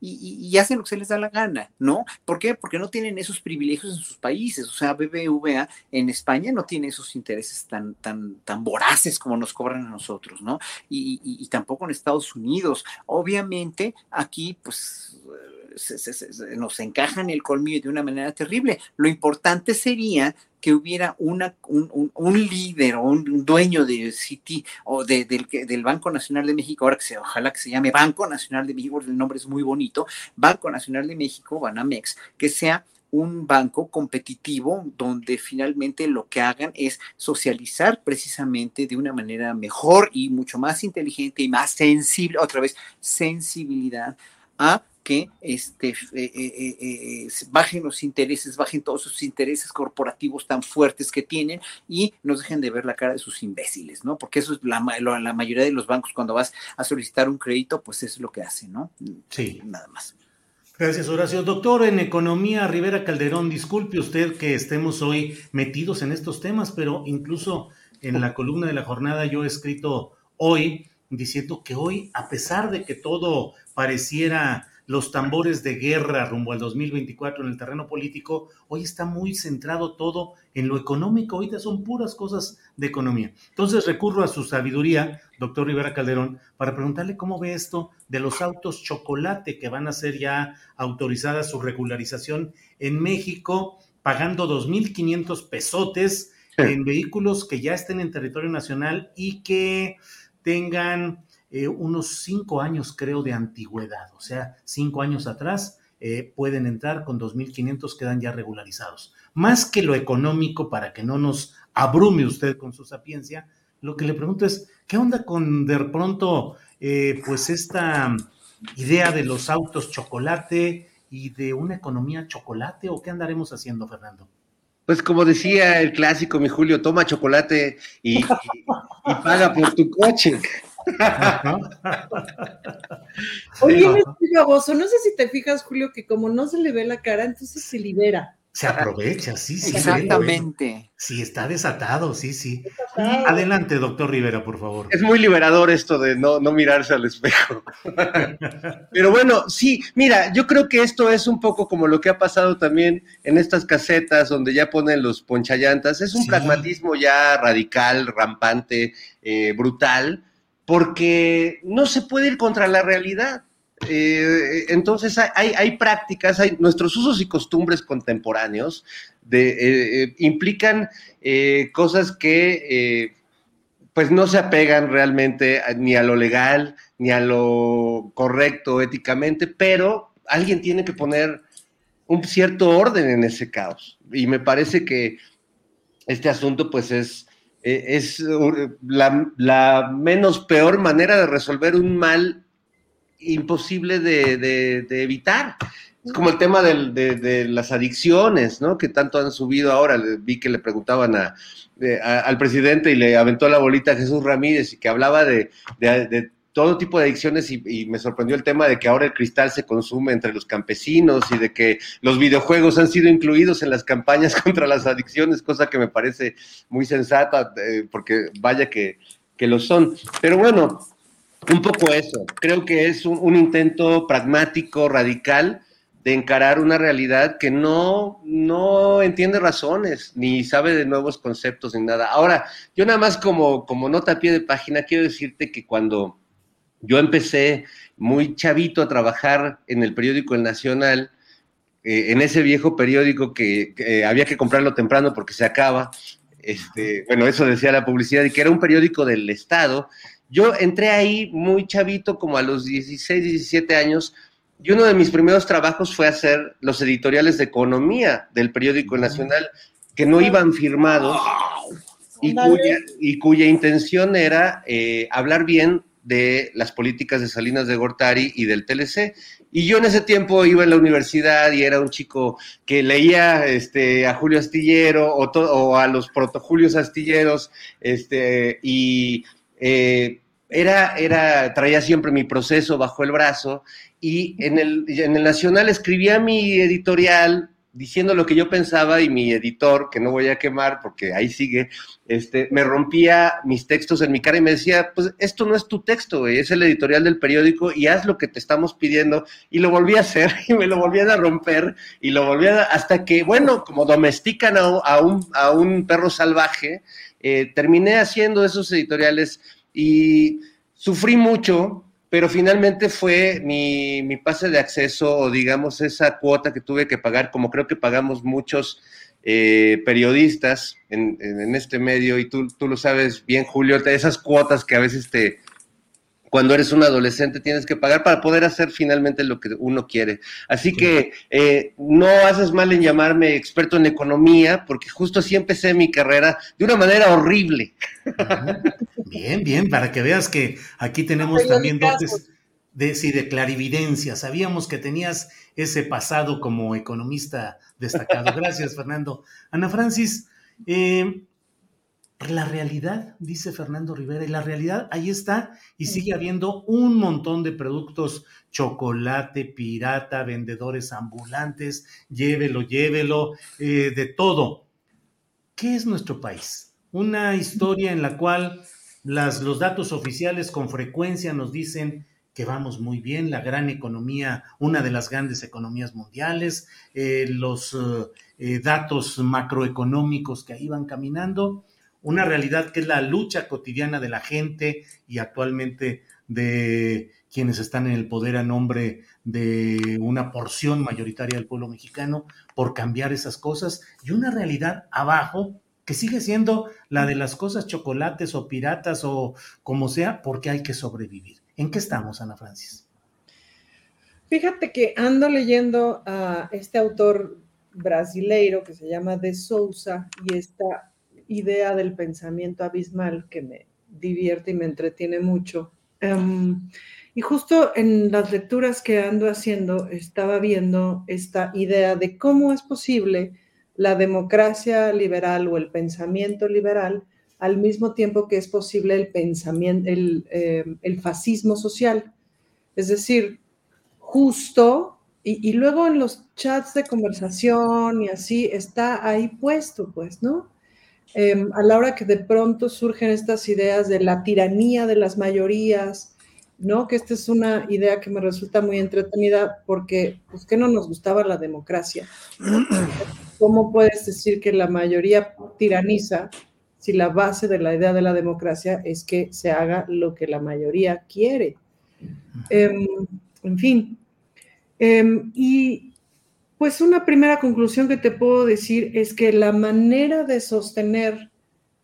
y, hacen lo que se les da la gana, ¿no? ¿Por qué? Porque no tienen esos privilegios en sus países. O sea, BBVA en España no tiene esos intereses tan, tan, tan voraces como nos cobran a nosotros, ¿no? Y, tampoco en Estados Unidos. Obviamente, aquí, pues. nos encajan el colmillo de una manera terrible. Lo importante sería que hubiera una, un, un, líder o un dueño de Citi o de, del, del, Banco Nacional de México, ahora que se, ojalá que se llame Banco Nacional de México, el nombre es muy bonito, Banco Nacional de México, Banamex, que sea un banco competitivo donde finalmente lo que hagan es socializar precisamente de una manera mejor y mucho más inteligente y más sensible, otra vez, sensibilidad a que este, bajen los intereses, bajen todos sus intereses corporativos tan fuertes que tienen y nos dejen de ver la cara de sus imbéciles, ¿no? Porque eso es la, la mayoría de los bancos cuando vas a solicitar un crédito, pues es lo que hacen, ¿no? Sí. Nada más. Gracias, Horacio. Doctor en Economía, Rivera Calderón, disculpe usted que estemos hoy metidos en estos temas, pero incluso en la columna de la jornada yo he escrito hoy diciendo que hoy, a pesar de que todo pareciera los tambores de guerra rumbo al 2024 en el terreno político, hoy está muy centrado todo en lo económico, ahorita son puras cosas de economía. Entonces recurro a su sabiduría, doctor Rivera Calderón, para preguntarle cómo ve esto de los autos chocolate que van a ser ya autorizadas su regularización en México, pagando 2.500 pesotes en vehículos que ya estén en territorio nacional y que tengan eh, unos cinco años, creo, de antigüedad. O sea, cinco años atrás eh, pueden entrar con 2.500, quedan ya regularizados. Más que lo económico, para que no nos abrume usted con su sapiencia, lo que le pregunto es, ¿qué onda con de pronto, eh, pues esta idea de los autos chocolate y de una economía chocolate o qué andaremos haciendo, Fernando? Pues como decía el clásico, mi Julio, toma chocolate y, y paga por tu coche. Oye, es baboso. No sé si te fijas, Julio, que como no se le ve la cara, entonces se libera. Se aprovecha, sí, sí. Exactamente. Sí, está desatado, sí, sí. Adelante, doctor Rivera, por favor. Es muy liberador esto de no, no mirarse al espejo. [LAUGHS] Pero bueno, sí, mira, yo creo que esto es un poco como lo que ha pasado también en estas casetas donde ya ponen los ponchallantas. Es un pragmatismo ya radical, rampante, eh, brutal porque no se puede ir contra la realidad. Eh, entonces hay, hay, prácticas, hay, nuestros usos y costumbres contemporáneos eh, eh, implican cosas que pues no se apegan realmente ni a lo legal ni a lo correcto éticamente, pero alguien tiene que poner un cierto orden en ese caos. Y me parece que este asunto pues es eh, es la, menos peor manera de resolver un mal imposible de, evitar. Es como el tema de, las adicciones, ¿no? Que tanto han subido ahora. Vi que le preguntaban al presidente y le aventó la bolita a Jesús Ramírez y que hablaba de, todo tipo de adicciones y, me sorprendió el tema de que ahora el cristal se consume entre los campesinos y de que los videojuegos han sido incluidos en las campañas [LAUGHS] contra las adicciones, cosa que me parece muy sensata, eh, porque vaya que, lo son. Pero bueno, un poco eso. Creo que es un, intento pragmático, radical, de encarar una realidad que no, no entiende razones, ni sabe de nuevos conceptos, ni nada. Ahora, yo nada más como, como nota a pie de página, quiero decirte que cuando yo empecé muy chavito a trabajar en el periódico El Nacional, eh, en ese viejo periódico que, había que comprarlo temprano porque se acaba. Este, bueno, eso decía la publicidad, y que era un periódico del Estado. Yo entré ahí muy chavito, como a los 16, 17 años, y uno de mis primeros trabajos fue hacer los editoriales de economía del periódico El Nacional, que no iban firmados y cuya, y cuya intención era eh, hablar bien de las políticas de Salinas de Gortari y del TLC. Y yo en ese tiempo iba a la universidad y era un chico que leía este, a Julio Astillero o, o a los protojulios astilleros este, y eh, era, era, traía siempre mi proceso bajo el brazo y en el, en el Nacional escribía mi editorial diciendo lo que yo pensaba y mi editor, que no voy a quemar porque ahí sigue, este, me rompía mis textos en mi cara y me decía, pues esto no es tu texto, es el editorial del periódico y haz lo que te estamos pidiendo. Y lo volví a hacer [LAUGHS] y me lo volvían a romper y lo volví a, hasta que, bueno, como domestican a, un, a un perro salvaje, eh, terminé haciendo esos editoriales y sufrí mucho pero finalmente fue mi, pase de acceso o digamos esa cuota que tuve que pagar, como creo que pagamos muchos eh, periodistas en, este medio, y tú, tú lo sabes bien, Julio, esas cuotas que a veces te, cuando eres un adolescente tienes que pagar para poder hacer finalmente lo que uno quiere. Así que eh, no haces mal en llamarme experto en economía, porque justo así empecé mi carrera de una manera horrible. Bien, bien, para que veas que aquí tenemos también dotes, de, sí, de clarividencia. Sabíamos que tenías ese pasado como economista destacado. Gracias, Fernando. Ana Francis, eh, la realidad, dice Fernando Rivera, y la realidad ahí está y sigue habiendo un montón de productos, chocolate, pirata, vendedores ambulantes, llévelo, llévelo, eh, de todo. ¿Qué es nuestro país? Una historia en la cual las, los datos oficiales con frecuencia nos dicen que vamos muy bien, la gran economía, una de las grandes economías mundiales, eh, los eh, datos macroeconómicos que ahí van caminando, una realidad que es la lucha cotidiana de la gente y actualmente de quienes están en el poder a nombre de una porción mayoritaria del pueblo mexicano por cambiar esas cosas y una realidad abajo que sigue siendo la de las cosas chocolates o piratas o como sea, porque hay que sobrevivir. ¿En qué estamos, Ana Francis? Fíjate que ando leyendo a este autor brasileiro que se llama De Souza y esta idea del pensamiento abismal que me divierte y me entretiene mucho. Em, y justo en las lecturas que ando haciendo, estaba viendo esta idea de cómo es posible la democracia liberal o el pensamiento liberal al mismo tiempo que es posible el pensamiento, el, em, fascismo social. Es decir, justo, y, y, luego en los chats de conversación y así está ahí puesto, pues, ¿no? Em, a la hora que de pronto surgen estas ideas de la tiranía de las mayorías, ¿no? Que esta es una idea que me resulta muy entretenida porque, pues, ¿qué no nos gustaba la democracia? ¿Cómo puedes decir que la mayoría tiraniza si la base de la idea de la democracia es que se haga lo que la mayoría quiere? Em, en fin. Em, y pues una primera conclusión que te puedo decir es que la manera de sostener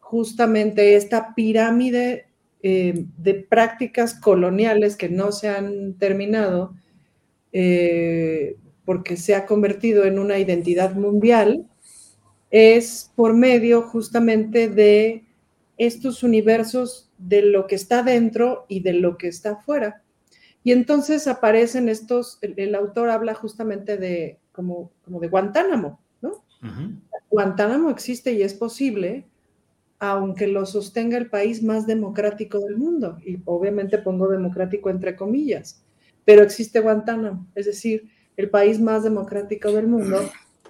justamente esta pirámide eh, de prácticas coloniales que no se han terminado, eh, porque se ha convertido en una identidad mundial, es por medio justamente de estos universos de lo que está dentro y de lo que está afuera. Y entonces aparecen estos, el autor habla justamente de como, como de Guantánamo, ¿no? Guantánamo existe y es posible, aunque lo sostenga el país más democrático del mundo, y obviamente pongo democrático entre comillas, pero existe Guantánamo, es decir, el país más democrático del mundo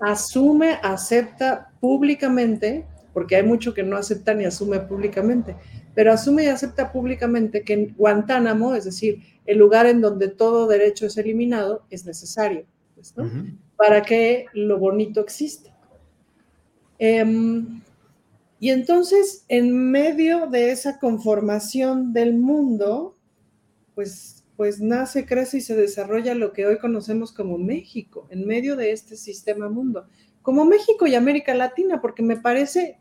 asume, acepta públicamente, porque hay mucho que no acepta ni asume públicamente, pero asume y acepta públicamente que Guantánamo, es decir, el lugar en donde todo derecho es eliminado, es necesario. Pues, ¿no? Para que lo bonito exista. Em, y entonces, en medio de esa conformación del mundo, pues, pues nace, crece y se desarrolla lo que hoy conocemos como México, en medio de este sistema mundo, como México y América Latina, porque me parece,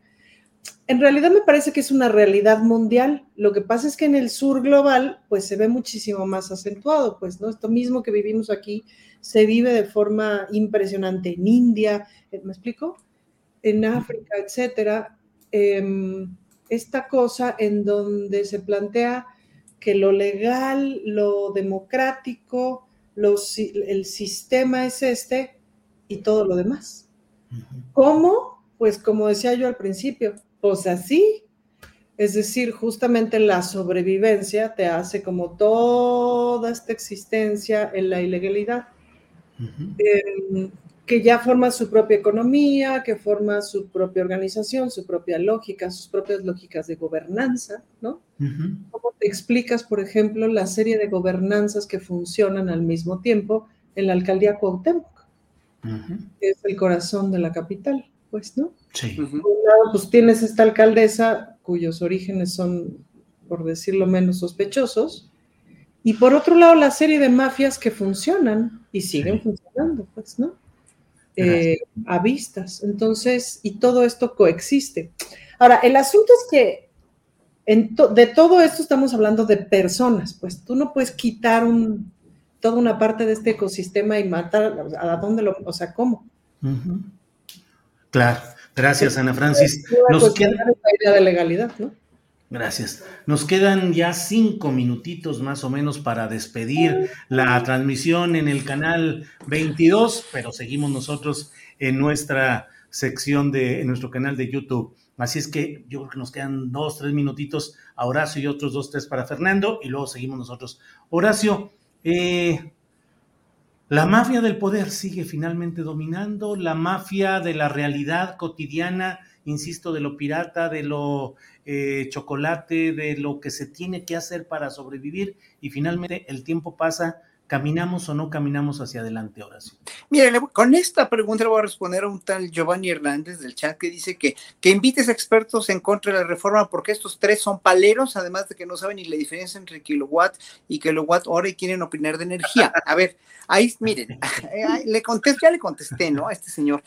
en realidad me parece que es una realidad mundial. Lo que pasa es que en el sur global, pues se ve muchísimo más acentuado, pues, ¿no? Esto mismo que vivimos aquí se vive de forma impresionante en India, eh, ¿me explico? En África, etcétera. Em, esta cosa en donde se plantea que lo legal, lo democrático, el sistema es este y todo lo demás. ¿Cómo? Pues como decía yo al principio, pues así. Es decir, justamente la sobrevivencia te hace como toda esta existencia en la ilegalidad. Em, que ya forma su propia economía, que forma su propia organización, su propia lógica, sus propias lógicas de gobernanza, ¿no? ¿Cómo te explicas, por ejemplo, la serie de gobernanzas que funcionan al mismo tiempo en la alcaldía Cuauhtémoc, que es el corazón de la capital, pues, ¿no? Sí. Por un lado, pues tienes esta alcaldesa cuyos orígenes son, por decirlo menos, sospechosos, y por otro lado, la serie de mafias que funcionan y siguen funcionando, pues, ¿no? Eh, a vistas. Entonces, y todo esto coexiste. Ahora, el asunto es que de todo esto estamos hablando de personas, pues tú no puedes quitar un, toda una parte de este ecosistema y matar, ¿a dónde lo, o sea, cómo? Claro, gracias Ana Francis. Nos queda la idea de legalidad, ¿no? Gracias. Nos quedan ya cinco minutitos más o menos para despedir la transmisión en el canal 22, pero seguimos nosotros en nuestra sección de, en nuestro canal de YouTube. Así es que yo creo que nos quedan dos, tres minutitos a Horacio y otros dos, tres para Fernando y luego seguimos nosotros. Horacio, eh, la mafia del poder sigue finalmente dominando, la mafia de la realidad cotidiana, insisto, de lo pirata, de lo eh, chocolate, de lo que se tiene que hacer para sobrevivir y finalmente el tiempo pasa ¿Caminamos o no caminamos hacia adelante, Horacio? Mire, con esta pregunta le voy a responder a un tal Giovanni Hernández del chat que dice que, que invites a expertos en contra de la reforma porque estos tres son paleros, además de que no saben ni la diferencia entre kilowatt y kilowatt hora y quieren opinar de energía. A ver, ahí, miren, [LAUGHS] le contesté, ya le contesté, ¿no? A este señor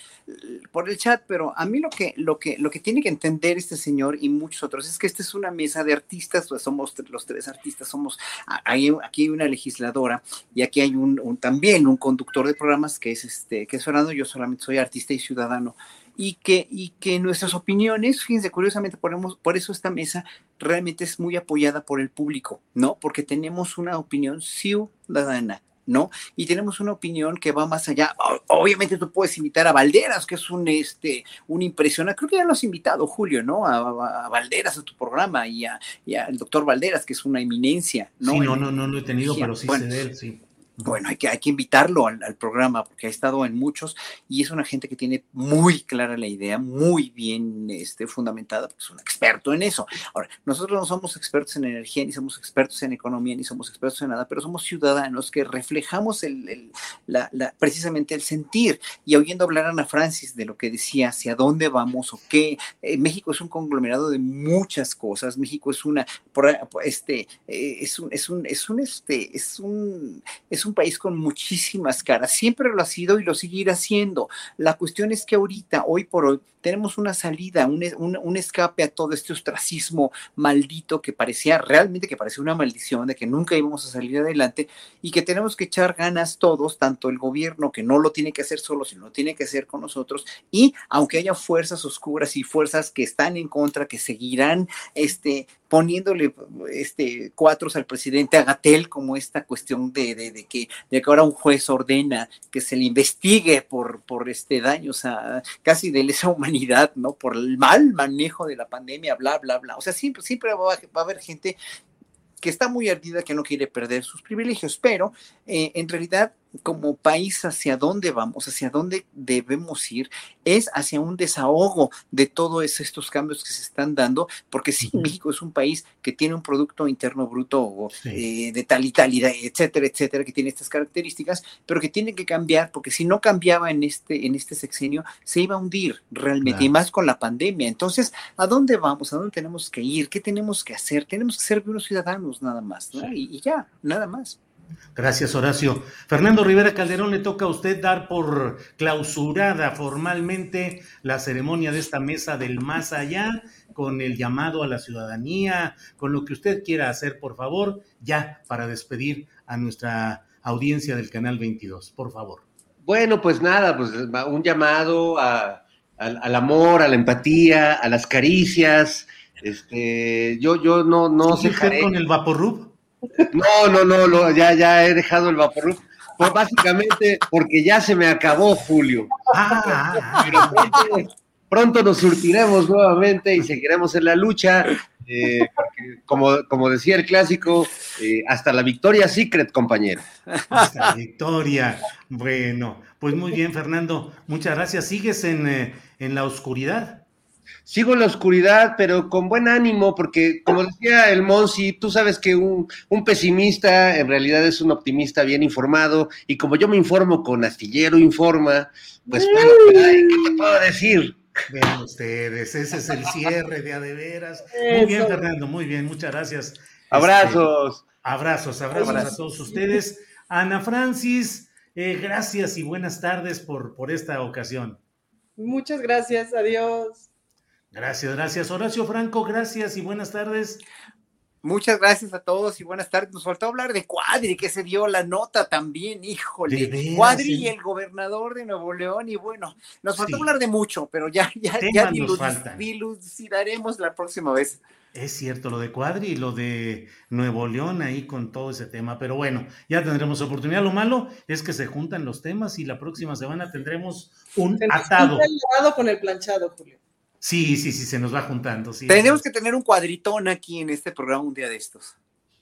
por el chat, pero a mí lo que, lo que, lo que tiene que entender este señor y muchos otros es que esta es una mesa de artistas, pues somos los tres artistas, somos, hay, aquí hay una legisladora y aquí hay un, también un conductor de programas que es este, que es Fernando, yo solamente soy artista y ciudadano, y que, y que nuestras opiniones, fíjense, curiosamente ponemos, por eso esta mesa realmente es muy apoyada por el público, ¿no? Porque tenemos una opinión ciudadana. ¿No? Y tenemos una opinión que va más allá. Obviamente tú puedes invitar a Valderas, que es un, este, un impresionante, creo que ya lo has invitado, Julio, ¿no? A, Valderas a tu programa y, a, al doctor Valderas, que es una eminencia, ¿no? Sí, no, no, no lo he tenido, pero sí sé de él, sí bueno, hay que, hay que invitarlo al, programa porque ha estado en muchos y es una gente que tiene muy clara la idea, muy bien este, fundamentada, porque es un experto en eso. Ahora, nosotros no somos expertos en energía, ni somos expertos en economía, ni somos expertos en nada, pero somos ciudadanos que reflejamos el, la, precisamente el sentir. Y oyendo hablar a Ana Francis de lo que decía, hacia dónde vamos o qué, eh, México es un conglomerado de muchas cosas, México es una, este, eh, es un, es un, es un, este, es un, es un un país con muchísimas caras, siempre lo ha sido y lo seguirá siendo. La cuestión es que ahorita, hoy por hoy, tenemos una salida, un, un, escape a todo este ostracismo maldito que parecía realmente que parecía una maldición de que nunca íbamos a salir adelante y que tenemos que echar ganas todos, tanto el gobierno que no lo tiene que hacer solo, sino lo tiene que hacer con nosotros y aunque haya fuerzas oscuras y fuerzas que están en contra, que seguirán este, poniéndole este, cuatros al presidente Agatel como esta cuestión de, de, que, de que ahora un juez ordena que se le investigue por, por este daños a casi de lesa humanidad ¿no? Por el mal manejo de la pandemia, bla, bla, bla. O sea, siempre, siempre va, a haber gente que está muy ardida, que no quiere perder sus privilegios, pero eh, en realidad como país hacia dónde vamos, hacia dónde debemos ir, es hacia un desahogo de todos estos cambios que se están dando, porque sí, México es un país que tiene un Producto Interno Bruto eh, de tal y tal, etcétera, etcétera, que tiene estas características, pero que tiene que cambiar, porque si no cambiaba en este, en este sexenio, se iba a hundir realmente, y más con la pandemia. Entonces, ¿a dónde vamos? ¿A dónde tenemos que ir? ¿Qué tenemos que hacer? Tenemos que ser unos ciudadanos nada más, ¿no? y ya, nada más. Gracias, Horacio. Fernando Rivera Calderón, le toca a usted dar por clausurada formalmente la ceremonia de esta mesa del más allá, con el llamado a la ciudadanía, con lo que usted quiera hacer, por favor, ya para despedir a nuestra audiencia del Canal 22, por favor. Bueno, pues nada, pues un llamado al, amor, a la empatía, a las caricias. Este, yo, yo no, no sé. con el Vaporrub? No, no, no, no, ya, ya he dejado el vapor. Pues básicamente porque ya se me acabó Julio. Ah. pronto, nos surtiremos nuevamente y seguiremos en la lucha. Eh, como, como decía el clásico, eh, hasta la victoria secret, compañero. Hasta la victoria. Bueno, pues muy bien, Fernando. Muchas gracias. ¿Sigues en, eh, en la oscuridad? Sigo en la oscuridad, pero con buen ánimo, porque como decía el Monsi, tú sabes que un, pesimista en realidad es un optimista bien informado, y como yo me informo con Astillero Informa, pues bueno, ¿qué te puedo decir? Vean ustedes, ese es el cierre de Adeveras. Muy bien, Fernando, muy bien, muchas gracias. Abrazos. Este, abrazos, abrazos, a todos ustedes. Ana Francis, eh, gracias y buenas tardes por, por esta ocasión. Muchas gracias, adiós. Gracias, gracias. Horacio Franco, gracias y buenas tardes. Muchas gracias a todos y buenas tardes. Nos faltó hablar de Cuadri, que se dio la nota también, híjole. Cuadri y el gobernador de Nuevo León, y bueno, nos faltó hablar de mucho, pero ya, ya, ya dilucidaremos la próxima vez. Es cierto, lo de Cuadri y lo de Nuevo León ahí con todo ese tema, pero bueno, ya tendremos oportunidad. Lo malo es que se juntan los temas y la próxima semana tendremos un atado. El con el planchado, Julio. Sí, sí, sí, se nos va juntando. Sí, Tenemos que tener un cuadritón aquí en este programa un día de estos.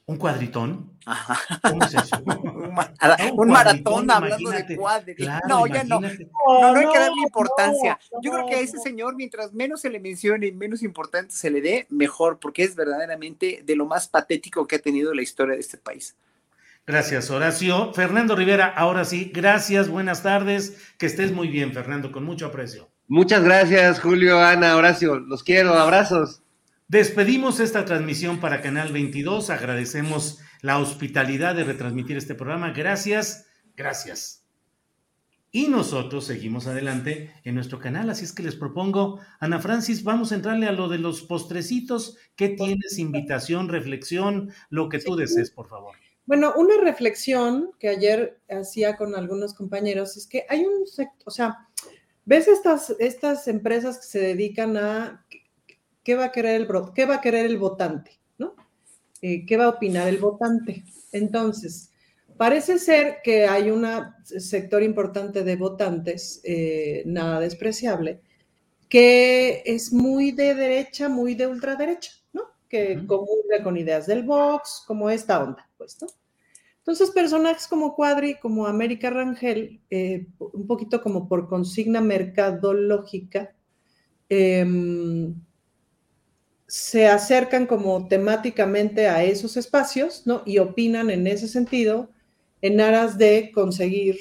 ¿Un cuadritón? Ajá. [LAUGHS] [LAUGHS] un, maratón hablando de cuadri. no, ya no. No, no hay que darle importancia. Yo creo que a ese señor, mientras menos se le mencione y menos importante se le dé, mejor, porque es verdaderamente de lo más patético que ha tenido la historia de este país. Gracias, Horacio. Fernando Rivera, ahora sí, gracias, buenas tardes. Que estés muy bien, Fernando, con mucho aprecio. Muchas gracias, Julio, Ana, Horacio. Los quiero, abrazos. Despedimos esta transmisión para Canal 22. Agradecemos la hospitalidad de retransmitir este programa. Gracias, gracias. Y nosotros seguimos adelante en nuestro canal, así es que les propongo, Ana Francis, vamos a entrarle a lo de los postrecitos. ¿Qué tienes? Invitación, reflexión, lo que tú desees, por favor. Bueno, una reflexión que ayer hacía con algunos compañeros es que hay un, o sea, ¿Ves estas, estas empresas que se dedican a qué va a querer el, qué va a querer el votante? ¿no? Eh, ¿Qué va a opinar el votante? Entonces, parece ser que hay un sector importante de votantes, eh, nada despreciable, que es muy de derecha, muy de ultraderecha, ¿no? Que comulga con ideas del Vox, como esta onda, pues, ¿no? Entonces, personajes como Cuadri, como América Rangel, eh, un poquito como por consigna mercadológica, em, se acercan como temáticamente a esos espacios, ¿no? Y opinan en ese sentido en aras de conseguir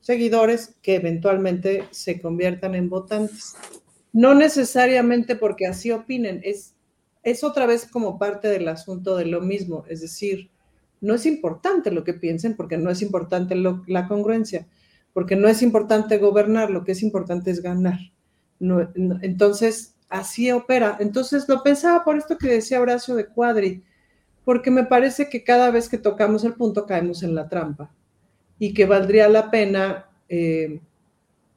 seguidores que eventualmente se conviertan en votantes. No necesariamente porque así opinen, es, es otra vez como parte del asunto de lo mismo, es decir, no es importante lo que piensen porque no es importante la congruencia, porque no es importante gobernar, lo que es importante es ganar. entonces, así opera. Entonces, lo pensaba por esto que decía Horacio de Cuadri, porque me parece que cada vez que tocamos el punto caemos en la trampa y que valdría la pena eh,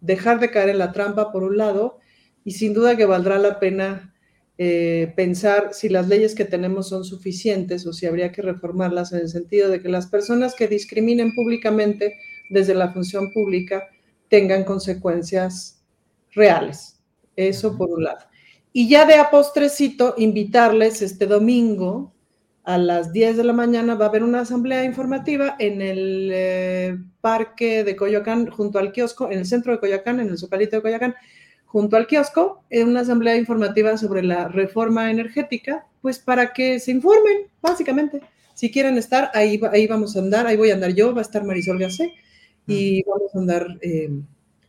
dejar de caer en la trampa por un lado y sin duda que valdrá la pena eh, pensar si las leyes que tenemos son suficientes o si habría que reformarlas en el sentido de que las personas que discriminen públicamente desde la función pública tengan consecuencias reales. Eso por un lado. Y ya de a postrecito, invitarles este domingo a las 10 de la mañana va a haber una asamblea informativa en el eh, parque de Coyoacán, junto al kiosco, en el centro de Coyoacán, en el Zocalito de Coyoacán, junto al kiosco en una asamblea informativa sobre la reforma energética, pues para que se informen, básicamente. Si quieren estar, ahí, ahí vamos a andar, ahí voy a andar yo, va a estar Marisol Gacé, y vamos a andar eh,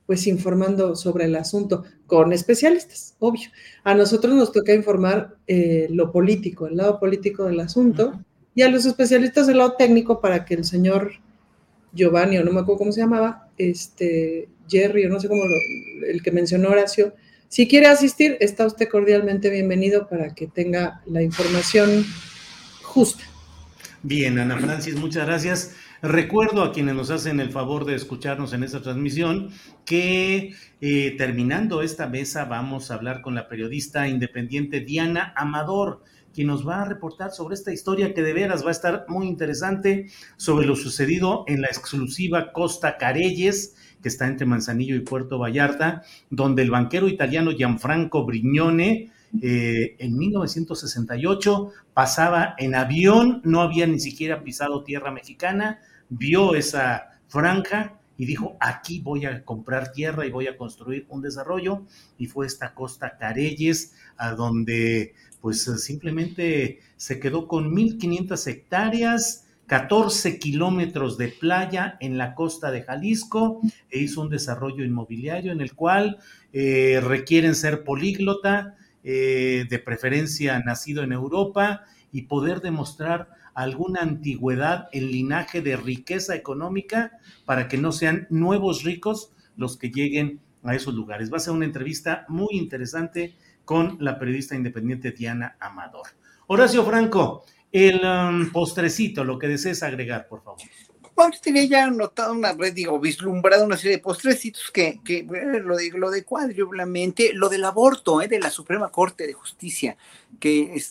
pues informando sobre el asunto con especialistas, obvio. A nosotros nos toca informar eh, lo político, el lado político del asunto, y a los especialistas del lado técnico para que el señor Giovanni, o no me acuerdo cómo se llamaba, este, Jerry, o no sé cómo el que mencionó Horacio, si quiere asistir, está usted cordialmente bienvenido para que tenga la información justa. Bien, Ana Francis, muchas gracias. Recuerdo a quienes nos hacen el favor de escucharnos en esta transmisión que eh, terminando esta mesa vamos a hablar con la periodista independiente Diana Amador quien nos va a reportar sobre esta historia que de veras va a estar muy interesante sobre lo sucedido en la exclusiva Costa Careyes, que está entre Manzanillo y Puerto Vallarta, donde el banquero italiano Gianfranco Brignone eh, en 1968 pasaba en avión, no había ni siquiera pisado tierra mexicana, vio esa franja y dijo, aquí voy a comprar tierra y voy a construir un desarrollo. Y fue esta costa Careyes, a donde pues simplemente se quedó con 1.500 hectáreas, 14 kilómetros de playa en la costa de Jalisco e hizo un desarrollo inmobiliario en el cual eh, requieren ser políglota, eh, de preferencia nacido en Europa y poder demostrar alguna antigüedad en linaje de riqueza económica para que no sean nuevos ricos los que lleguen a esos lugares. Va a ser una entrevista muy interesante con la periodista independiente Diana Amador. Horacio Franco, el um, postrecito, lo que desees agregar, por favor. Bueno, tenía ya anotado una red, digo, vislumbrado una serie de postrecitos que, lo, de, lo de lo del aborto, ¿eh? de la Suprema Corte de Justicia, que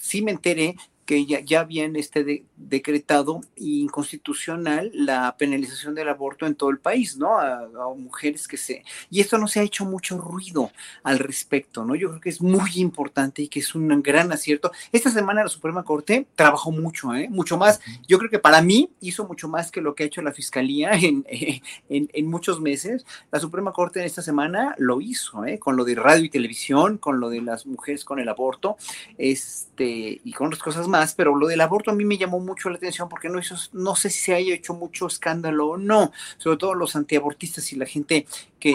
sí me enteré que ya, ya habían este decretado inconstitucional la penalización del aborto en todo el país, ¿no? A, mujeres que se... Y esto no se ha hecho mucho ruido al respecto, ¿no? Yo creo que es muy importante y que es un gran acierto. Esta semana la Suprema Corte trabajó mucho, ¿eh? Mucho más. Yo creo que para mí hizo mucho más que lo que ha hecho la Fiscalía en, en, en muchos meses. La Suprema Corte en esta semana lo hizo, ¿eh? Con lo de radio y televisión, con lo de las mujeres con el aborto, este, y con otras cosas más pero lo del aborto a mí me llamó mucho la atención porque no, no sé si se haya hecho mucho escándalo o no, sobre todo los antiabortistas y la gente que,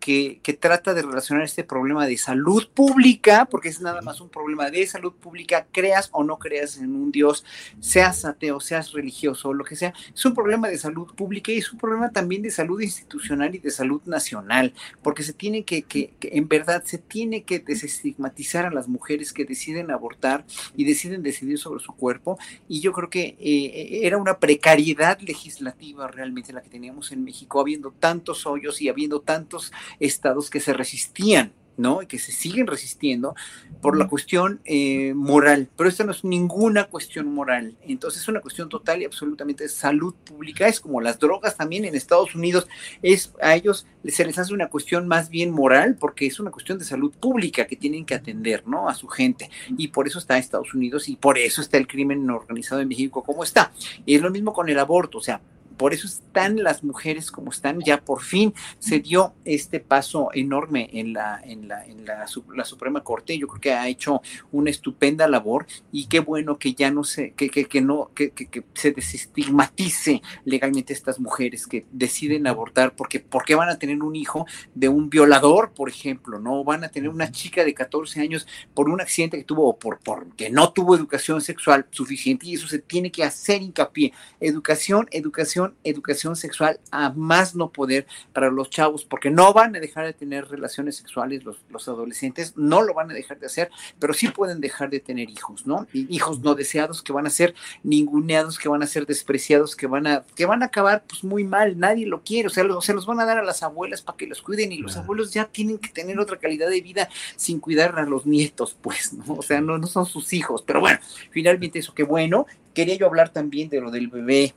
que, que, trata de relacionar este problema de salud pública, porque es nada más un problema de salud pública, creas o no creas en un Dios, seas ateo, seas religioso lo que sea, es un problema de salud pública y es un problema también de salud institucional y de salud nacional, porque se tiene que, que en verdad, se tiene que desestigmatizar a las mujeres que deciden abortar y deciden decidir sobre su cuerpo, y yo creo que eh, era una precariedad legislativa realmente la que teníamos en México, habiendo tantos hoyos y habiendo tantos estados que se resistían ¿no? Y que se siguen resistiendo por la cuestión eh, moral. Pero esta no es ninguna cuestión moral. Entonces es una cuestión total y absolutamente de salud pública. Es como las drogas también en Estados Unidos. Es, a ellos se les hace una cuestión más bien moral porque es una cuestión de salud pública que tienen que atender, ¿no? A su gente. Y por eso está Estados Unidos y por eso está el crimen organizado en México como está. Y es lo mismo con el aborto. O sea, por eso están las mujeres como están, ya por fin se dio este paso enorme en la, en la, en la, Suprema Corte, yo creo que ha hecho una estupenda labor y qué bueno que ya no se, que, que, que no, que, que, se desestigmatice legalmente estas mujeres que deciden abortar, porque ¿por qué van a tener un hijo de un violador, por ejemplo? ¿No? Van a tener una chica de 14 años por un accidente que tuvo o por, porque no tuvo educación sexual suficiente y eso se tiene que hacer hincapié. Educación, educación educación, sexual a más no poder para los chavos, porque no van a dejar de tener relaciones sexuales los, los adolescentes, no lo van a dejar de hacer, pero sí pueden dejar de tener hijos, ¿no? hijos no deseados que van a ser ninguneados, que van a ser despreciados, que van a, que van a acabar pues muy mal, nadie lo quiere, o sea, se los van a dar a las abuelas para que los cuiden y los abuelos ya tienen que tener otra calidad de vida sin cuidar a los nietos, pues, ¿no? O sea, no, no son sus hijos, pero bueno, finalmente eso, qué bueno. Quería yo hablar también de lo del bebé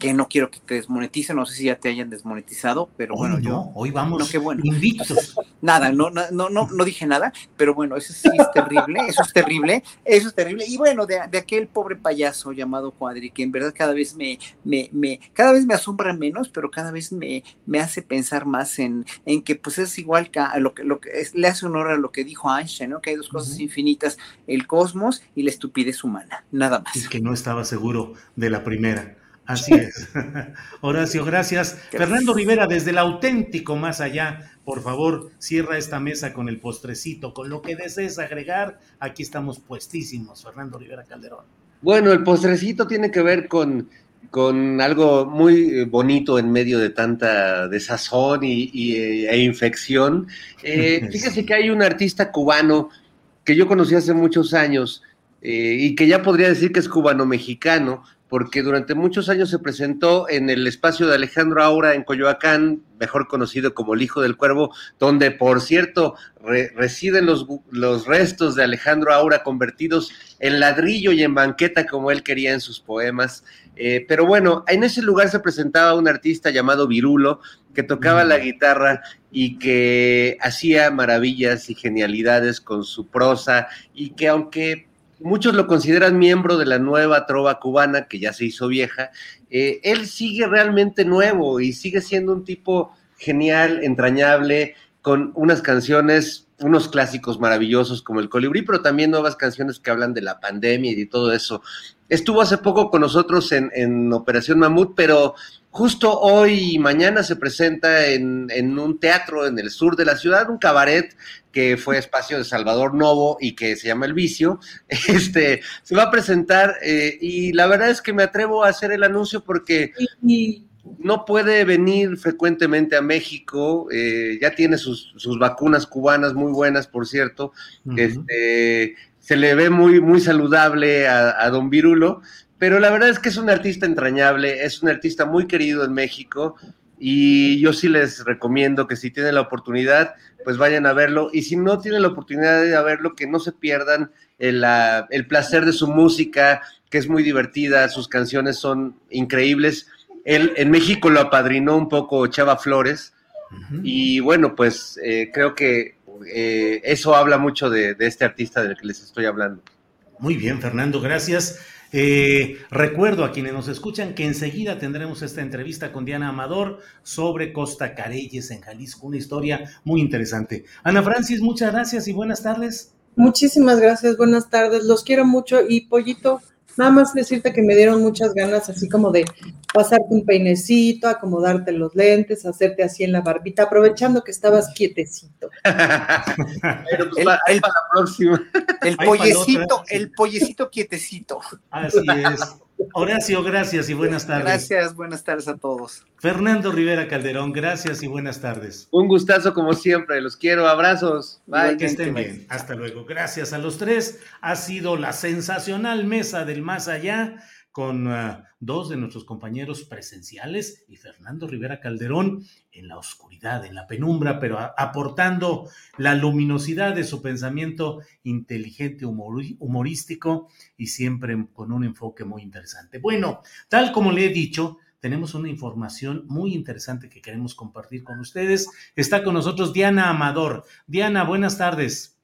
que no quiero que te desmoneticen, no sé si ya te hayan desmonetizado, pero bueno, yo hoy vamos no, qué bueno. invictos. [LAUGHS] Nada, no, no, no, no dije nada, pero bueno, eso sí es terrible, eso es terrible, eso es terrible. Y bueno, de, aquel pobre payaso llamado Cuadri, que en verdad cada vez me, me, me, cada vez me asombra menos, pero cada vez me, me hace pensar más en, en que pues es igual que lo que, lo que le hace honor a lo que dijo Einstein, ¿no? Que hay dos cosas infinitas, el cosmos y la estupidez humana, nada más. Y que no estaba seguro de la primera. Así es. [LAUGHS] Horacio, gracias. Fernando Rivera, desde el auténtico más allá, por favor, cierra esta mesa con el postrecito, con lo que desees agregar. Aquí estamos puestísimos, Fernando Rivera Calderón. Bueno, el postrecito tiene que ver con, con algo muy bonito en medio de tanta desazón y, e infección. Eh, [LAUGHS] fíjese que hay un artista cubano que yo conocí hace muchos años eh, y que ya podría decir que es cubano-mexicano, porque durante muchos años se presentó en el espacio de Alejandro Aura en Coyoacán, mejor conocido como el Hijo del Cuervo, donde, por cierto, residen los, los restos de Alejandro Aura convertidos en ladrillo y en banqueta como él quería en sus poemas. Eh, pero bueno, en ese lugar se presentaba un artista llamado Virulo, que tocaba la guitarra y que hacía maravillas y genialidades con su prosa y que aunque muchos lo consideran miembro de la nueva trova cubana, que ya se hizo vieja. Eh, él sigue realmente nuevo y sigue siendo un tipo genial, entrañable, con unas canciones, unos clásicos maravillosos como el colibrí, pero también nuevas canciones que hablan de la pandemia y de todo eso. Estuvo hace poco con nosotros en, en Operación Mamut, pero Justo hoy y mañana se presenta en, un teatro en el sur de la ciudad, un cabaret que fue espacio de Salvador Novo y que se llama El Vicio. [LAUGHS] Este se va a presentar eh, y la verdad es que me atrevo a hacer el anuncio porque no puede venir frecuentemente a México. Eh, ya tiene sus, vacunas cubanas muy buenas, por cierto. este, se le ve muy, muy saludable a, a, don Virulo, pero la verdad es que es un artista entrañable, es un artista muy querido en México y yo sí les recomiendo que si tienen la oportunidad, pues vayan a verlo y si no tienen la oportunidad de verlo, que no se pierdan el, el placer de su música, que es muy divertida, sus canciones son increíbles. Él en México lo apadrinó un poco Chava Flores y bueno, pues eh, creo que eh, eso habla mucho de, de este artista del que les estoy hablando. Muy bien, Fernando, gracias. Eh, recuerdo a quienes nos escuchan que enseguida tendremos esta entrevista con Diana Amador sobre Costa Careyes en Jalisco, una historia muy interesante. Ana Francis, muchas gracias y buenas tardes. Muchísimas gracias, buenas tardes, los quiero mucho y Pollito, Nada más decirte que me dieron muchas ganas así como de pasarte un peinecito, acomodarte los lentes, hacerte así en la barbita, aprovechando que estabas quietecito. [LAUGHS] Pero pues, el, el, para la próxima. El pollecito, el pollecito quietecito. Así es. Horacio, gracias y buenas tardes. Gracias, buenas tardes a todos. Fernando Rivera Calderón, gracias y buenas tardes. Un gustazo como siempre, los quiero, abrazos. Bye. Que estén bien, hasta luego. Gracias a los tres. Ha sido la sensacional mesa del más allá con uh, dos de nuestros compañeros presenciales y Fernando Rivera Calderón en la oscuridad, en la penumbra, pero aportando la luminosidad de su pensamiento inteligente, humor, humorístico y siempre con un enfoque muy interesante. Bueno, tal como le he dicho, tenemos una información muy interesante que queremos compartir con ustedes. Está con nosotros Diana Amador. Diana, buenas tardes.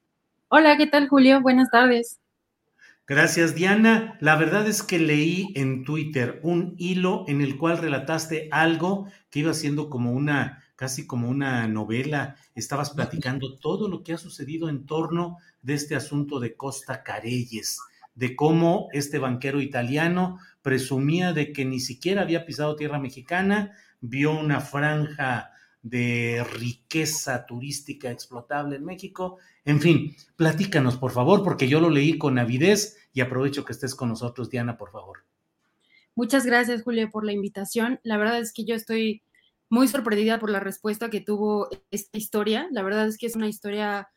Hola, ¿qué tal, Julio? Buenas tardes. Gracias, Diana. La verdad es que leí en Twitter un hilo en el cual relataste algo que iba siendo como una, casi como una novela. Estabas platicando [LAUGHS] todo lo que ha sucedido en torno de este asunto de Costa Careyes, de cómo este banquero italiano presumía de que ni siquiera había pisado tierra mexicana, vio una franja de riqueza turística explotable en México. En fin, platícanos, por favor, porque yo lo leí con avidez y aprovecho que estés con nosotros, Diana, por favor. Muchas gracias, Julio, por la invitación. La verdad es que yo estoy muy sorprendida por la respuesta que tuvo esta historia. La verdad es que es una historia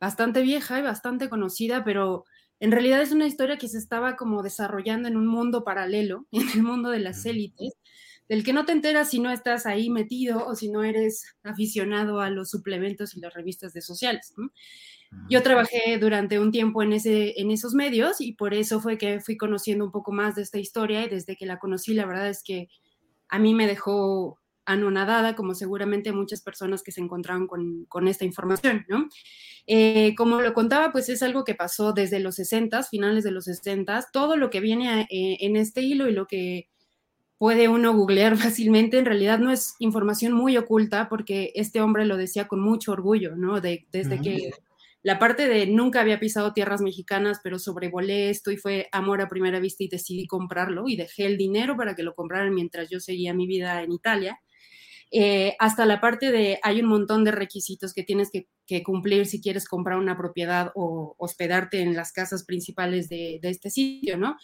bastante vieja y bastante conocida, pero en realidad es una historia que se estaba como desarrollando en un mundo paralelo, [LAUGHS] en el mundo de las élites del que no te enteras si no estás ahí metido o si no eres aficionado a los suplementos y las revistas de sociales. ¿no? Yo trabajé durante un tiempo en, ese, en esos medios y por eso fue que fui conociendo un poco más de esta historia y desde que la conocí, la verdad es que a mí me dejó anonadada, como seguramente muchas personas que se encontraron con, con esta información, ¿no? Eh, como lo contaba, pues es algo que pasó desde los 60, finales de los 60, todo lo que viene eh, en este hilo y lo que puede uno googlear [LAUGHS] fácilmente, en realidad no es información muy oculta porque este hombre lo decía con mucho orgullo, ¿no? De, desde que la parte de nunca había pisado tierras mexicanas, pero sobrevolé esto y fue amor a primera vista y decidí comprarlo y dejé el dinero para que lo compraran mientras yo seguía mi vida en Italia. Eh, hasta la parte de hay un montón de requisitos que tienes que, que, cumplir si quieres comprar una propiedad o hospedarte en las casas principales de, de este sitio, ¿no?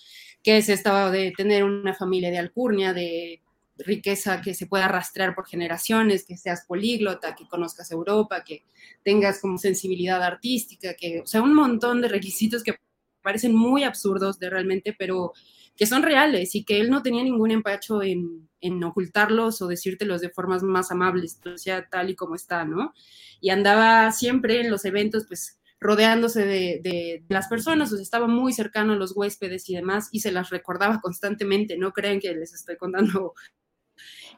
Que es estado de tener una familia de alcurnia, de riqueza que se pueda rastrear por generaciones, que seas políglota, que conozcas Europa, que tengas como sensibilidad artística, que, o sea, un montón de requisitos que parecen muy absurdos de realmente, pero que son reales y que él no tenía ningún empacho en, en ocultarlos o decírtelos de formas más amables, sea, tal y como está, ¿no? Y andaba siempre en los eventos, pues, rodeándose de, de, las personas, o sea, estaba muy cercano a los huéspedes y demás, y se las recordaba [LAUGHS] constantemente, no creen que les estoy contando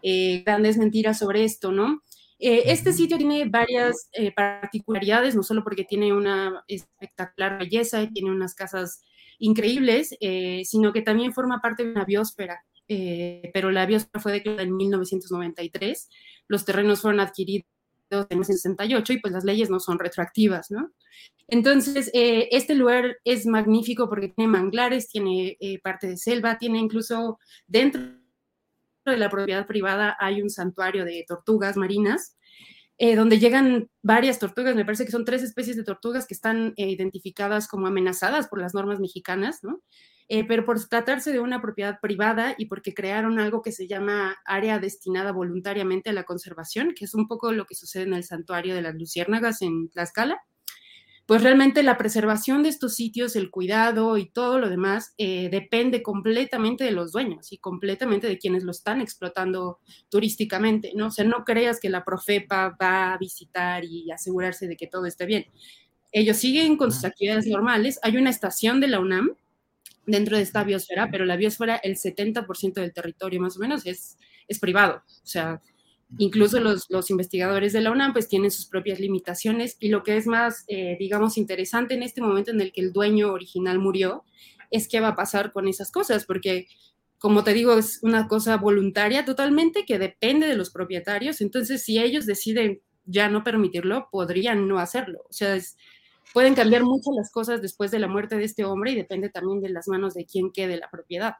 eh, grandes mentiras sobre esto, ¿no? Eh, este sitio tiene varias eh, particularidades, no solo porque tiene una espectacular belleza y tiene unas casas increíbles, sino que también forma parte de una biosfera. Pero la biosfera fue declarada en 1993, los terrenos fueron adquiridos en 1968 y pues las leyes no son retroactivas, ¿no? Entonces, eh, este lugar es magnífico porque tiene manglares, tiene parte de selva, tiene incluso dentro de la propiedad privada hay un santuario de tortugas marinas, eh, donde llegan varias tortugas, me parece que son tres especies de tortugas que están eh, identificadas como amenazadas por las normas mexicanas, ¿no? Eh, pero por tratarse de una propiedad privada y porque crearon algo que se llama área destinada voluntariamente a la conservación, que es un poco lo que sucede en el santuario de las luciérnagas en Tlaxcala, pues realmente la preservación de estos sitios, el cuidado y todo lo demás eh, depende completamente de los dueños y completamente de quienes lo están explotando turísticamente, ¿no? O sea, no creas que la Profepa va a visitar y asegurarse de que todo esté bien. Ellos siguen con sus actividades normales. Hay una estación de la UNAM dentro de esta biosfera, pero la biosfera, el 70% del territorio más o menos es, es privado. O sea, Incluso los, los, investigadores de la UNAM pues tienen sus propias limitaciones y lo que es más, eh, digamos, interesante en este momento en el que el dueño original murió es qué va a pasar con esas cosas, porque como te digo, es una cosa voluntaria totalmente que depende de los propietarios, entonces si ellos deciden ya no permitirlo, podrían no hacerlo. O sea, pueden cambiar mucho las cosas después de la muerte de este hombre y depende también de las manos de quien quede la propiedad.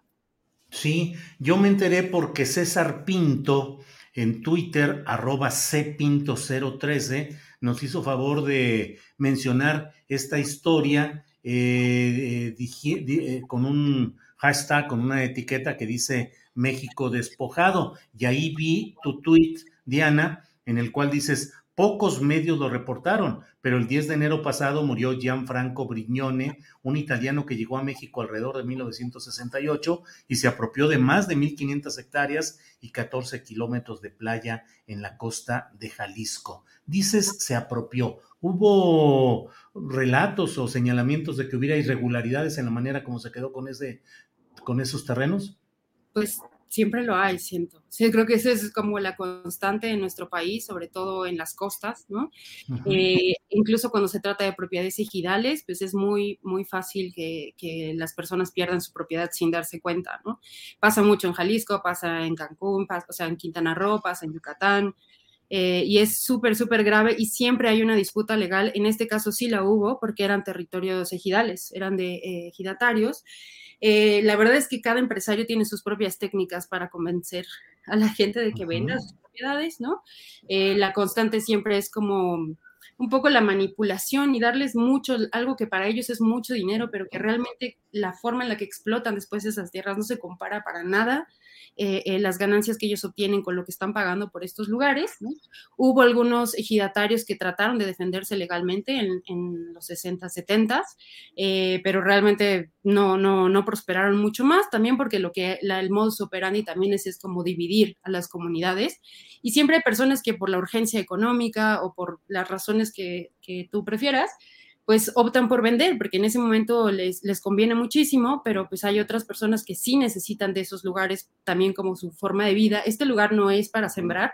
Sí, yo me enteré porque César Pinto en Twitter, arroba cpinto013, nos hizo favor de mencionar esta historia eh, eh, eh, con un hashtag, con una etiqueta que dice México despojado. Y ahí vi tu tweet, Diana, en el cual dices, Pocos medios lo reportaron, pero el 10 de enero pasado murió Gianfranco Brignone, un italiano que llegó a México alrededor de 1968 y se apropió de más de 1.500 hectáreas y 14 kilómetros de playa en la costa de Jalisco. Dices, se apropió. ¿Hubo relatos o señalamientos de que hubiera irregularidades en la manera como se quedó con, ese, con esos terrenos? Pues siempre lo hay, siento. Sí, creo que esa es como la constante en nuestro país, sobre todo en las costas, ¿no? Eh, incluso cuando se trata de propiedades ejidales, pues es muy, muy fácil que, que, las personas pierdan su propiedad sin darse cuenta, ¿no? Pasa mucho en Jalisco, pasa en Cancún, pasa, o sea, en Quintana Roo, pasa en Yucatán, eh, y es súper, súper grave y siempre hay una disputa legal. En este caso sí la hubo porque eran territorios ejidales, eran de eh, ejidatarios eh, la verdad es que cada empresario tiene sus propias técnicas para convencer a la gente de que venda sus propiedades, ¿no? Eh, la constante siempre es como un poco la manipulación y darles mucho, algo que para ellos es mucho dinero, pero que realmente la forma en la que explotan después esas tierras no se compara para nada eh, eh, las ganancias que ellos obtienen con lo que están pagando por estos lugares. Hubo algunos ejidatarios que trataron de defenderse legalmente en, los 60, 70, eh, pero realmente no, no, no prosperaron mucho más, también porque lo que el modus operandi también es, es como dividir a las comunidades y siempre hay personas que por la urgencia económica o por las razones que, que tú prefieras, pues optan por vender, porque en ese momento les, les, conviene muchísimo, pero pues hay otras personas que sí necesitan de esos lugares también como su forma de vida. Este lugar no es para sembrar,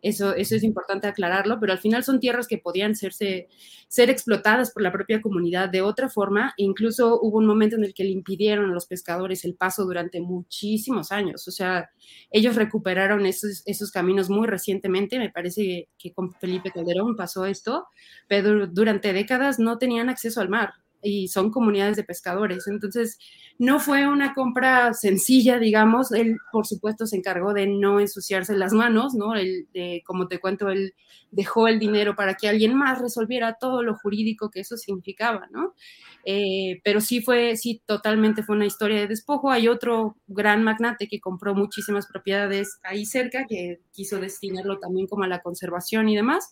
eso, eso es importante aclararlo, pero al final son tierras que podían serse, ser explotadas por la propia comunidad de otra forma. Incluso hubo un momento en el que le impidieron a los pescadores el paso durante muchísimos años. O sea, ellos recuperaron esos, esos caminos muy recientemente, me parece que con Felipe Calderón pasó esto, pero durante décadas no tenían acceso al mar y son comunidades de pescadores. Entonces, no fue una compra sencilla, digamos. Él, por supuesto, se encargó de no ensuciarse las manos, ¿no? Él, de, como te cuento, él dejó el dinero para que alguien más resolviera todo lo jurídico que eso significaba, ¿no? Eh, pero sí fue, sí, totalmente fue una historia de despojo. Hay otro gran magnate que compró muchísimas propiedades ahí cerca, que quiso destinarlo también como a la conservación y demás.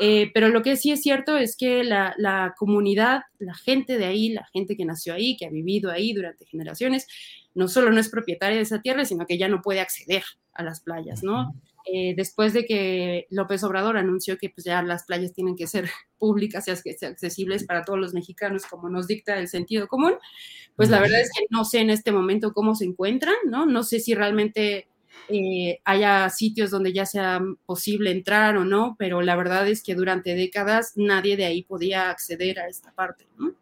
Eh, pero lo que sí es cierto es que la, la, comunidad, la gente de ahí, la gente que nació ahí, que ha vivido ahí durante generaciones, no solo no es propietaria de esa tierra, sino que ya no puede acceder a las playas, ¿no? Eh, después de que López Obrador anunció que pues, ya las playas tienen que ser [LAUGHS] públicas y accesibles para todos los mexicanos, como nos dicta el sentido común, pues la verdad es que no sé en este momento cómo se encuentran, ¿no? No sé si realmente eh, haya sitios donde ya sea posible entrar o no, pero la verdad es que durante décadas nadie de ahí podía acceder a esta parte. ¿no?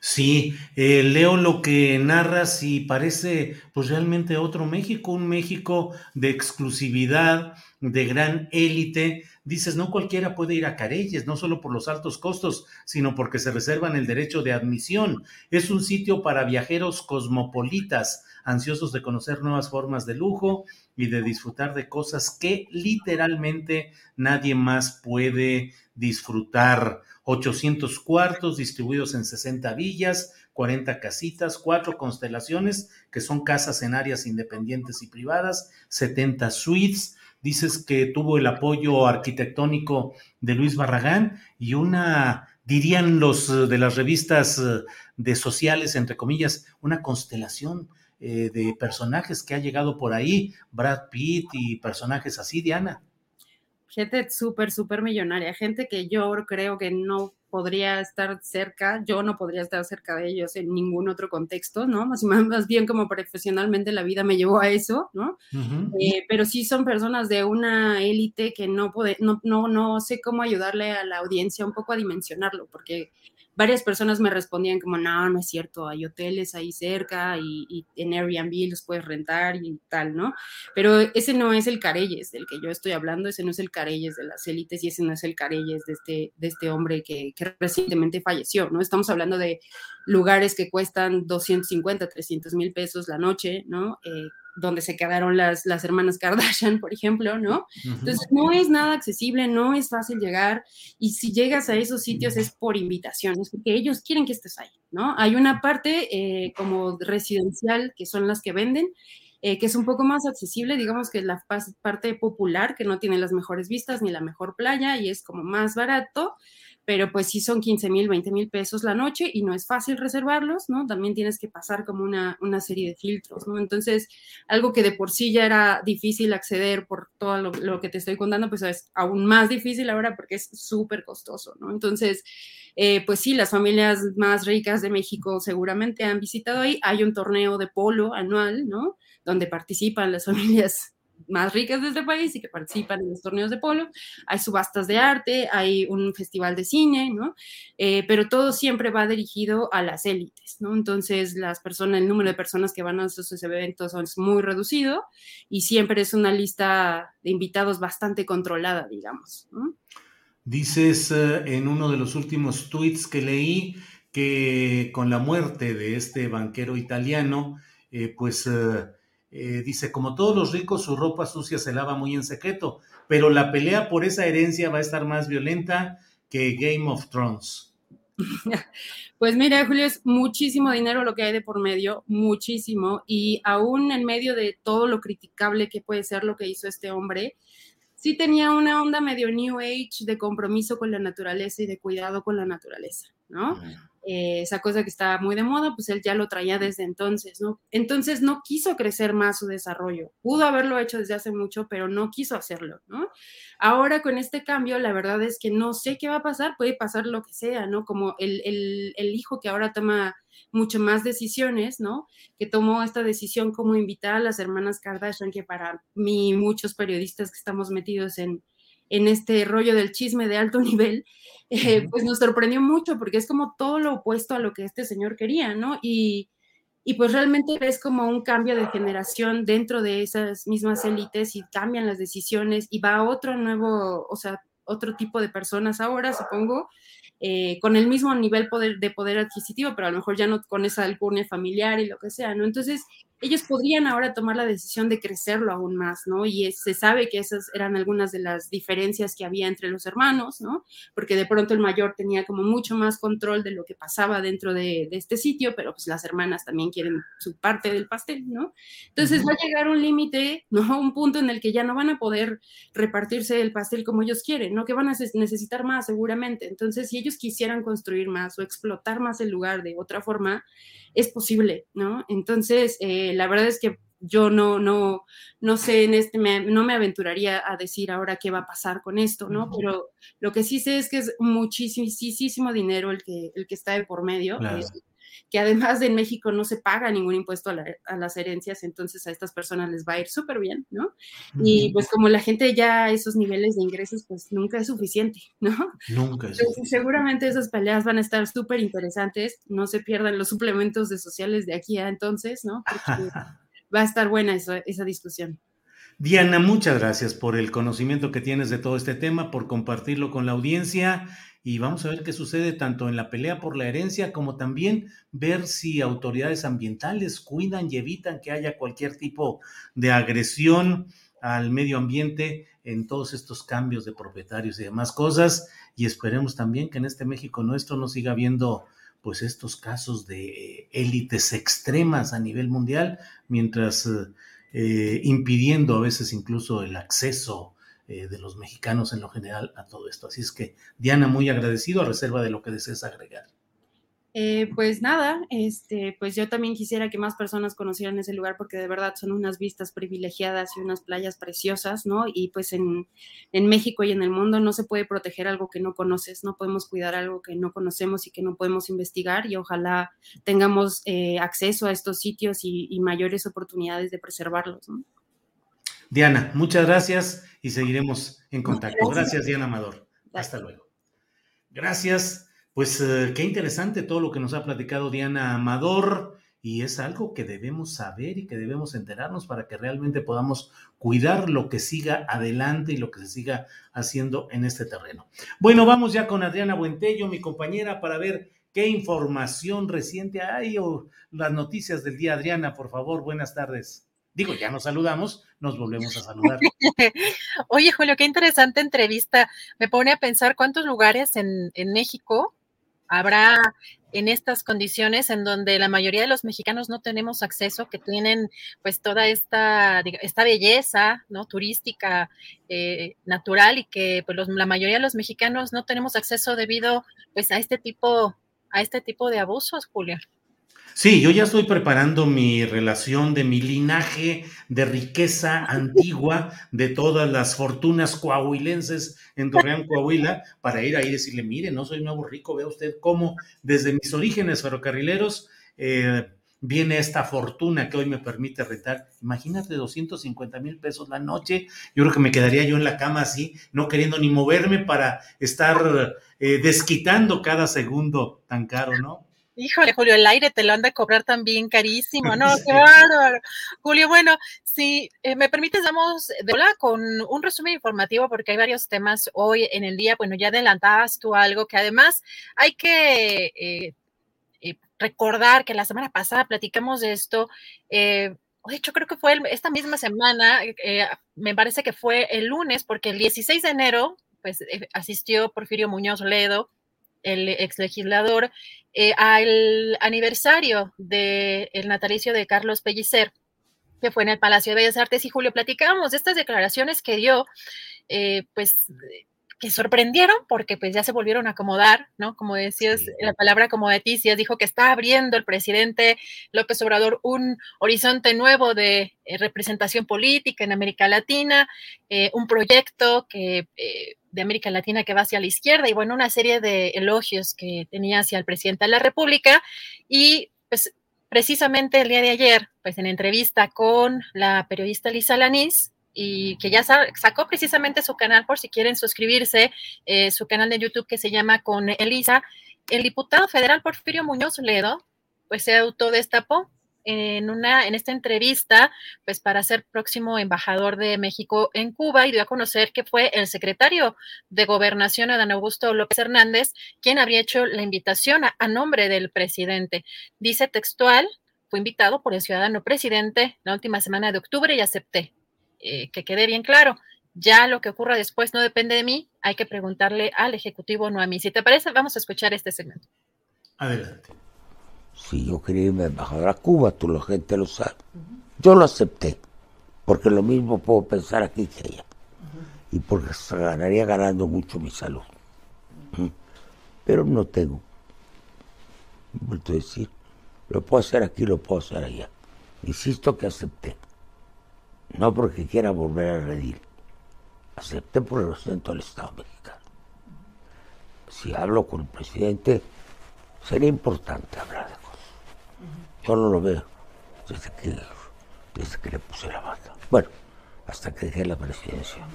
Sí, eh, leo lo que narras y parece pues realmente otro México, un México de exclusividad, de gran élite. Dices, no cualquiera puede ir a Careyes, no solo por los altos costos, sino porque se reservan el derecho de admisión. Es un sitio para viajeros cosmopolitas, ansiosos de conocer nuevas formas de lujo y de disfrutar de cosas que literalmente nadie más puede disfrutar. 800 cuartos distribuidos en 60 villas, 40 casitas, cuatro constelaciones, que son casas en áreas independientes y privadas, 70 suites. Dices que tuvo el apoyo arquitectónico de Luis Barragán y una dirían los eh, de las revistas eh, de sociales, entre comillas, una constelación eh, de personajes que ha llegado por ahí, Brad Pitt y personajes así, Diana. Gente súper, súper millonaria, gente que yo creo que no podría estar cerca, yo no podría estar cerca de ellos en ningún otro contexto, ¿no? Más, [LAUGHS] más bien como profesionalmente la vida me llevó a eso, ¿no? eh, pero sí son personas de una élite que no, puede, no, no, no sé cómo ayudarle a la audiencia un poco a dimensionarlo, porque varias personas me respondían como, no, no es cierto, hay hoteles ahí cerca y, y, en Airbnb los puedes rentar y tal, ¿no? Pero ese no es el Carelles del que yo estoy hablando, ese no es el Carelles de las élites y ese no es el Carelles de este, de este hombre que, recientemente falleció, ¿no? Estamos hablando de lugares que cuestan 250, 300 mil pesos la noche, ¿no? Eh, donde se quedaron las, las hermanas Kardashian, por ejemplo, ¿no? Entonces, no es nada accesible, no es fácil llegar, y si llegas a esos sitios es por invitación, es porque ellos quieren que estés ahí, ¿no? Hay una parte eh, como residencial, que son las que venden, eh, que es un poco más accesible, digamos que la parte popular, que no tiene las mejores vistas ni la mejor playa, y es como más barato, pero pues sí son 15 mil, 20 mil pesos la noche y no es fácil reservarlos, ¿no? También tienes que pasar como una, una, serie de filtros, ¿no? Entonces, algo que de por sí ya era difícil acceder por todo lo, que te estoy contando, pues es aún más difícil ahora porque es súper costoso, ¿no? Entonces, eh, pues sí, las familias más ricas de México seguramente han visitado ahí. Hay un torneo de polo anual, ¿no? Donde participan las [LAUGHS] familias más ricas de este país y que participan en los torneos de polo, hay subastas de arte, hay un festival de cine, ¿no? Eh, pero todo siempre va dirigido a las élites, ¿no? Entonces, las personas, el número de personas que van a esos eventos es muy reducido y siempre es una lista de invitados bastante controlada, digamos, ¿no? Dices uh, en uno de los últimos tweets que leí que con la muerte de este banquero italiano, eh, pues... Uh, eh, dice, como todos los ricos, su ropa sucia se lava muy en secreto, pero la pelea por esa herencia va a estar más violenta que Game of Thrones. [LAUGHS] Pues mira, Julio, es muchísimo dinero lo que hay de por medio, muchísimo, y aún en medio de todo lo criticable que puede ser lo que hizo este hombre, sí tenía una onda medio New Age de compromiso con la naturaleza y de cuidado con la naturaleza, ¿no? Eh, esa cosa que estaba muy de moda, pues él ya lo traía desde entonces, ¿no? Entonces no quiso crecer más su desarrollo. Pudo haberlo hecho desde hace mucho, pero no quiso hacerlo, ¿no? Ahora con este cambio, la verdad es que no sé qué va a pasar, puede pasar lo que sea, ¿no? Como el, el, el hijo que ahora toma mucho más decisiones, ¿no? Que tomó esta decisión como invitar a las hermanas Kardashian, que para mí, muchos periodistas que estamos metidos en, en este rollo del chisme de alto [LAUGHS] nivel, eh, pues nos sorprendió mucho porque es como todo lo opuesto a lo que este señor quería, ¿no? Y, y pues realmente es como un cambio de generación dentro de esas mismas élites y cambian las decisiones y va a otro nuevo, o sea, otro tipo de personas ahora, supongo, eh, con el mismo nivel poder, de poder adquisitivo, pero a lo mejor ya no con esa alcurnia familiar y lo que sea, ¿no? Entonces, ellos podrían ahora tomar la decisión de crecerlo aún más, ¿no? Y es, se sabe que esas eran algunas de las diferencias que había entre los hermanos, ¿no? Porque de pronto el mayor tenía como mucho más control de lo que pasaba dentro de, de este sitio, pero pues las hermanas también quieren su parte del pastel, ¿no? Entonces uh -huh. va a llegar un límite, ¿no? [LAUGHS] Un punto en el que ya no van a poder repartirse el pastel como ellos quieren, ¿no? Que van a necesitar más seguramente. Entonces, si ellos quisieran construir más o explotar más el lugar de otra forma, es posible, ¿no? Entonces, eh, la verdad es que yo no, no, no sé, en este, me, no me aventuraría a decir ahora qué va a pasar con esto, ¿no? Pero lo que sí sé es que es muchísimo dinero el que, el que está de por medio. Claro. Eh, que además de en México no se paga ningún impuesto a, la, a, las herencias, entonces a estas personas les va a ir súper bien, ¿no? Y pues como la gente ya a esos niveles de ingresos, pues nunca es suficiente, ¿no? Nunca es suficiente. Seguramente esas peleas van a estar súper interesantes, no se pierdan los suplementos de sociales de aquí a entonces, ¿no? Porque [LAUGHS] va a estar buena esa, esa discusión. Diana, muchas gracias por el conocimiento que tienes de todo este tema, por compartirlo con la audiencia. Y vamos a ver qué sucede tanto en la pelea por la herencia como también ver si autoridades ambientales cuidan y evitan que haya cualquier tipo de agresión al medio ambiente en todos estos cambios de propietarios y demás cosas. Y esperemos también que en este México nuestro no siga habiendo pues estos casos de élites extremas a nivel mundial mientras eh, impidiendo a veces incluso el acceso eh, de los mexicanos en lo general a todo esto. Así es que, Diana, muy agradecido a reserva de lo que desees agregar. Eh, pues nada, este, pues yo también quisiera que más personas conocieran ese lugar porque de verdad son unas vistas privilegiadas y unas playas preciosas, ¿no? Y pues en, en, México y en el mundo no se puede proteger algo que no conoces, no podemos cuidar algo que no conocemos y que no podemos investigar y ojalá tengamos eh, acceso a estos sitios y, y, mayores oportunidades de preservarlos, ¿no? Diana, muchas gracias y seguiremos en contacto. Gracias, Diana Amador. Hasta luego. Gracias. Pues eh, qué interesante todo lo que nos ha platicado Diana Amador y es algo que debemos saber y que debemos enterarnos para que realmente podamos cuidar lo que siga adelante y lo que se siga haciendo en este terreno. Bueno, vamos ya con Adriana Buentello, mi compañera, para ver qué información reciente hay o las noticias del día. Adriana, por favor, buenas tardes. Digo, ya nos saludamos, nos volvemos a saludar. [LAUGHS] Oye, Julio, qué interesante entrevista. Me pone a pensar cuántos lugares en, en México habrá en estas condiciones en donde la mayoría de los mexicanos no tenemos acceso, que tienen pues toda esta, esta belleza ¿no? turística eh, natural y que pues la mayoría de los mexicanos no tenemos acceso debido pues a este tipo, a este tipo de abusos, Julia. Sí, yo ya estoy preparando mi relación de mi linaje de riqueza antigua de todas las fortunas coahuilenses en Torreón, Coahuila, para ir ahí y decirle, mire, no soy nuevo rico, vea usted cómo desde mis orígenes ferrocarrileros eh, viene esta fortuna que hoy me permite rentar. Imagínate 250 mil pesos la noche. Yo creo que me quedaría yo en la cama así, no queriendo ni moverme para estar eh, desquitando cada segundo tan caro, ¿no? Híjole, Julio, el aire te lo han de cobrar también carísimo, ¿no? [LAUGHS] Qué bárbaro. Julio, bueno, si eh, me permites, damos de hola con un resumen informativo porque hay varios temas hoy en el día. Bueno, ya adelantabas tú algo que además hay que eh, eh, recordar que la semana pasada platicamos de esto. de hecho, creo que fue esta misma semana, me parece que fue el lunes, porque el 16 de enero, pues asistió Porfirio Muñoz Ledo el ex legislador, eh, al aniversario del natalicio de Carlos Pellicer, que fue en el Palacio de Bellas Artes. Y Julio, platicábamos de estas declaraciones que dio, eh, pues que sorprendieron porque pues ya se volvieron a acomodar, ¿no? Como decías, la palabra acomodeticias dijo que está abriendo el presidente López Obrador un horizonte nuevo de eh, representación política en América Latina, eh, un proyecto que eh, de América Latina que va hacia la izquierda y bueno, una serie de elogios que tenía hacia el presidente de la República y pues precisamente el día de ayer, pues en entrevista con la periodista Lisa Lanís, y que ya sacó precisamente su canal por si quieren suscribirse, eh, su canal de YouTube que se llama Con Elisa. El diputado federal Porfirio Muñoz Ledo, pues se autodestapó en una en esta entrevista, pues para ser próximo embajador de México en Cuba y dio a conocer que fue el secretario de Gobernación Adán Augusto López Hernández quien habría hecho la invitación a nombre del presidente. Dice textual, fue invitado por el ciudadano presidente la última semana de octubre y acepté. Eh, que quede bien claro. Ya lo que ocurra después no depende de mí, hay que preguntarle al Ejecutivo, no a mí. Si te parece, vamos a escuchar este segmento. Adelante. Si yo quería irme embajador a Cuba, tú la gente lo sabe. Yo lo acepté, porque lo mismo puedo pensar aquí que allá. Y porque se ganaría ganando mucho mi salud. Pero no tengo. Vuelto a decir, lo puedo hacer aquí, lo puedo hacer allá. Insisto que acepté no porque quiera volver a redir. Acepté por el representante del Estado mexicano. Si hablo con el presidente, sería importante hablar de. Yo no lo veo desde que, desde que le puse la banda. Bueno, hasta que dejé la presidencia.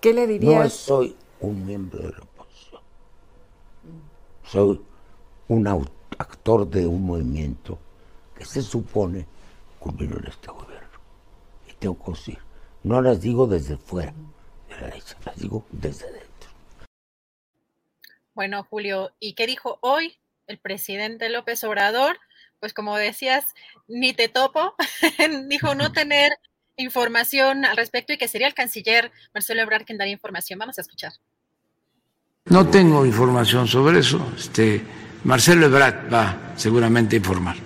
¿Qué le dirías? No soy un miembro de la oposición. Soy un actor de un movimiento que se supone culminó en este gobierno. Y tengo que decir, no las digo desde fuera de la derecha, las digo desde dentro. Bueno, Julio, ¿y qué dijo hoy el presidente López Obrador? Pues como decías, ni te topo, [LAUGHS] dijo no tener información al respecto y que sería el canciller Marcelo Ebrard quien daría información. Vamos a escuchar. No tengo información sobre eso. Este, Marcelo Ebrard va seguramente a informar.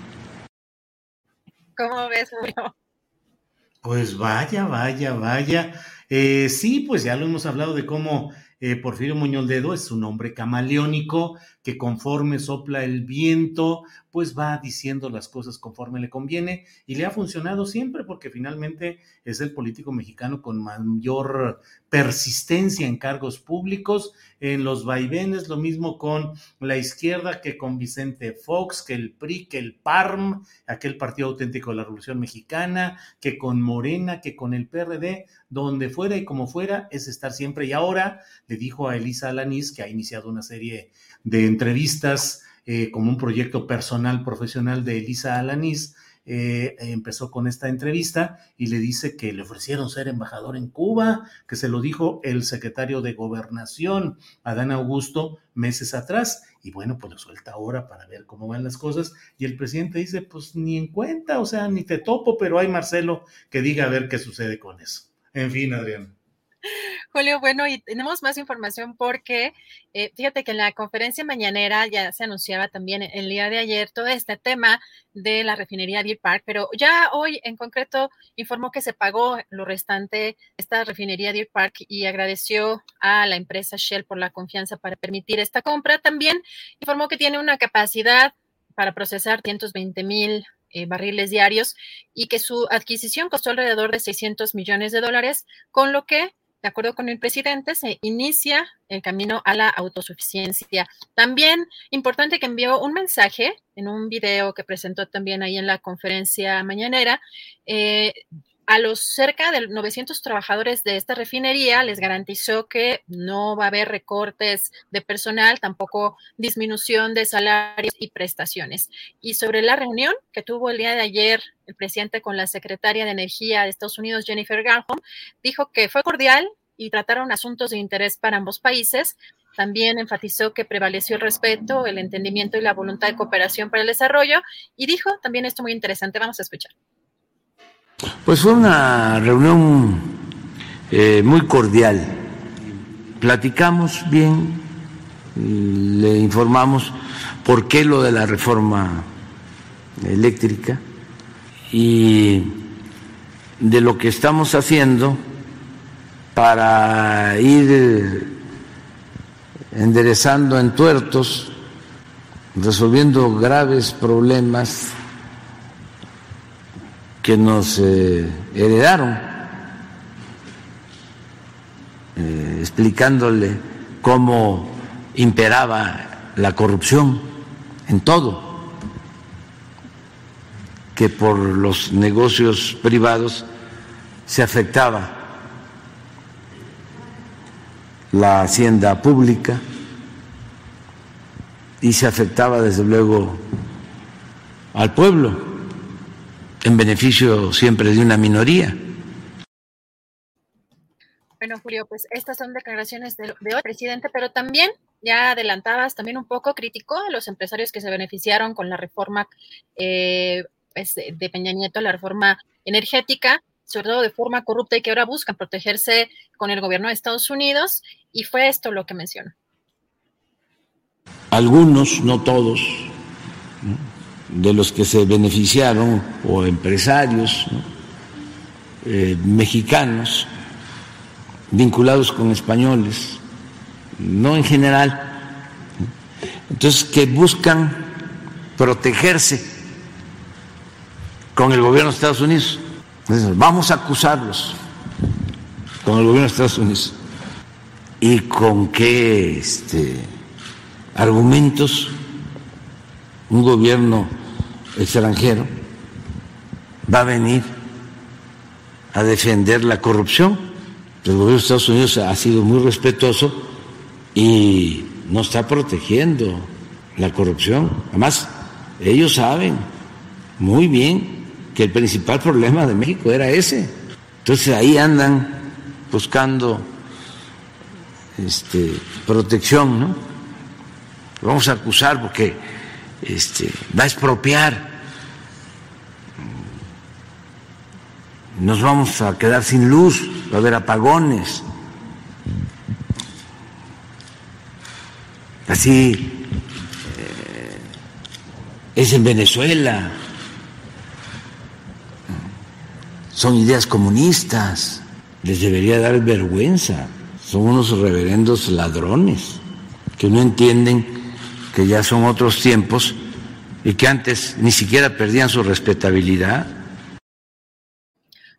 ¿Cómo ves, Julio? Pues vaya, vaya, vaya. Eh, sí, pues ya lo hemos hablado de cómo eh, Porfirio Muñoz Ledo es un hombre camaleónico que conforme sopla el viento, pues va diciendo las cosas conforme le conviene y le ha funcionado siempre porque finalmente es el político mexicano con mayor persistencia en cargos públicos, en los vaivenes, lo mismo con la izquierda que con Vicente Fox, que el PRI, que el PARM, aquel Partido Auténtico de la Revolución Mexicana, que con Morena, que con el PRD, donde fuera y como fuera, es estar siempre. Y ahora le dijo a Elisa Alanís, que ha iniciado una serie de entrevistas eh, como un proyecto personal, profesional de Elisa Alanís, eh, empezó con esta entrevista y le dice que le ofrecieron ser embajador en Cuba, que se lo dijo el secretario de gobernación, Adán Augusto, meses atrás. Y bueno, pues lo suelta ahora para ver cómo van las cosas. Y el presidente dice, pues ni en cuenta, o sea, ni te topo, pero hay Marcelo que diga a ver qué sucede con eso. En fin, Adrián. Julio, bueno, y tenemos más información porque eh, fíjate que en la conferencia mañanera ya se anunciaba también el día de ayer todo este tema de la refinería Deer Park, pero ya hoy en concreto informó que se pagó lo restante esta refinería Deer Park y agradeció a la empresa Shell por la confianza para permitir esta compra. También informó que tiene una capacidad para procesar 120 mil eh, barriles diarios y que su adquisición costó alrededor de 600 millones de dólares, con lo que de acuerdo con el presidente, se inicia el camino a la autosuficiencia. También importante que envió un mensaje en un video que presentó también ahí en la conferencia mañanera. Eh, a los cerca de 900 trabajadores de esta refinería les garantizó que no va a haber recortes de personal, tampoco disminución de salarios y prestaciones. Y sobre la reunión que tuvo el día de ayer el presidente con la secretaria de Energía de Estados Unidos, Jennifer Granholm, dijo que fue cordial y trataron asuntos de interés para ambos países. También enfatizó que prevaleció el respeto, el entendimiento y la voluntad de cooperación para el desarrollo y dijo también esto muy interesante. Vamos a escuchar. Pues fue una reunión eh, muy cordial. Platicamos bien, le informamos por qué lo de la reforma eléctrica y de lo que estamos haciendo para ir enderezando en tuertos, resolviendo graves problemas que nos eh, heredaron, eh, explicándole cómo imperaba la corrupción en todo que por los negocios privados se afectaba la hacienda pública y se afectaba desde luego al pueblo en beneficio siempre de una minoría. Bueno, Julio, pues estas son declaraciones de, hoy, presidente, pero también ya adelantabas, también un poco criticó a los empresarios que se beneficiaron con la reforma eh, pues, de Peña Nieto, la reforma energética, sobre todo de forma corrupta y que ahora buscan protegerse con el gobierno de Estados Unidos. Y fue esto lo que mencionó. Algunos, no todos, de los que se beneficiaron o empresarios eh, mexicanos vinculados con españoles, no en general, entonces que buscan protegerse con el gobierno de Estados Unidos. vamos a acusarlos con el gobierno de Estados Unidos. ¿Y con qué este, argumentos un gobierno extranjero va a venir a defender la corrupción? El gobierno de Estados Unidos ha sido muy respetuoso y no está protegiendo la corrupción. Además, ellos saben muy bien que el principal problema de México era ese. Entonces ahí andan buscando este, protección, ¿no? vamos a acusar porque este, va a expropiar. Nos vamos a quedar sin luz, va a haber apagones. Así eh, es en Venezuela. son ideas comunistas. Les debería dar vergüenza. Son unos reverendos ladrones que no entienden que ya son otros tiempos y que antes ni siquiera perdían su respetabilidad.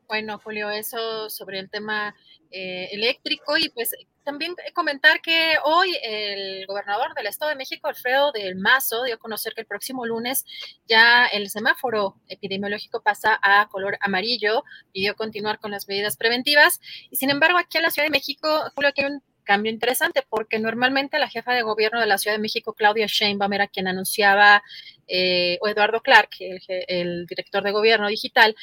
Bueno, Julio, eso sobre el tema eh, eléctrico y pues también comentar que hoy el gobernador del Estado de México, Alfredo del Mazo, dio a conocer que el próximo lunes ya el semáforo epidemiológico pasa a color amarillo, pidió continuar con las medidas preventivas y sin embargo aquí en la Ciudad de México, Julio, aquí hay un cambio interesante porque normalmente la jefa de gobierno de la Ciudad de México, Claudia Sheinbaum, era quien anunciaba, eh, o Eduardo Clark, el, el, director de gobierno digital,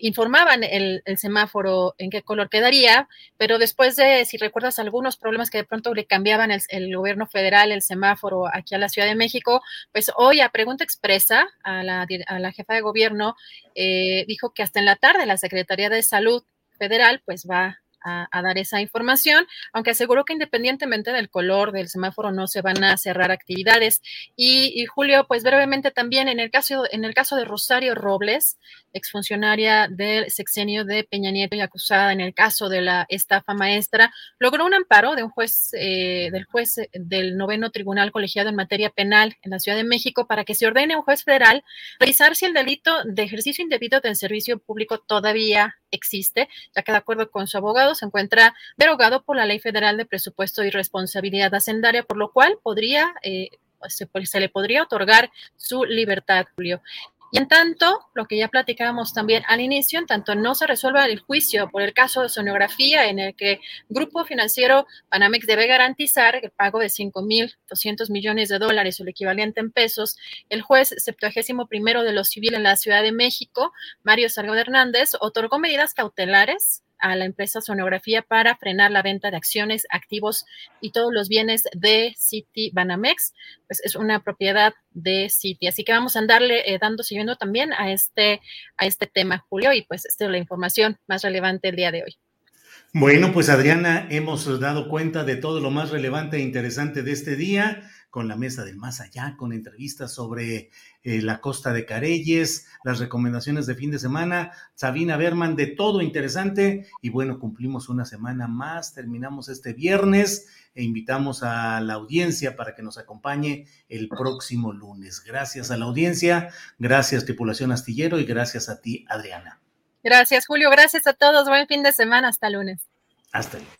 informaban el, semáforo en qué color quedaría, pero después de, si recuerdas, algunos problemas que de pronto le cambiaban el, gobierno federal, el semáforo aquí a la Ciudad de México, pues hoy a pregunta expresa a la, a la jefa de gobierno, eh, dijo que hasta en la tarde la Secretaría de Salud federal pues va a, dar esa información, aunque aseguró que independientemente del color del semáforo no se van a cerrar actividades. Y, Julio, pues brevemente también en el caso, en el caso de Rosario Robles, exfuncionaria del sexenio de Peña Nieto y acusada en el caso de la estafa maestra, logró un amparo de un juez, eh, del juez del noveno tribunal colegiado en materia penal en la Ciudad de México para que se ordene a un juez federal revisar si el delito de ejercicio indebido del servicio público todavía existe, ya que de acuerdo con su abogado se encuentra derogado por la Ley Federal de Presupuesto y Responsabilidad Hacendaria, por lo cual podría, eh, se, se, le podría otorgar su libertad, Julio. Y en tanto, lo que ya platicábamos también al inicio, en tanto no se resuelva el juicio por el caso de sonografía en el que Grupo Financiero Panamex debe garantizar el pago de 5.200 millones de dólares o el equivalente en pesos, el juez 71 primero de lo civil en la Ciudad de México, Mario Salgado Hernández, otorgó medidas cautelares a la empresa Sonografía para frenar la venta de acciones, activos y todos los bienes de City Banamex, pues es una propiedad de City. Así que vamos a andarle eh, dando siguiendo también a este, a este tema, Julio, y pues esta es la información más relevante el día de hoy. Bueno, pues Adriana, hemos dado cuenta de todo lo más relevante e interesante de este día con la mesa del más allá, con entrevistas sobre eh, la costa de Careyes, las recomendaciones de fin de semana, Sabina Berman, de todo interesante. Y bueno, cumplimos una semana más, terminamos este viernes e invitamos a la audiencia para que nos acompañe el próximo lunes. Gracias a la audiencia, gracias tripulación astillero y gracias a ti, Adriana. Gracias, Julio. Gracias a todos. Buen fin de semana. Hasta lunes. Hasta lunes.